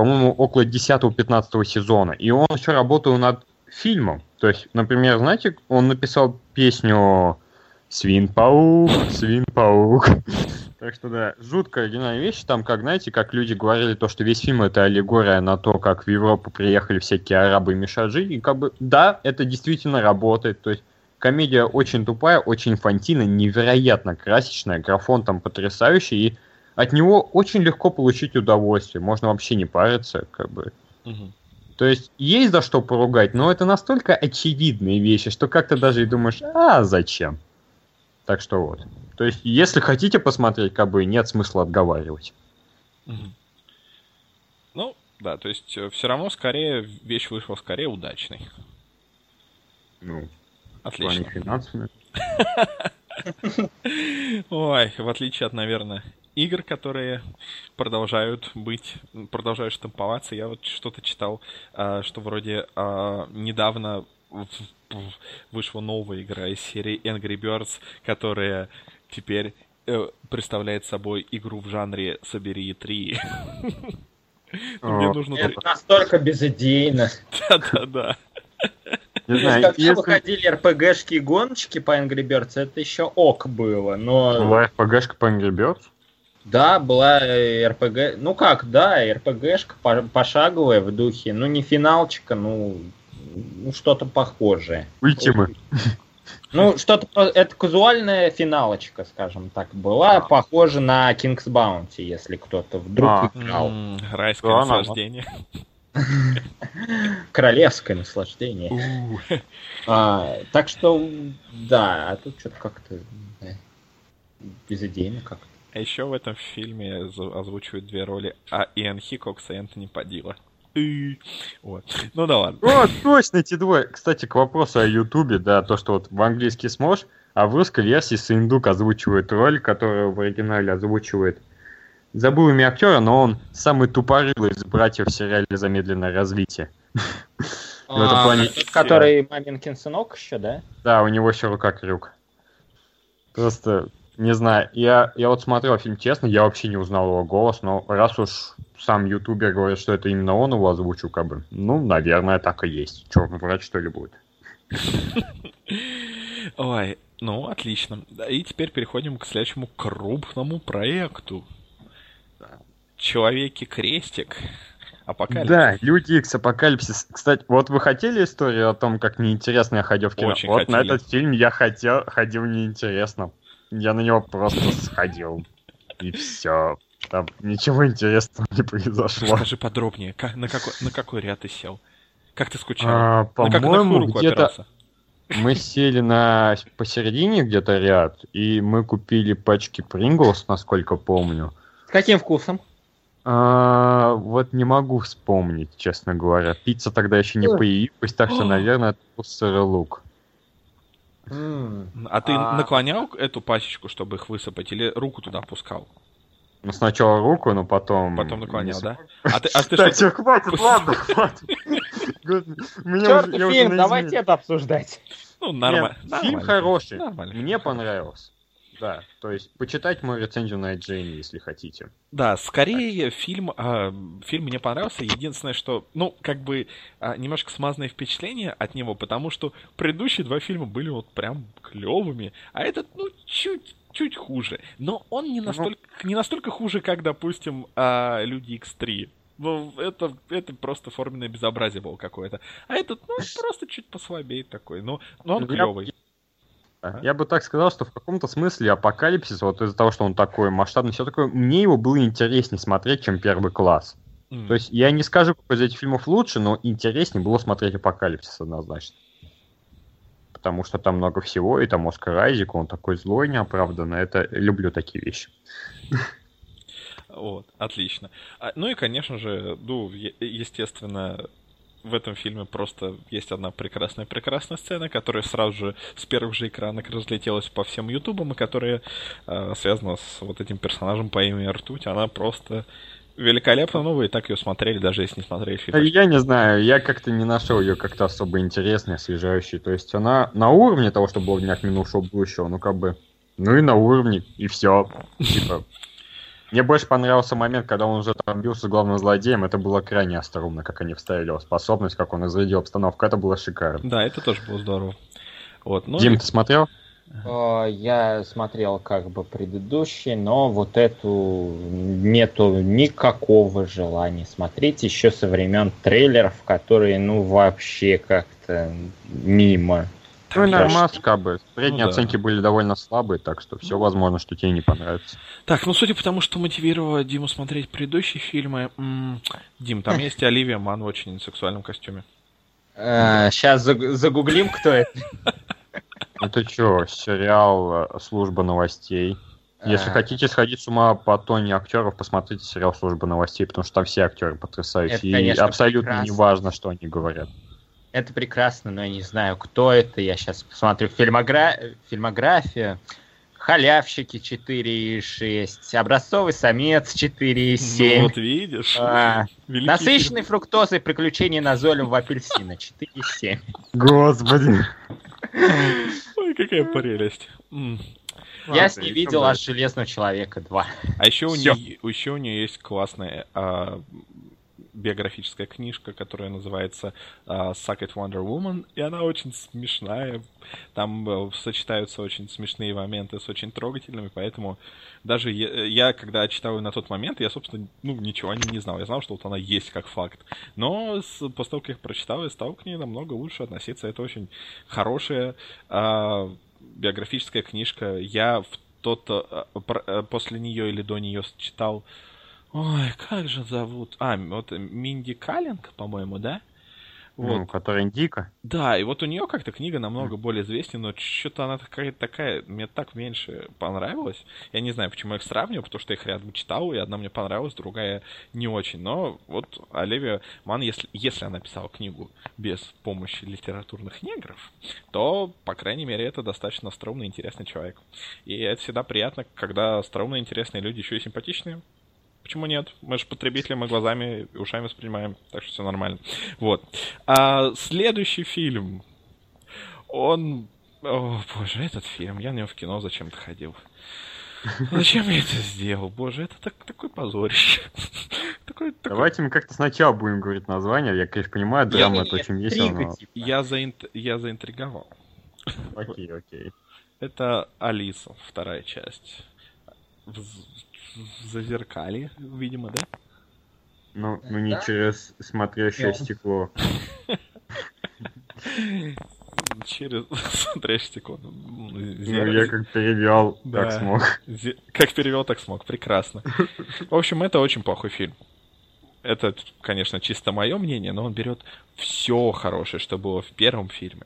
по-моему, около 10-15 сезона, и он еще работал над фильмом. То есть, например, знаете, он написал песню Свин-паук, свин-паук. Так что да, жуткая оригинальная вещь. Там, как знаете, как люди говорили, то, что весь фильм это аллегория на то, как в Европу приехали всякие арабы и мешают жить. И как бы, да, это действительно работает. То есть комедия очень тупая, очень инфантильная, невероятно красочная, графон там потрясающий, и от него очень легко получить удовольствие. Можно вообще не париться, как бы. Угу. То есть есть за что поругать, но это настолько очевидные вещи, что как-то даже и думаешь, а зачем? Так что вот. То есть, если хотите посмотреть, как бы нет смысла отговаривать. Ну, да, то есть э, все равно скорее вещь вышла скорее удачной. Ну, отлично. Ой, в отличие от, наверное, игр, которые продолжают быть, продолжают штамповаться. Я вот что-то читал, а, что вроде а, недавно вышла новая игра из серии Angry Birds, которая теперь э, представляет собой игру в жанре «Собери три». Мне нужно... Это настолько безыдейно. Да-да-да. Не знаю, когда если... выходили РПГшки и гоночки по Angry Birds, это еще ок было, но... Была РПГшка по Angry Birds? Да, была РПГ, ну как, да, РПГшка пошаговая в духе, ну не финалчика, ну, ну что-то похожее. Ультимы. Ну, что-то, это казуальная финалочка, скажем так, была, а. похожа на King's Bounty, если кто-то вдруг а. играл. Райское да, наслаждение. Королевское наслаждение. а, так что, да, а тут что-то как-то да, безыдейно как-то. А еще в этом фильме озвучивают две роли а Иэн Хикокс и Энтони Падила. Вот. Ну да ладно. О, точно эти двое. Кстати, к вопросу о Ютубе, да, то, что вот в английский сможешь, а в русской версии Сындук озвучивает роль, которую в оригинале озвучивает Забыл имя актера, но он самый тупорылый из братьев в сериале «Замедленное развитие». А, который маминкин сынок еще, да? Да, у него еще рука крюк. Просто, не знаю, я, я вот смотрел фильм честно, я вообще не узнал его голос, но раз уж сам ютубер говорит, что это именно он его озвучил, как бы, ну, наверное, так и есть. Черный врач, что ли, будет. Ой, ну, отлично. И теперь переходим к следующему крупному проекту. Человеки-крестик. Апокалипсис. Да, Люди Икс, Апокалипсис. Кстати, вот вы хотели историю о том, как неинтересно я ходил в кино? Очень вот хотели. на этот фильм я хотел, ходил неинтересно. Я на него просто сходил. И все. Там ничего интересного не произошло. Скажи подробнее, как, на, какой, на какой ряд ты сел? Как ты скучал? А, по-моему, где-то... Мы сели на посередине где-то ряд, и мы купили пачки Принглс, насколько помню. С каким вкусом? А, вот не могу вспомнить, честно говоря. Пицца тогда еще не появилась, так что, наверное, это был сырый лук. А ты а. наклонял эту пачечку, чтобы их высыпать, или руку туда опускал? Ну, сначала руку, но потом... Потом наклонял, да? А ты, а ты Кстати, что... хватит, ладно, хватит. Черт, фильм, давайте это обсуждать. Ну, нормально. Фильм хороший, мне понравился. Да, то есть почитать мою рецензию на IGN, если хотите. Да, скорее фильм, э, фильм мне понравился. Единственное, что, ну, как бы э, немножко смазанное впечатление от него, потому что предыдущие два фильма были вот прям клевыми, а этот, ну, чуть чуть хуже. Но он не ну. настолько, ну... не настолько хуже, как, допустим, э, Люди X3. Ну, это, это просто форменное безобразие было какое-то. А этот, ну, просто чуть послабее такой. Но, но он клевый. А? Я бы так сказал, что в каком-то смысле апокалипсис, вот из-за того, что он такой масштабный, все такое, мне его было интереснее смотреть, чем первый класс. Mm. То есть я не скажу, какой из этих фильмов лучше, но интереснее было смотреть апокалипсис однозначно. Потому что там много всего, и там Оскар Айзек, он такой злой, неоправданно. Это люблю такие вещи. Вот, отлично. А, ну и, конечно же, ну, естественно, в этом фильме просто есть одна прекрасная-прекрасная сцена, которая сразу же с первых же экранов разлетелась по всем ютубам, и которая э, связана с вот этим персонажем по имени Ртуть. Она просто великолепно, ну вы и так ее смотрели, даже если не смотрели фильм. Я не знаю, я как-то не нашел ее как-то особо интересной, освежающей. То есть она на уровне того, что было в днях минувшего будущего, ну как бы, ну и на уровне, и все. Типа, мне больше понравился момент, когда он уже там бился с главным злодеем. Это было крайне остроумно, как они вставили его способность, как он разрядил обстановку. Это было шикарно. Да, это тоже было здорово. Вот, ну Дим, и... ты смотрел? Я смотрел как бы предыдущий, но вот эту нету никакого желания смотреть еще со времен трейлеров, которые ну вообще как-то мимо. Ну нормас, как бы. Средние ну, оценки да. были довольно слабые, так что все возможно, что тебе не понравится. Так, ну судя по тому, что мотивировало Диму смотреть предыдущие фильмы, м-м, Дим, там есть Оливия Ман в очень сексуальном костюме. Сейчас э, загуглим, кто это. Это что, сериал э, «Служба новостей». Если а... хотите сходить с ума по тоне актеров, посмотрите сериал «Служба новостей», потому что там все актеры потрясающие. Это, конечно, и абсолютно прекрасно. не важно, что они говорят. Это прекрасно, но я не знаю, кто это. Я сейчас посмотрю фильмогра... фильмографию. Халявщики 4,6, образцовый самец 4,7. Ну, вот видишь. А, насыщенный фруктозой приключения назойливого апельсина 4,7. Господи. Ой, какая прелесть. Я с ней видел аж Железного Человека 2. А еще у, нее, еще у нее есть классная а, биографическая книжка, которая называется uh, Suck It Wonder Woman, и она очень смешная. Там uh, сочетаются очень смешные моменты с очень трогательными, поэтому даже я, я, когда читал на тот момент, я, собственно, ну, ничего ней не знал. Я знал, что вот она есть как факт. Но с, после того, как я прочитал, я стал к ней намного лучше относиться. Это очень хорошая uh, биографическая книжка. Я в тот, uh, после нее или до нее читал Ой, как же зовут? А, вот Минди Каллинг, по-моему, да? Вот. Ну, который Индика. Да, и вот у нее как-то книга намного более известная, но что-то она такая, такая, мне так меньше понравилась. Я не знаю, почему я их сравниваю, потому что я их рядом читал, и одна мне понравилась, другая не очень. Но вот Оливия Ман, если, если она писала книгу без помощи литературных негров, то, по крайней мере, это достаточно остроумный, интересный человек. И это всегда приятно, когда остроумные, интересные люди еще и симпатичные. Почему нет? Мы же потребители, мы глазами и ушами воспринимаем, так что все нормально. Вот. А следующий фильм, он... О, боже, этот фильм, я на него в кино зачем-то ходил. Зачем я это сделал? Боже, это так, такой позорище. такой, такой... Давайте мы как-то сначала будем говорить название. Я, конечно, понимаю, драма это очень весело, но... Типа. Я, заинт... я заинтриговал. Окей, окей. Это Алиса, вторая часть зазеркали, видимо, да? Ну, ну не да? через смотрящее стекло. Через смотрящее стекло. Ну, я как перевел, так смог. Как перевел, так смог. Прекрасно. В общем, это очень плохой фильм. Это, конечно, чисто мое мнение, но он берет все хорошее, что было в первом фильме,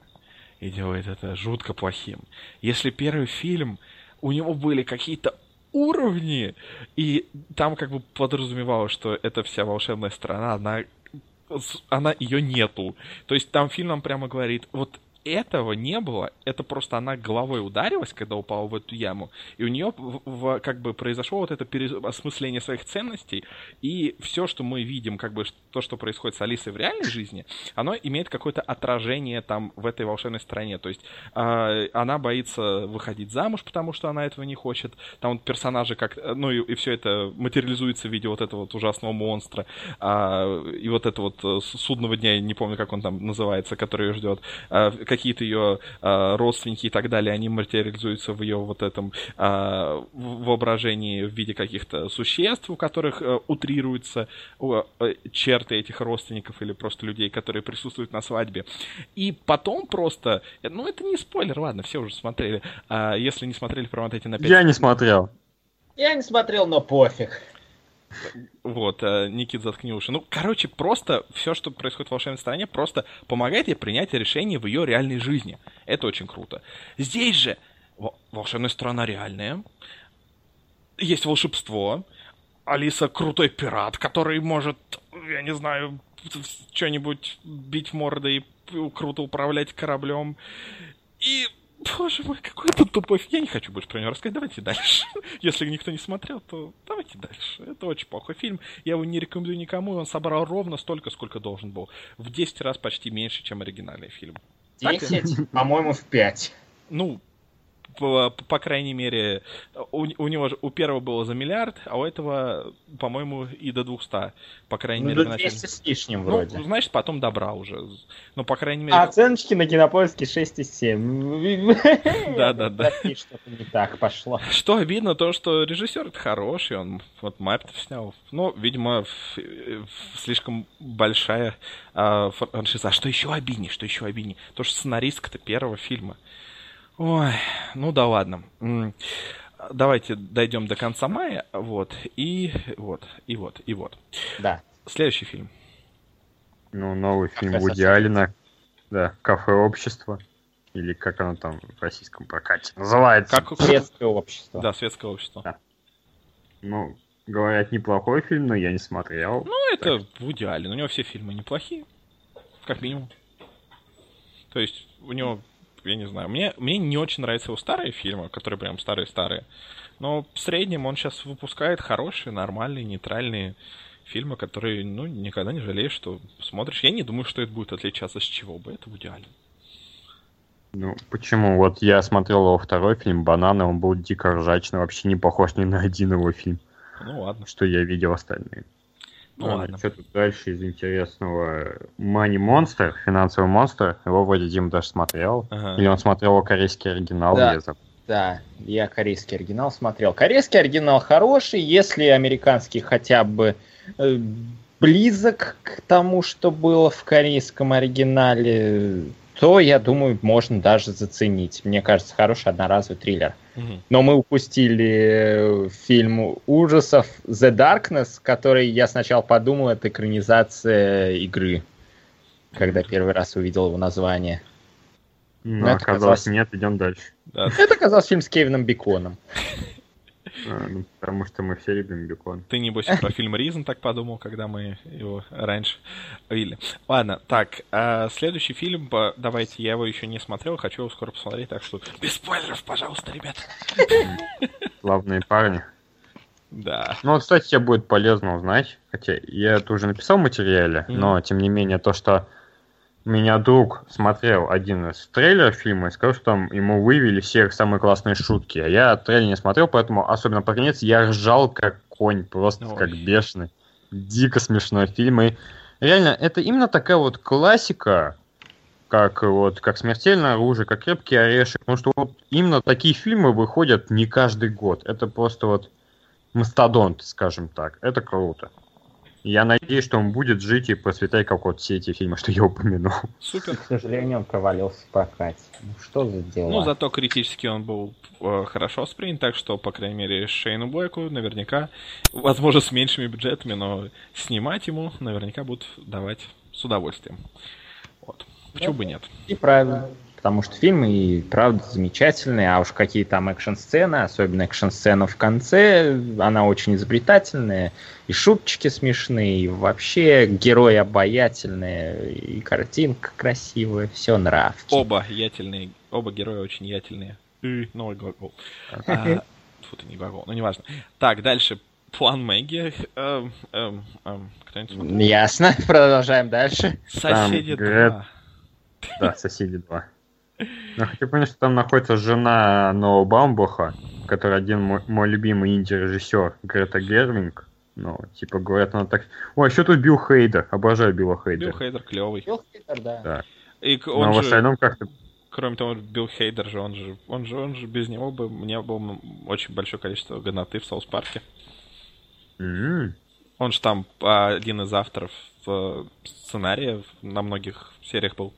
и делает это жутко плохим. Если первый фильм, у него были какие-то уровни, и там как бы подразумевалось, что эта вся волшебная страна, она она ее нету. То есть там фильм нам прямо говорит, вот этого не было, это просто она головой ударилась, когда упала в эту яму, и у нее в, в, как бы произошло вот это переосмысление своих ценностей, и все, что мы видим, как бы то, что происходит с Алисой в реальной жизни, оно имеет какое-то отражение там в этой волшебной стране, то есть э, она боится выходить замуж, потому что она этого не хочет, там вот персонажи как, ну и, и все это материализуется в виде вот этого вот ужасного монстра, э, и вот это вот э, судного дня, я не помню, как он там называется, который ее ждет, э, какие-то ее э, родственники и так далее, они материализуются в ее вот этом э, воображении в виде каких-то существ, у которых э, утрируются э, черты этих родственников или просто людей, которые присутствуют на свадьбе. И потом просто, ну это не спойлер, ладно, все уже смотрели. А если не смотрели, промотайте на 5 Я не смотрел. Я не смотрел, но пофиг. Вот, э, Никит, заткни уши. Ну, короче, просто все, что происходит в волшебной стране, просто помогает ей принять решение в ее реальной жизни. Это очень круто. Здесь же волшебная страна реальная, есть волшебство, Алиса крутой пират, который может, я не знаю, что-нибудь бить мордой, круто управлять кораблем. И Боже мой, какой это тупой. Я не хочу больше про него рассказать. Давайте дальше. Если никто не смотрел, то давайте дальше. Это очень плохой фильм. Я его не рекомендую никому. Он собрал ровно столько, сколько должен был. В 10 раз почти меньше, чем оригинальный фильм. 10? По-моему, в 5. Ну, по, по крайней мере, у, у него у первого было за миллиард, а у этого, по-моему, и до 200. По крайней ну, мере, до 200 с лишним ну, вроде. значит, потом добра уже. Ну, по крайней мере... А оценочки на кинопоиске 6,7. Да-да-да. Что-то не так пошло. Что обидно, то, что режиссер хороший, он вот Маппетов снял. Ну, видимо, слишком большая а, франшиза. А что еще обиднее, что еще обиднее? То, что сценаристка-то первого фильма. Ой, ну да ладно. Давайте дойдем до конца мая, вот, и вот, и вот, и вот. Да. Следующий фильм. Ну, новый фильм Вуди Алина. Да, «Кафе общество». Или как оно там в российском прокате называется. Как... Светское общество. Да, светское общество. Да. Ну, говорят, неплохой фильм, но я не смотрел. Ну, это так. Вуди Аллен. У него все фильмы неплохие. Как минимум. То есть, у него я не знаю. Мне, мне не очень нравятся его старые фильмы, которые прям старые-старые. Но в среднем он сейчас выпускает хорошие, нормальные, нейтральные фильмы, которые, ну, никогда не жалеешь, что смотришь. Я не думаю, что это будет отличаться с чего бы. Это в идеале. Ну, почему? Вот я смотрел его второй фильм «Бананы», он был дико ржачный, вообще не похож ни на один его фильм. Ну, ладно. Что я видел остальные. Ну, а, ладно. Что тут дальше из интересного? Money Monster, финансовый монстр. Его вроде Дим даже смотрел. Ага. Или он смотрел корейский оригинал? Да. Я да, я корейский оригинал смотрел. Корейский оригинал хороший, если американский хотя бы э, близок к тому, что было в корейском оригинале, то, я думаю, можно даже заценить. Мне кажется, хороший одноразовый триллер. Но мы упустили э, фильм ужасов The Darkness, который я сначала подумал, это экранизация игры, когда первый раз увидел его название. Но, Но оказалось, оказалось нет, идем дальше. Да. Это оказался фильм с Кевином Беконом. А, ну, потому что мы все любим бекон. Ты, небось, про фильм Ризен так подумал, когда мы его раньше видели. Ладно, так, а следующий фильм, давайте, я его еще не смотрел, хочу его скоро посмотреть, так что без спойлеров, пожалуйста, ребят. Славные парни. Да. Ну, кстати, тебе будет полезно узнать, хотя я это уже написал в материале, mm. но, тем не менее, то, что меня друг смотрел один из трейлеров фильма и сказал, что там ему вывели все самые классные шутки. А я трейлер не смотрел, поэтому, особенно по конец, я ржал как конь, просто Ой. как бешеный. Дико смешной фильм. И реально, это именно такая вот классика, как вот как смертельное оружие, как крепкий орешек. Потому что вот именно такие фильмы выходят не каждый год. Это просто вот мастодонт, скажем так. Это круто. Я надеюсь, что он будет жить и процветать, как вот все эти фильмы, что я упомянул. Супер. К сожалению, он провалился в прокате. Ну что за дела? Ну, зато критически он был э, хорошо воспринят, так что, по крайней мере, Шейну Блэку наверняка, возможно, с меньшими бюджетами, но снимать ему наверняка будут давать с удовольствием. Вот. Почему бы нет? И правильно потому что фильм и правда замечательный, а уж какие там экшн-сцены, особенно экшн-сцена в конце, она очень изобретательная, и шуточки смешные, и вообще герои обаятельные, и картинка красивая, все нравится. Оба ятельные, оба героя очень ятельные. Новый глагол. А, фу, ты не глагол, ну неважно. Так, дальше. План Мэгги. Эм, эм, эм, Ясно, продолжаем дальше. Соседи 2. Да, соседи 2. Я хочу понять, что там находится жена Ноа Баумбаха, который один мой, мой любимый инди-режиссер, Грета Гервинг. Ну, типа, говорят, она так... О, еще тут Билл Хейдер. Обожаю Билла Хейдера. Билл Хейдер клевый. Билл Хейдер, да. да. И он Но же... в остальном как-то... Кроме того, Билл Хейдер же, он же, он же, он же без него бы мне было очень большое количество годноты в Соус Парке. Mm-hmm. Он же там один из авторов сценария на многих сериях был.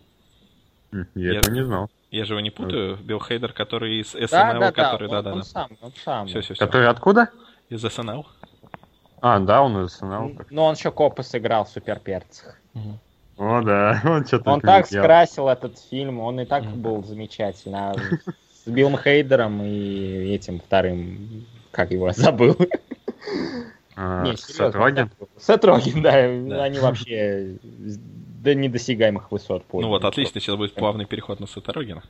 Я, я этого не знал. Я же его не путаю. Билл Хейдер, который из SNL, да, да, который... Да, да, он, да, он сам, он сам. Все, все, все. Который откуда? Из SNL. А, да, он из SNL. Ну, он еще копа сыграл в Суперперцах. Угу. О, да, он что-то... Он так делал. скрасил этот фильм, он и так угу. был замечательный. А с Биллом Хейдером и этим вторым, как его забыл. А, Сет Роген? Сет Роген, да, Да. они вообще до недосягаемых высот Ну вот, отлично, сейчас будет плавный переход на Сета Рогена.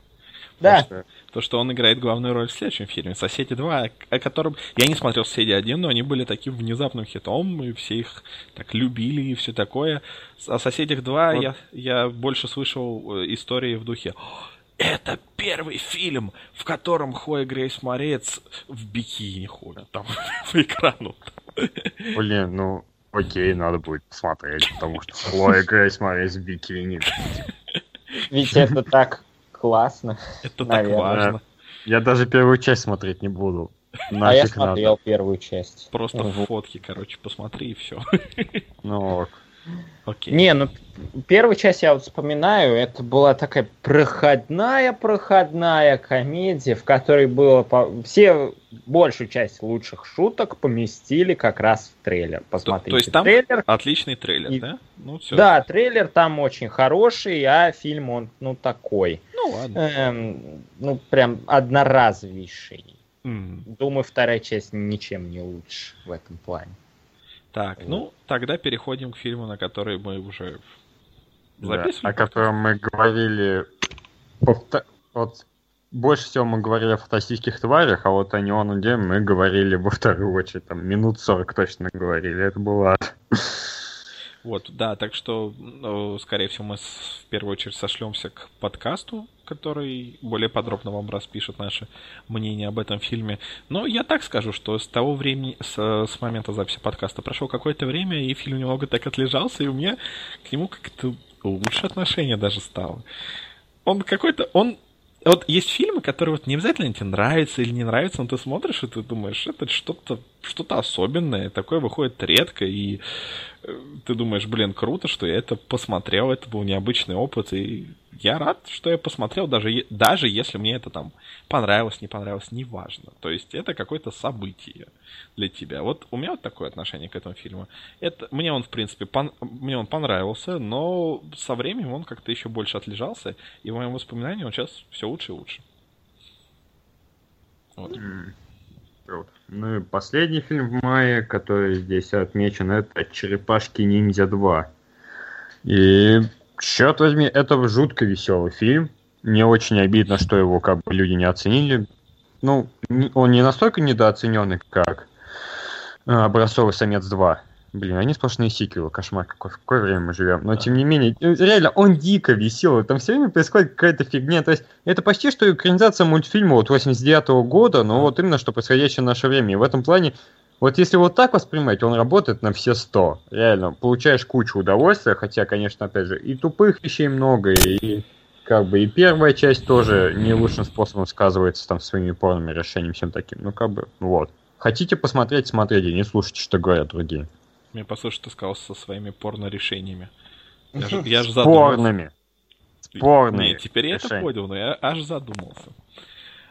Да, Потому что То, что он играет главную роль в следующем фильме, «Соседи 2», о котором я не смотрел «Соседи 1», но они были таким внезапным хитом, и все их так любили и все такое. О «Соседях 2» Вот. я, я больше слышал э, истории в духе «О, это первый фильм, в котором Хлоя Грейс Морец в бикини ходит там по экрану. Блин, ну, окей, надо будет посмотреть, потому что Хлоя Грейс Морейс в бикини. ведь это так классно. Это так Наверное. важно. Я даже первую часть смотреть не буду. А я смотрел надо. первую часть. Просто фотки, короче, посмотри и все. Ну, ок. Окей. Не, ну первую часть я вот вспоминаю, это была такая проходная, проходная комедия, в которой было по- все большую часть лучших шуток поместили как раз в трейлер. Посмотрите то есть там- трейлер. Отличный трейлер, И- да? Ну, все. Да, трейлер там очень хороший, а фильм он ну такой, Ну, ладно. Эм, ну прям одноразовейший. М. Думаю, вторая часть ничем не лучше в этом плане. Так, ну, тогда переходим к фильму, на который мы уже Да, записывали. о котором мы говорили... Вот больше всего мы говорили о фантастических тварях, а вот о Неону Дем мы говорили во вторую очередь, там, минут 40 точно говорили. Это было ад. Вот, да, так что, ну, скорее всего, мы в первую очередь сошлемся к подкасту, который более подробно вам распишет наше мнение об этом фильме. Но я так скажу, что с того времени, с, с момента записи подкаста прошло какое-то время, и фильм немного так отлежался, и у меня к нему как-то лучше отношение даже стало. Он какой-то, он вот есть фильмы, которые вот не обязательно тебе нравятся или не нравятся, но ты смотришь и ты думаешь, это что-то что-то особенное, такое выходит редко, и э, ты думаешь, блин, круто, что я это посмотрел, это был необычный опыт, и я рад, что я посмотрел, даже, даже если мне это там понравилось, не понравилось, неважно. То есть это какое-то событие для тебя. Вот у меня вот такое отношение к этому фильму. Это, мне он, в принципе, пон- мне он понравился, но со временем он как-то еще больше отлежался, и в моем воспоминании он сейчас все лучше и лучше. Вот. Круто. Ну и последний фильм в мае, который здесь отмечен, это «Черепашки ниндзя 2». И, черт возьми, это жутко веселый фильм. Мне очень обидно, что его как бы люди не оценили. Ну, он не настолько недооцененный, как э, «Образцовый самец 2». Блин, они сплошные сиквелы, кошмар какой, в какое время мы живем. Но тем не менее, э, реально, он дико веселый, там все время происходит какая-то фигня. То есть это почти что экранизация мультфильма вот 89 года, но вот именно что происходящее в наше время. И в этом плане, вот если вот так воспринимать, он работает на все 100. Реально, получаешь кучу удовольствия, хотя, конечно, опять же, и тупых вещей много, и как бы и первая часть тоже не лучшим способом сказывается там своими порными решениями, всем таким. Ну, как бы, вот. Хотите посмотреть, смотрите, не слушайте, что говорят другие. Мне послушай, ты сказал со своими порно-решениями. Я же, я же задумался. Спорными. Спорные Не, теперь я это понял, но я аж задумался.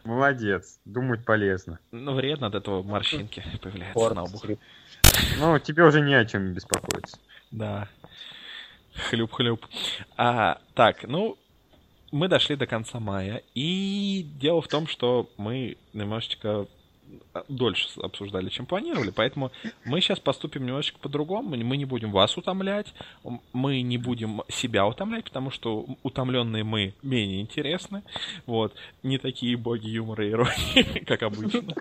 Молодец, думать полезно. Ну, вредно от этого морщинки появляются Порт, на лбу. скрип. Ну, тебе уже не о чем беспокоиться. Да. Хлюп-хлюп. А, так, ну, мы дошли до конца мая, и дело в том, что мы немножечко дольше обсуждали, чем планировали, поэтому мы сейчас поступим немножечко по-другому, мы не будем вас утомлять, мы не будем себя утомлять, потому что утомленные мы менее интересны, вот, не такие боги юмора и иронии, как обычно.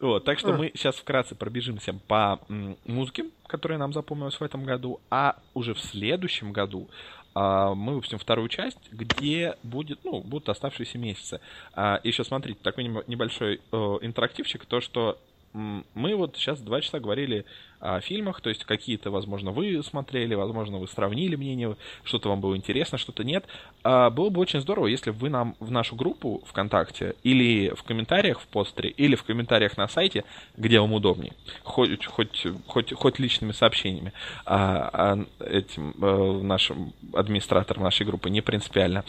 Вот, так что мы сейчас вкратце пробежимся по музыке, которая нам запомнилась в этом году, а уже в следующем году мы выпустим вторую часть, где будет, ну, будут оставшиеся месяцы. А, еще смотрите, такой небо- небольшой э, интерактивчик, то, что мы вот сейчас два часа говорили о фильмах, то есть какие-то, возможно, вы смотрели, возможно, вы сравнили мнение, что-то вам было интересно, что-то нет. А, было бы очень здорово, если бы вы нам в нашу группу ВКонтакте или в комментариях в постере, или в комментариях на сайте, где вам удобнее, хоть, хоть, хоть, хоть личными сообщениями а, а этим э, нашим администраторам нашей группы, не принципиально,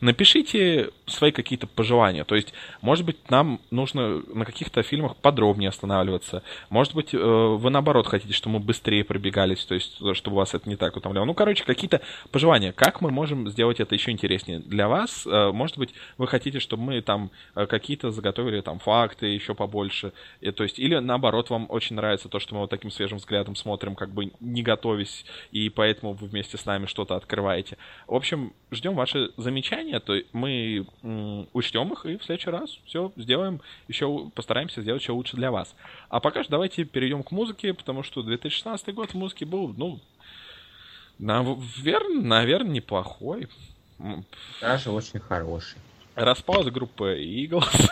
напишите свои какие-то пожелания. То есть, может быть, нам нужно на каких-то фильмах подробнее останавливаться. Может быть, э, вы наоборот хотите, чтобы мы быстрее пробегались, то есть чтобы вас это не так утомляло. Ну, короче, какие-то пожелания. Как мы можем сделать это еще интереснее для вас? Э, может быть, вы хотите, чтобы мы там э, какие-то заготовили там факты еще побольше, и, то есть или наоборот вам очень нравится то, что мы вот таким свежим взглядом смотрим, как бы не готовясь, и поэтому вы вместе с нами что-то открываете. В общем, ждем ваши замечания, то мы учтем их и в следующий раз все сделаем, еще постараемся сделать еще лучше для вас. А пока что давайте перейдем к музыке, потому что 2016 год в музыке был, ну, наверное, наверное, неплохой. Даже очень хороший. Распалась группа Eagles.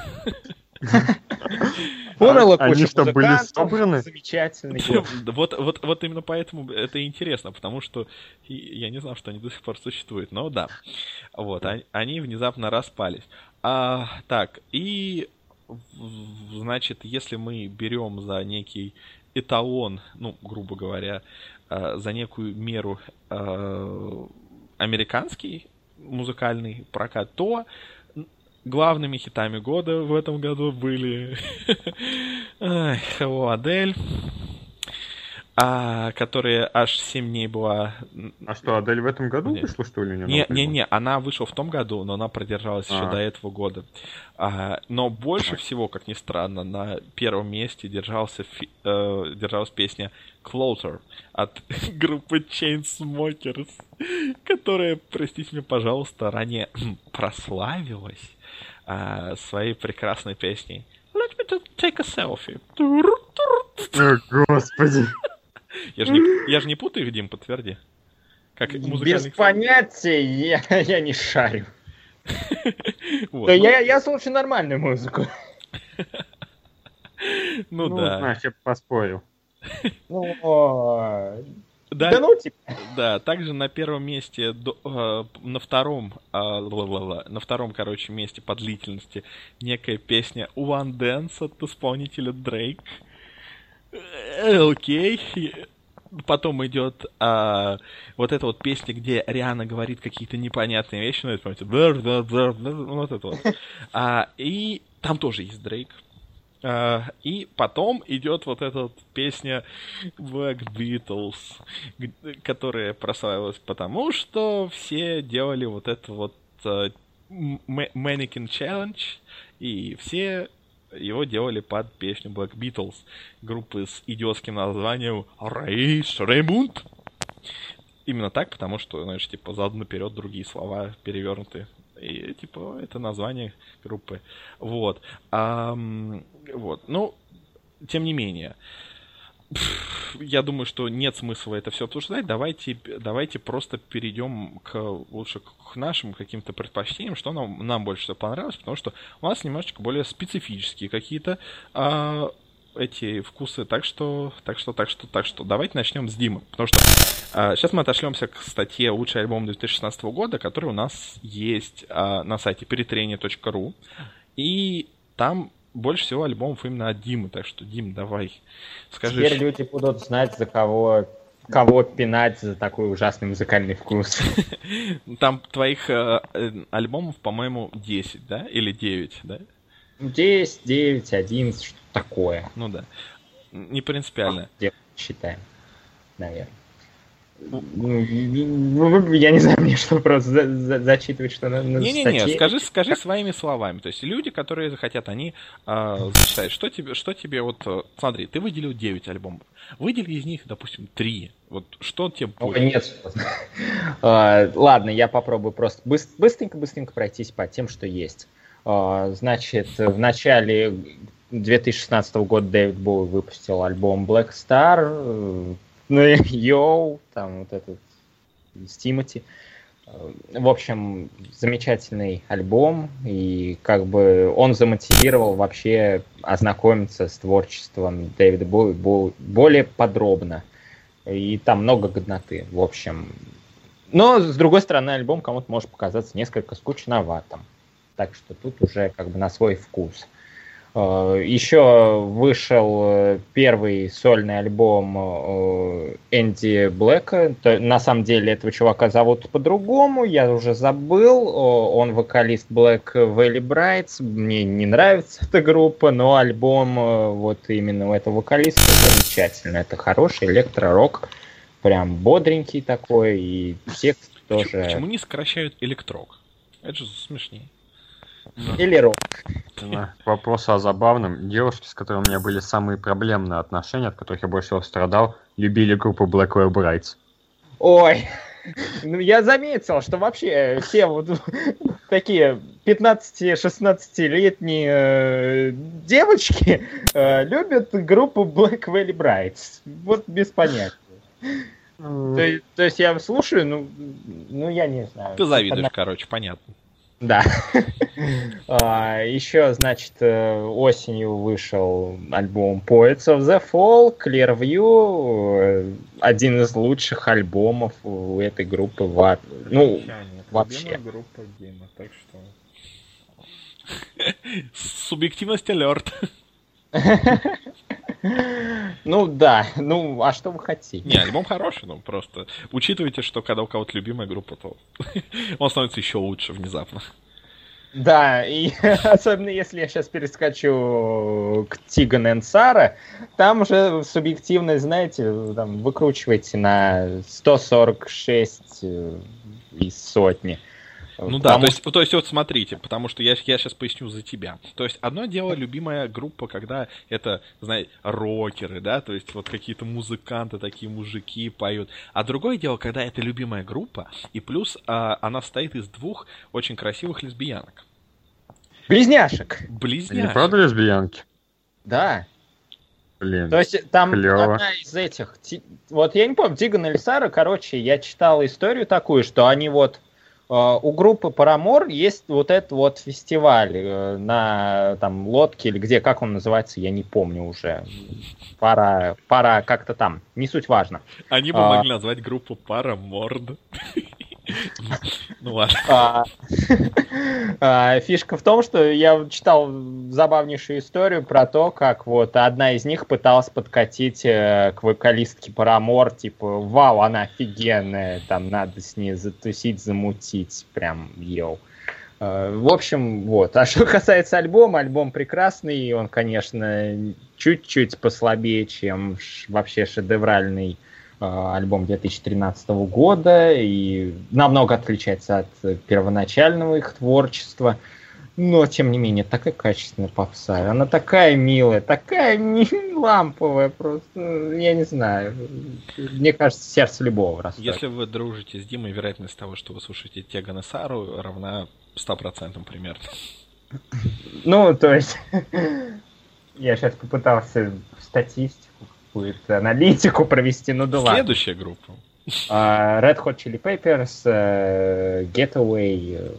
А, Они что, были собраны? Замечательный. Вот, вот, вот именно поэтому это интересно, потому что я не знал, что они до сих пор существуют, но да. Вот, они, внезапно распались. А, так, и значит, если мы берем за некий эталон, ну, грубо говоря, а, за некую меру а, американский музыкальный прокат, то главными хитами года в этом году были Hello Адель, а, которая аж 7 дней была... А что, Адель в этом году Нет. вышла, что ли? Не, не, не, она вышла в том году, но она продержалась еще А. до этого года. А, но больше всего, как ни странно, на первом месте держался, фи- э, держалась песня Closer от группы Chainsmokers, которая, простите меня, пожалуйста, ранее прославилась а, своей прекрасной песней Let me take a selfie. О, господи. Я же не, я же не путаю их, Дим, подтверди. Как Без понятия я, я не шарю. Вот, Да ну, я, я слушаю нормальную музыку. ну, Ну, да. я поспорил. Ну, Да, да ну, типа, Да, также на первом месте, до- э, на втором, а, ла-ла-ла, на втором, короче, месте по длительности некая песня One Dance от исполнителя Дрейк. Э, Окей. Потом идет а, вот эта вот песня, где Риана говорит какие-то непонятные вещи, ну, это, помните, бр- бр- бр- ну, вот это вот. А, и там тоже есть Дрейк. А, и потом идет вот эта вот песня Black Beatles, которая прославилась потому, что все делали вот это вот м- Mannequin Challenge, и все его делали под песню Black Beatles, группы с идиотским названием Рейс Ремунд. Именно так, потому что, знаешь, типа, задом наперед другие слова перевернуты. И, типа, это название группы. Вот. Ам, вот. Ну, тем не менее. Я думаю, что нет смысла это все обсуждать. Давайте, давайте просто перейдем к лучше к нашим каким-то предпочтениям, что нам, нам больше всего понравилось, потому что у нас немножечко более специфические какие-то а, эти вкусы. Так что, так что, так что, так что, давайте начнем с Димы. Потому что а, сейчас мы отошлемся к статье «Лучший альбом 2016 года», который у нас есть а, на сайте перетрение.ру. И там больше всего альбомов именно от Димы. Так что, Дим, давай, скажи. теперь люди будут знать, за кого, кого пинать за такой ужасный музыкальный вкус. Там твоих э, э, альбомов, по-моему, 10, да? Или 9, да? 10, 9, 11, что такое. Ну да. Не принципиально. Считаем, наверное. Ну, Я не знаю, мне что просто за- за- зачитывать, что на, на Не-не-не, скажи, скажи своими словами. То есть люди, которые захотят, они э, зачитают. Что тебе, что тебе вот... э, Смотри, ты выделил 9 альбомов. Выдели из них, допустим, 3. Вот что тебе будет? нет. А, Ладно, я попробую просто быс- быстренько-быстренько пройтись по тем, что есть. А, Значит, в начале 2016 года Дэвид Боуи выпустил альбом Black Star, и Йоу, там вот этот с Тимати. В общем, замечательный альбом, и как бы он замотивировал вообще ознакомиться с творчеством Дэвида Боуи бо- более подробно. И там много годноты, в общем. Но, с другой стороны, альбом кому-то может показаться несколько скучноватым. Так что тут уже как бы на свой вкус. Э, Еще вышел э, первый сольный альбом э, Энди Блэка. На самом деле этого чувака зовут по-другому, я уже забыл. Он вокалист Black Valley Brights. Мне не нравится эта группа, но альбом э, вот именно у этого вокалиста замечательный. Это хороший электро-рок, прям бодренький такой, и текст Почему, тоже... почему не сокращают электрок? Это же смешнее. Или рок. К вопросу о забавном. Девушки, с которыми у меня были самые проблемные отношения, от которых я больше всего страдал, любили группу Blackwell Brights. Ой, ну я заметил, что вообще все вот такие 15-16-летние э, девочки э, любят группу Black Valley Brights. Вот без понятия. То, есть я слушаю, ну, ну я не знаю. Ты завидуешь, Одна- короче, понятно. Да. А, Еще, значит, э, осенью вышел альбом Poets of the Fall, Clearview, э, один из лучших альбомов у этой группы. во- Ну, вообще. группа Дима, так что... Субъективность алерт. ну да, ну а что вы хотите? Не, альбом хороший, но просто учитывайте, что когда у кого-то любимая группа, то он становится еще лучше внезапно. Да, и особенно если я сейчас перескочу к Тиган и Сара, там уже субъективность, знаете, там выкручиваете на 146 э, из сотни. Ну да, Потому то есть, то есть вот смотрите, потому что я, я сейчас поясню за тебя. То есть одно дело любимая группа, когда это, знаете, рокеры, да, то есть вот какие-то музыканты, такие мужики поют. А другое дело, когда это любимая группа, и плюс а, она состоит из двух очень красивых лесбиянок. Близняшек. Близняшек. правда лесбиянки? Да. Блин. То есть там Клёво. одна из этих... ти- Вот я не помню, Тиган или Сара, короче, я читал историю такую, что они вот... э, У группы Парамор есть вот этот вот фестиваль э, на там лодке или где, как он называется, я не помню уже. Пора, пора как-то там, не суть важно. Они бы А. могли назвать группу Параморд. Ну ладно. А, а, Фишка в том, что я читал забавнейшую историю про то, как вот одна из них пыталась подкатить э, к вокалистке Парамор, типа, вау, она офигенная, там надо с ней затусить, замутить, прям, йоу. Э, В общем, вот. А что касается альбома, альбом прекрасный, он, конечно, чуть-чуть послабее, чем вообще шедевральный альбом 2013 года и намного отличается от э, первоначального их творчества. Но, тем не менее, такая качественная попса. Она такая милая, такая не ламповая просто. Я не знаю. Мне кажется, сердце любого растет. Если вы дружите с Димой, вероятность того, что вы слушаете Теган и Сару, равна 100% примерно. Ну, то есть, я сейчас попытался статистику, какую-то аналитику провести, ну да ладно. Следующая группа. А, Red Hot Chili Peppers, э, Getaway.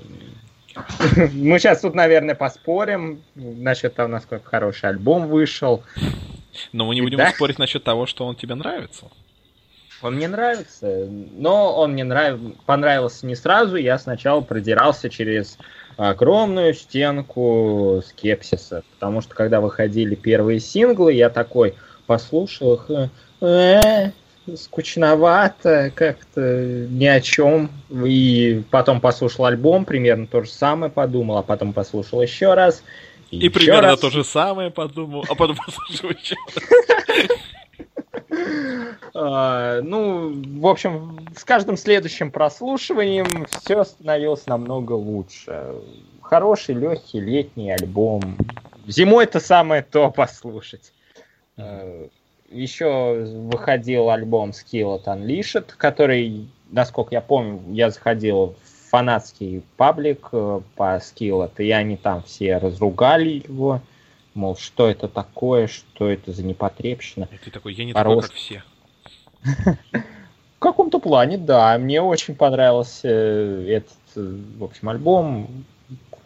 э. Мы сейчас тут, наверное, поспорим насчет того, насколько хороший альбом вышел. Но мы не будем да. спорить насчет того, что он тебе нравится. Он мне нравится, но он мне нрав... понравился не сразу. Я сначала продирался через огромную стенку скепсиса, потому что когда выходили первые синглы, я такой послушал их, э, скучновато, как-то ни о чем. И потом послушал альбом, примерно то же самое подумал, а потом послушал еще раз. И еще примерно раз. то же самое подумал, а потом послушал еще. А, ну, в общем, с каждым следующим прослушиванием все становилось намного лучше. Хороший, легкий летний альбом. Зимой это самое то послушать. А, Еще выходил альбом Skillet Unleashed, который, насколько я помню, я заходил в фанатский паблик э, по Skillet, и они там все разругали его. Мол, что это такое, что это за непотребщина. И ты такой, я не По такой, как все. В каком-то плане, да. Мне очень понравился э, этот, э, в общем, альбом.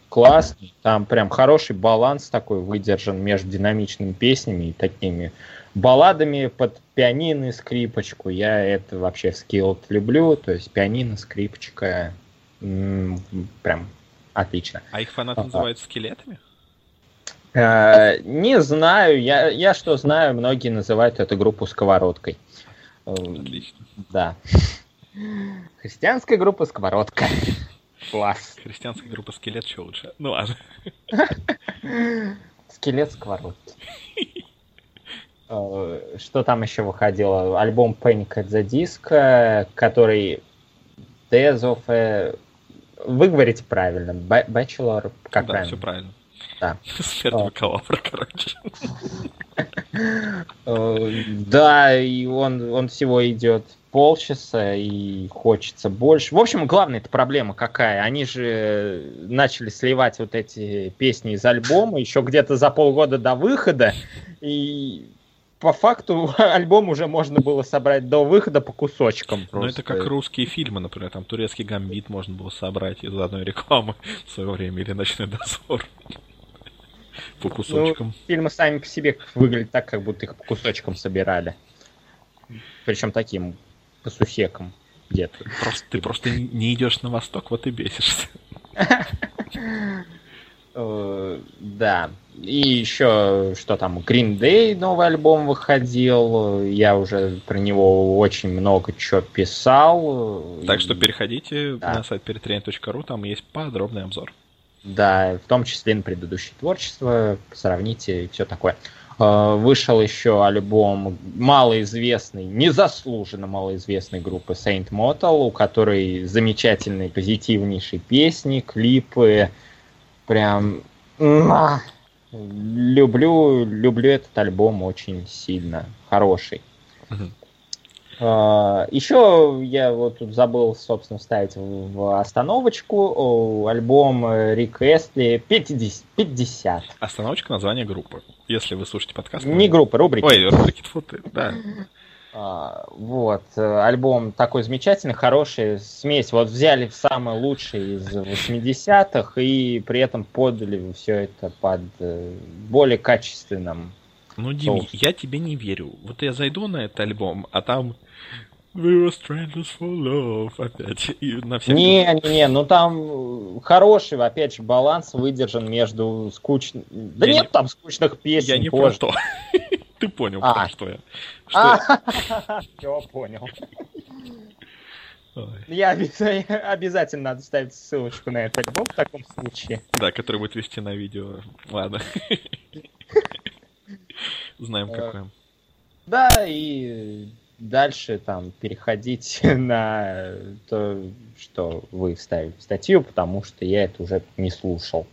Классный. Там прям хороший баланс такой выдержан между динамичными песнями и такими балладами под пианино и скрипочку. Я это вообще скилл люблю. То есть пианино, скрипочка. Прям отлично. А их фанаты Ага. называют скелетами? Э, Не знаю, я, я что знаю, многие называют эту группу сковородкой. Отлично. Да. Христианская группа сковородка. Класс. Христианская группа Скелет еще лучше. Ну ладно. Скелет сковородки. Э, Что там еще выходило? Альбом Panic at the Disco, который Days of... Вы говорите правильно. Bachelor, как да, правильно? все правильно. Да. Смерть А. бакалавра, короче. Э, Да, и он, он всего идет полчаса, и хочется больше. В общем, главная эта проблема какая? Они же начали сливать вот эти песни из альбома еще где-то за полгода до выхода, и по факту альбом уже можно было собрать до выхода по кусочкам. Ну, это как русские фильмы, например, там турецкий гамбит можно было собрать из одной рекламы в свое время, или ночной дозор. По кусочкам. Фильмы сами по себе выглядят так, как будто их по кусочкам собирали. Причем таким, по сусекам где-то. Просто, ты просто не идешь на восток, вот и бесишься. Э, Да. И еще что там, Green Day новый альбом выходил. Я уже про него очень много чего писал. Так что переходите Да. на сайт перетренинг.ру, там есть подробный обзор. Да, в том числе на предыдущее творчество. Сравните и все такое. Э, Вышел еще альбом малоизвестной, незаслуженно малоизвестной группы Saint Motel, у которой замечательные, позитивнейшие песни, клипы. Прям... Люблю, люблю этот альбом очень сильно. Хороший. Мгм. Еще я вот тут забыл, собственно, вставить в остановочку альбом Рик Эстли 50. 50. Остановочка название группы. Если вы слушаете подкаст. Не мы- группа, рубрика. Ой, рубрики, тьфу ты, да. А, Вот, э, альбом такой замечательный, хороший, смесь. Вот взяли самое лучшее из 80-х и при этом подали все это под э, более качественным. Ну, Дим, я тебе не верю. Вот я зайду на этот альбом, а там We were strangers for love опять. И на всех... Не-не-не, ну там э, хороший, опять же, баланс выдержан между скучным... Да Я нет не- там скучных песен, Я не про боже. то. Ты понял, А. про что я. Что... А, все, понял. Я обяза- обязательно надо ставить ссылочку на этот альбом в таком случае. Да, который будет вести на видео. Ладно. Знаем, Э, какое. Да, и дальше там переходить на то, что вы вставили в статью, потому что я это уже не слушал.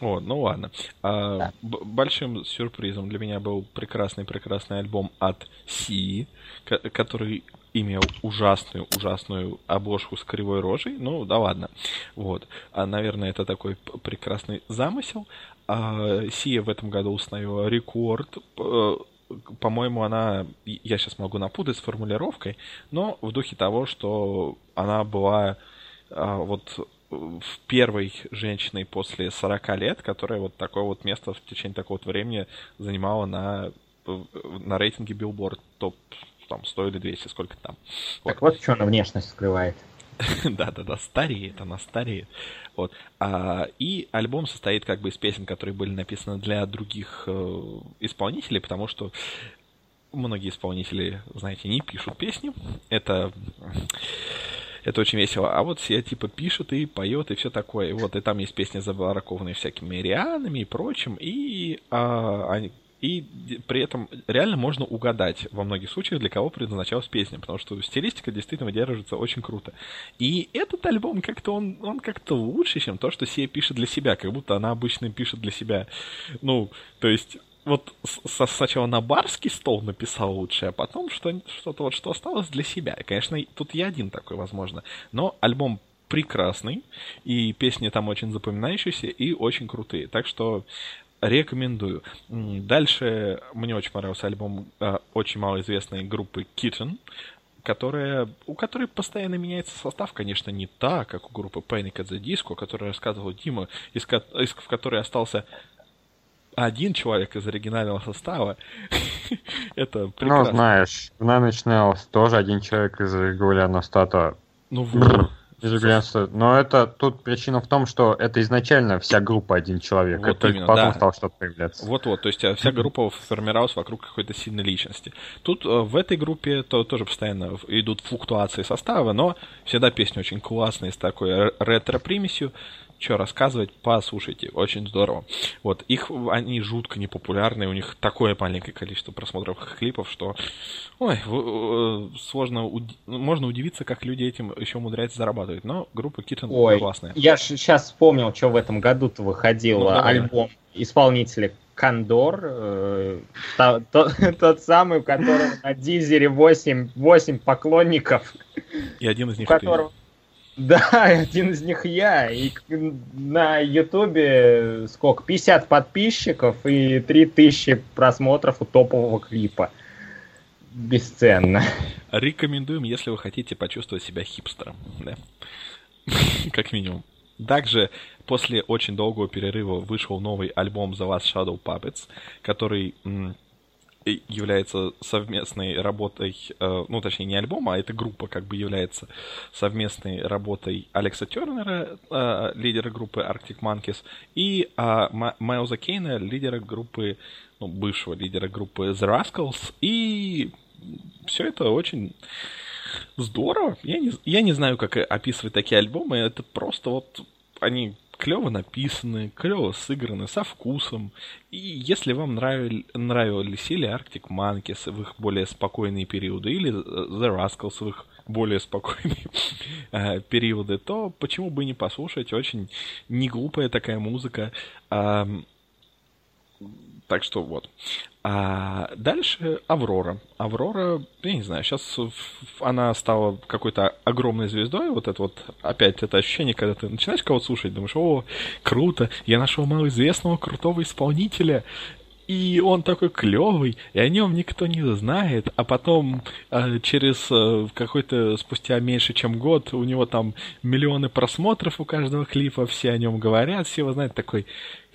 О, ну ладно. А, Да. большим сюрпризом для меня был прекрасный-прекрасный альбом от Си, ко- который имел ужасную, ужасную обложку с кривой рожей. Ну, да ладно. Вот. А, наверное, это такой прекрасный замысел. А, Сия в этом году установила рекорд. По-моему, она... Я сейчас могу напутать с формулировкой, но в духе того, что она была а, вот в первой женщиной после 40 лет, которая вот такое вот место в течение такого вот времени занимала на, на рейтинге Billboard топ там 100 или 200, сколько там. Так вот, что она внешность скрывает. Да-да-да, стареет, она стареет. Вот. А, и альбом состоит как бы из песен, которые были написаны для других э, исполнителей, потому что многие исполнители, знаете, не пишут песни. Это это очень весело. А вот все типа пишут и поет и все такое. Вот и там есть песни забаракованные всякими рианами и прочим. И, а, они- и при этом реально можно угадать во многих случаях, для кого предназначалась песня, потому что стилистика действительно держится очень круто. И этот альбом как-то он, он как-то лучше, чем то, что Сия пишет для себя, как будто она обычно пишет для себя. Ну, то есть вот сначала на барский стол написал лучше, а потом что, что-то вот что осталось для себя. Конечно, тут я один такой, возможно. Но альбом прекрасный, и песни там очень запоминающиеся и очень крутые. Так что рекомендую. Дальше мне очень понравился альбом э, очень малоизвестной группы Kitten, которая, у которой постоянно меняется состав, конечно, не та, как у группы Panic at the Disco, о которой рассказывал Дима, из, из- в которой остался один человек из оригинального состава. Это Ну, прекрасно. знаешь, в Nine Inch Nails тоже один человек из регулярного стата. Ну вот. Из Но это тут причина в том, что это изначально вся группа один человек. Вот это именно, потом да. стало что-то появляться. Вот-вот, то есть э, вся группа формировалась вокруг какой-то сильной личности. Тут э, в этой группе то тоже постоянно идут флуктуации состава, но всегда песни очень классные, с такой ретро-примесью. Что рассказывать, послушайте, очень здорово. Вот, их, они жутко непопулярные, у них такое маленькое количество просмотров клипов, что, ой, э, сложно, уд- можно удивиться, как люди этим еще умудряются зарабатывать, но группа Kitten Ой, классная. я сейчас вспомнил, что в этом году-то выходил Ну, давай. альбом исполнителя Кондор, э, то- то- тот самый, у которого на Дизере 8, 8 поклонников, И один из у них ты. которого... Да, один из них я. И на Ютубе сколько? 50 подписчиков и 3000 просмотров у топового клипа. Бесценно. Рекомендуем, если вы хотите почувствовать себя хипстером. Да. Как минимум. Также после очень долгого перерыва вышел новый альбом The Last Shadow Puppets, который является совместной работой, э, ну точнее не альбом, а эта группа как бы является совместной работой Алекса Тернера, э, лидера группы Arctic Monkeys, и Ма- Майлза Кейна, лидера группы, ну, бывшего лидера группы The Rascals, и все это очень здорово. Я не, я не знаю, как описывать такие альбомы. Это просто вот они клево написаны, клево сыграны, со вкусом. И если вам нравились, нравились или Arctic Monkeys в их более спокойные периоды, или The Rascals в их более спокойные э, периоды, то почему бы не послушать? Очень неглупая такая музыка. Так что вот. А дальше Аврора. Аврора, я не знаю, сейчас она стала какой-то огромной звездой. Вот это вот, опять это ощущение, когда ты начинаешь кого-то слушать, думаешь, о, круто, я нашел малоизвестного крутого исполнителя, и он такой клевый, и о нем никто не знает, а потом э, через э, какой-то спустя меньше чем год у него там миллионы просмотров у каждого клипа, все о нем говорят, все его знают, такой,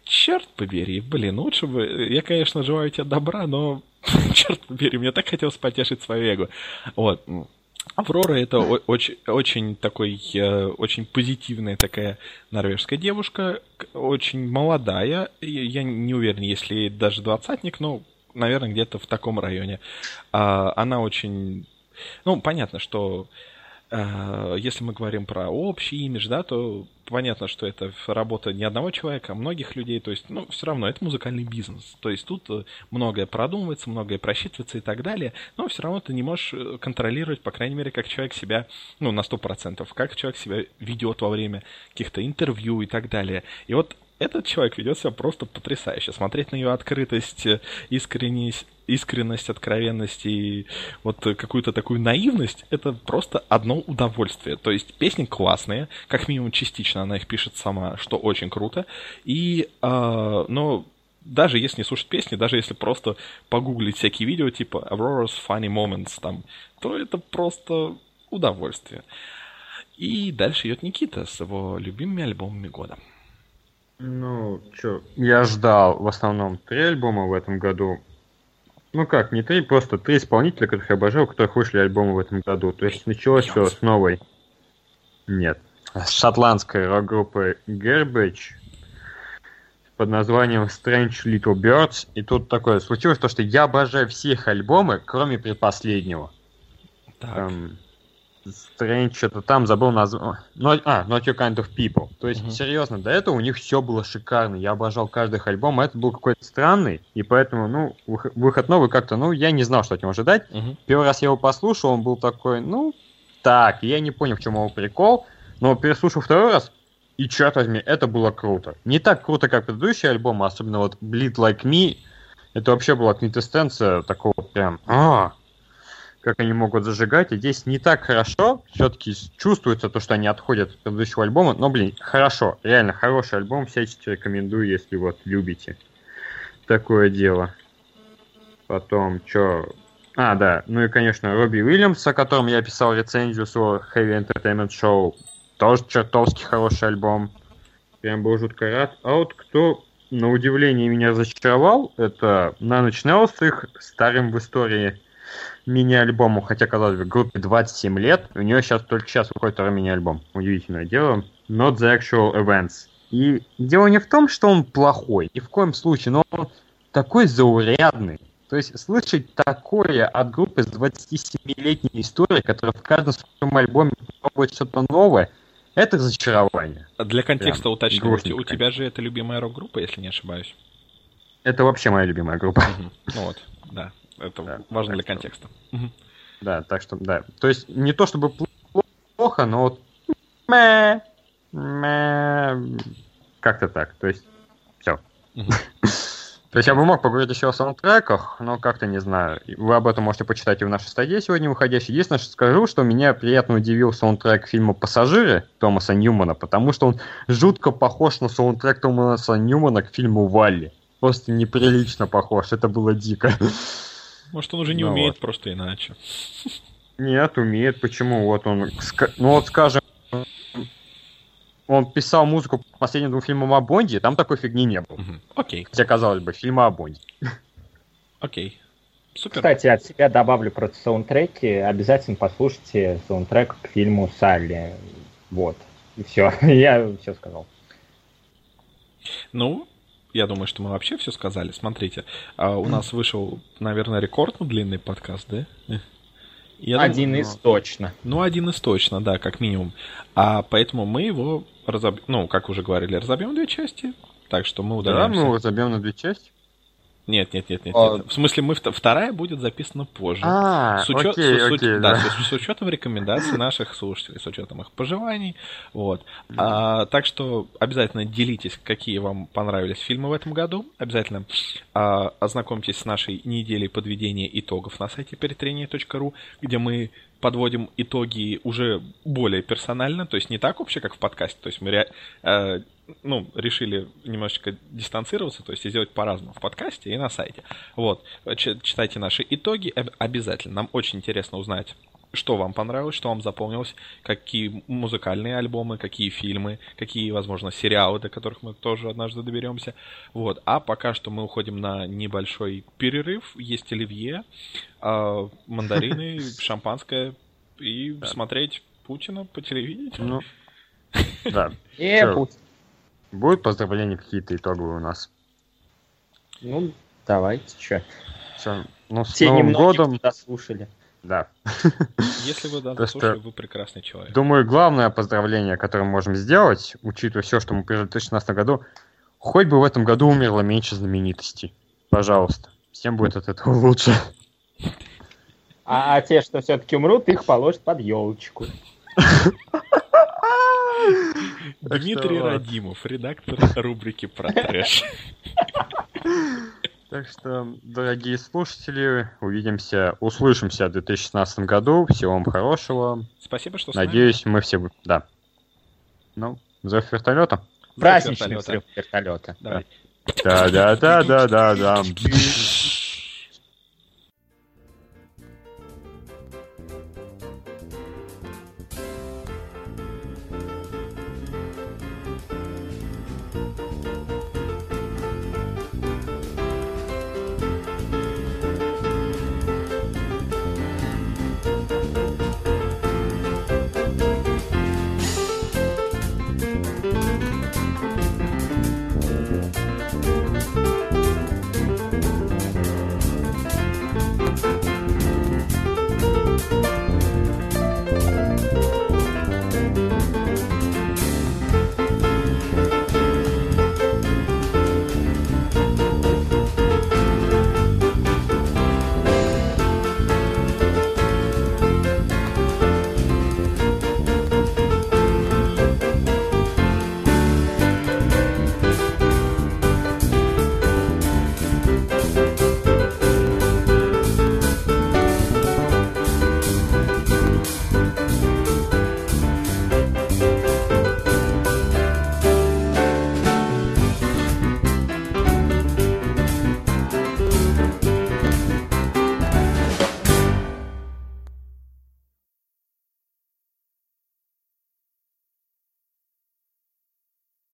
черт побери, блин, лучше бы, я, конечно, желаю тебе добра, но черт побери, мне так хотелось потешить свое эго. Вот. Аврора это очень, очень такой, э, очень позитивная такая норвежская девушка, очень молодая, я не уверен, если даже двадцатник, но, наверное, где-то в таком районе. А, Она очень, ну, понятно, что если мы говорим про общий имидж, да, то понятно, что это работа не одного человека, а многих людей. То есть, ну, все равно это музыкальный бизнес. То есть тут э, многое продумывается, многое просчитывается и так далее, но все равно ты не можешь э, контролировать, по крайней мере, как человек себя, ну, на 100%, как человек себя ведет во время каких-то интервью и так далее. И вот этот человек ведет себя просто потрясающе. Смотреть на ее открытость, э, искренность, искренность, откровенность и вот какую-то такую наивность, это просто одно удовольствие. То есть песни классные, как минимум частично она их пишет сама, что очень круто. И, э, но даже если не слушать песни, даже если просто погуглить всякие видео типа Aurora's Funny Moments там, то это просто удовольствие. И дальше идет Никита с его любимыми альбомами года. Ну, чё, я ждал в основном три альбома в этом году. Ну как, не три, просто три исполнителя, которых я обожал, у которых вышли альбомы в этом году. То есть началось все с новой. Нет. С шотландской рок-группы Garbage под названием Strange Little Birds. И тут такое случилось, то, что я обожаю все их альбомы, кроме предпоследнего. Так. Там, Strange, что-то там забыл название. No, а, Not Your Kind of People. То есть, Мгм. серьезно, до этого у них все было шикарно. Я обожал каждый их альбом, а это был какой-то странный. И поэтому, ну, вых- выход новый как-то, ну, я не знал, что от него ожидать. Мгм. Первый раз я его послушал, он был такой, ну, так, я не понял, в чем его прикол. Но переслушав второй раз, и черт возьми, это было круто. Не так круто, как предыдущие альбомы, особенно вот Bleed Like Me. Это вообще была квинтэссенция такого прям, а, как они могут зажигать. И здесь не так хорошо. Все-таки чувствуется то, что они отходят от предыдущего альбома. Но, блин, хорошо. Реально хороший альбом. Всячески рекомендую, если вот любите такое дело. Потом, что... А, да. Ну и, конечно, Робби Уильямс, о котором я писал рецензию своего Heavy Entertainment Show. Тоже чертовски хороший альбом. Прям был жутко рад. А вот кто, на удивление, меня разочаровал, это Inch Nails с их старым в истории мини-альбому, хотя, казалось бы, группе 27 лет, у нее сейчас только сейчас выходит второй мини-альбом. Удивительное дело. Not the Actual Events. И дело не в том, что он плохой, ни в коем случае, но он такой заурядный. То есть слышать такое от группы с 27-летней историей, которая в каждом своем альбоме пробует что-то новое, это разочарование. Для контекста Прям уточню, у тебя же это любимая рок-группа, если не ошибаюсь. Это вообще моя любимая группа. Ну вот, да, это Да, важно для что- контекста. Мгм. Да, так что, да. То есть не то чтобы пл- плохо, но вот мэ, мэ, как-то так. То есть все. То есть я бы мог поговорить еще о саундтреках, но как-то не знаю. Вы об этом можете почитать и в нашей статье сегодня выходящей. Единственное, что скажу, что меня приятно удивил саундтрек фильма «Пассажиры» Томаса Ньюмана, потому что он жутко похож на саундтрек Томаса Ньюмана к фильму «Валли». Просто неприлично похож. Это было дико. Может, он уже не Ну умеет, вот. просто иначе. Нет, умеет. Почему? Вот он, ну вот скажем, он писал музыку к последним двум фильмам о Бонде, там такой фигни не было. Окей, Хотя, казалось бы, фильма о Бонде. окей. Супер. Кстати, от себя добавлю про саундтреки. Обязательно послушайте саундтрек к фильму Салли. Вот. И все. Я все сказал. Ну, я думаю, что мы вообще все сказали. Смотрите, а у нас вышел, наверное, рекордно длинный подкаст, да? Я думаю- Один из точно. Ну, один из точно, да, как минимум. А поэтому мы его разобьем, ну, как уже говорили, разобьем две части. Так что мы Да, удаляемся. мы его забьем на две части. Нет, нет, нет, нет, А- нет. В смысле, мы вт- вторая будет записана позже. А, с, учет- окей, с- с уч- окей, да, да. с, с учетом рекомендаций наших слушателей, с учетом их пожеланий. Вот. А, так что обязательно делитесь, какие вам понравились фильмы в этом году. Обязательно а, ознакомьтесь с нашей неделей подведения итогов на сайте перетрение.ру, где мы подводим итоги уже более персонально, то есть не так вообще, как в подкасте. То есть мы ре- э, ну, решили немножечко дистанцироваться, то есть и сделать по-разному в подкасте и на сайте. Вот. Читайте наши итоги об- обязательно. Нам очень интересно узнать, что вам понравилось, что вам запомнилось, какие музыкальные альбомы, какие фильмы, какие, возможно, сериалы, до которых мы тоже однажды доберемся. Вот. А пока что мы уходим на небольшой перерыв. Есть оливье, а, мандарины, шампанское и смотреть Путина по телевидению. Ну, да. Э, Чё? Будут поздравления какие-то итоговые у нас? Ну, давайте, что. Всё. Ну, с Те Новым годом. кто дослушали. Да. Если вы да, То, что- дослушали, вы прекрасный человек. Думаю, главное поздравление, которое мы можем сделать, учитывая все, что мы пережили в 2016 году, хоть бы в этом году умерло меньше знаменитостей. Пожалуйста. Всем будет от этого лучше. А, а те, что все-таки умрут, их положат под елочку. Дмитрий Радимов, редактор рубрики про трэш. Так что, дорогие слушатели, увидимся, услышимся в 2016 году. Всего вам хорошего. Спасибо, что с нами. Надеюсь, мы все... Да. Ну, взрыв вертолета. Праздничный вертолета. взрыв вертолета. Давай. Да-да-да-да-да-да.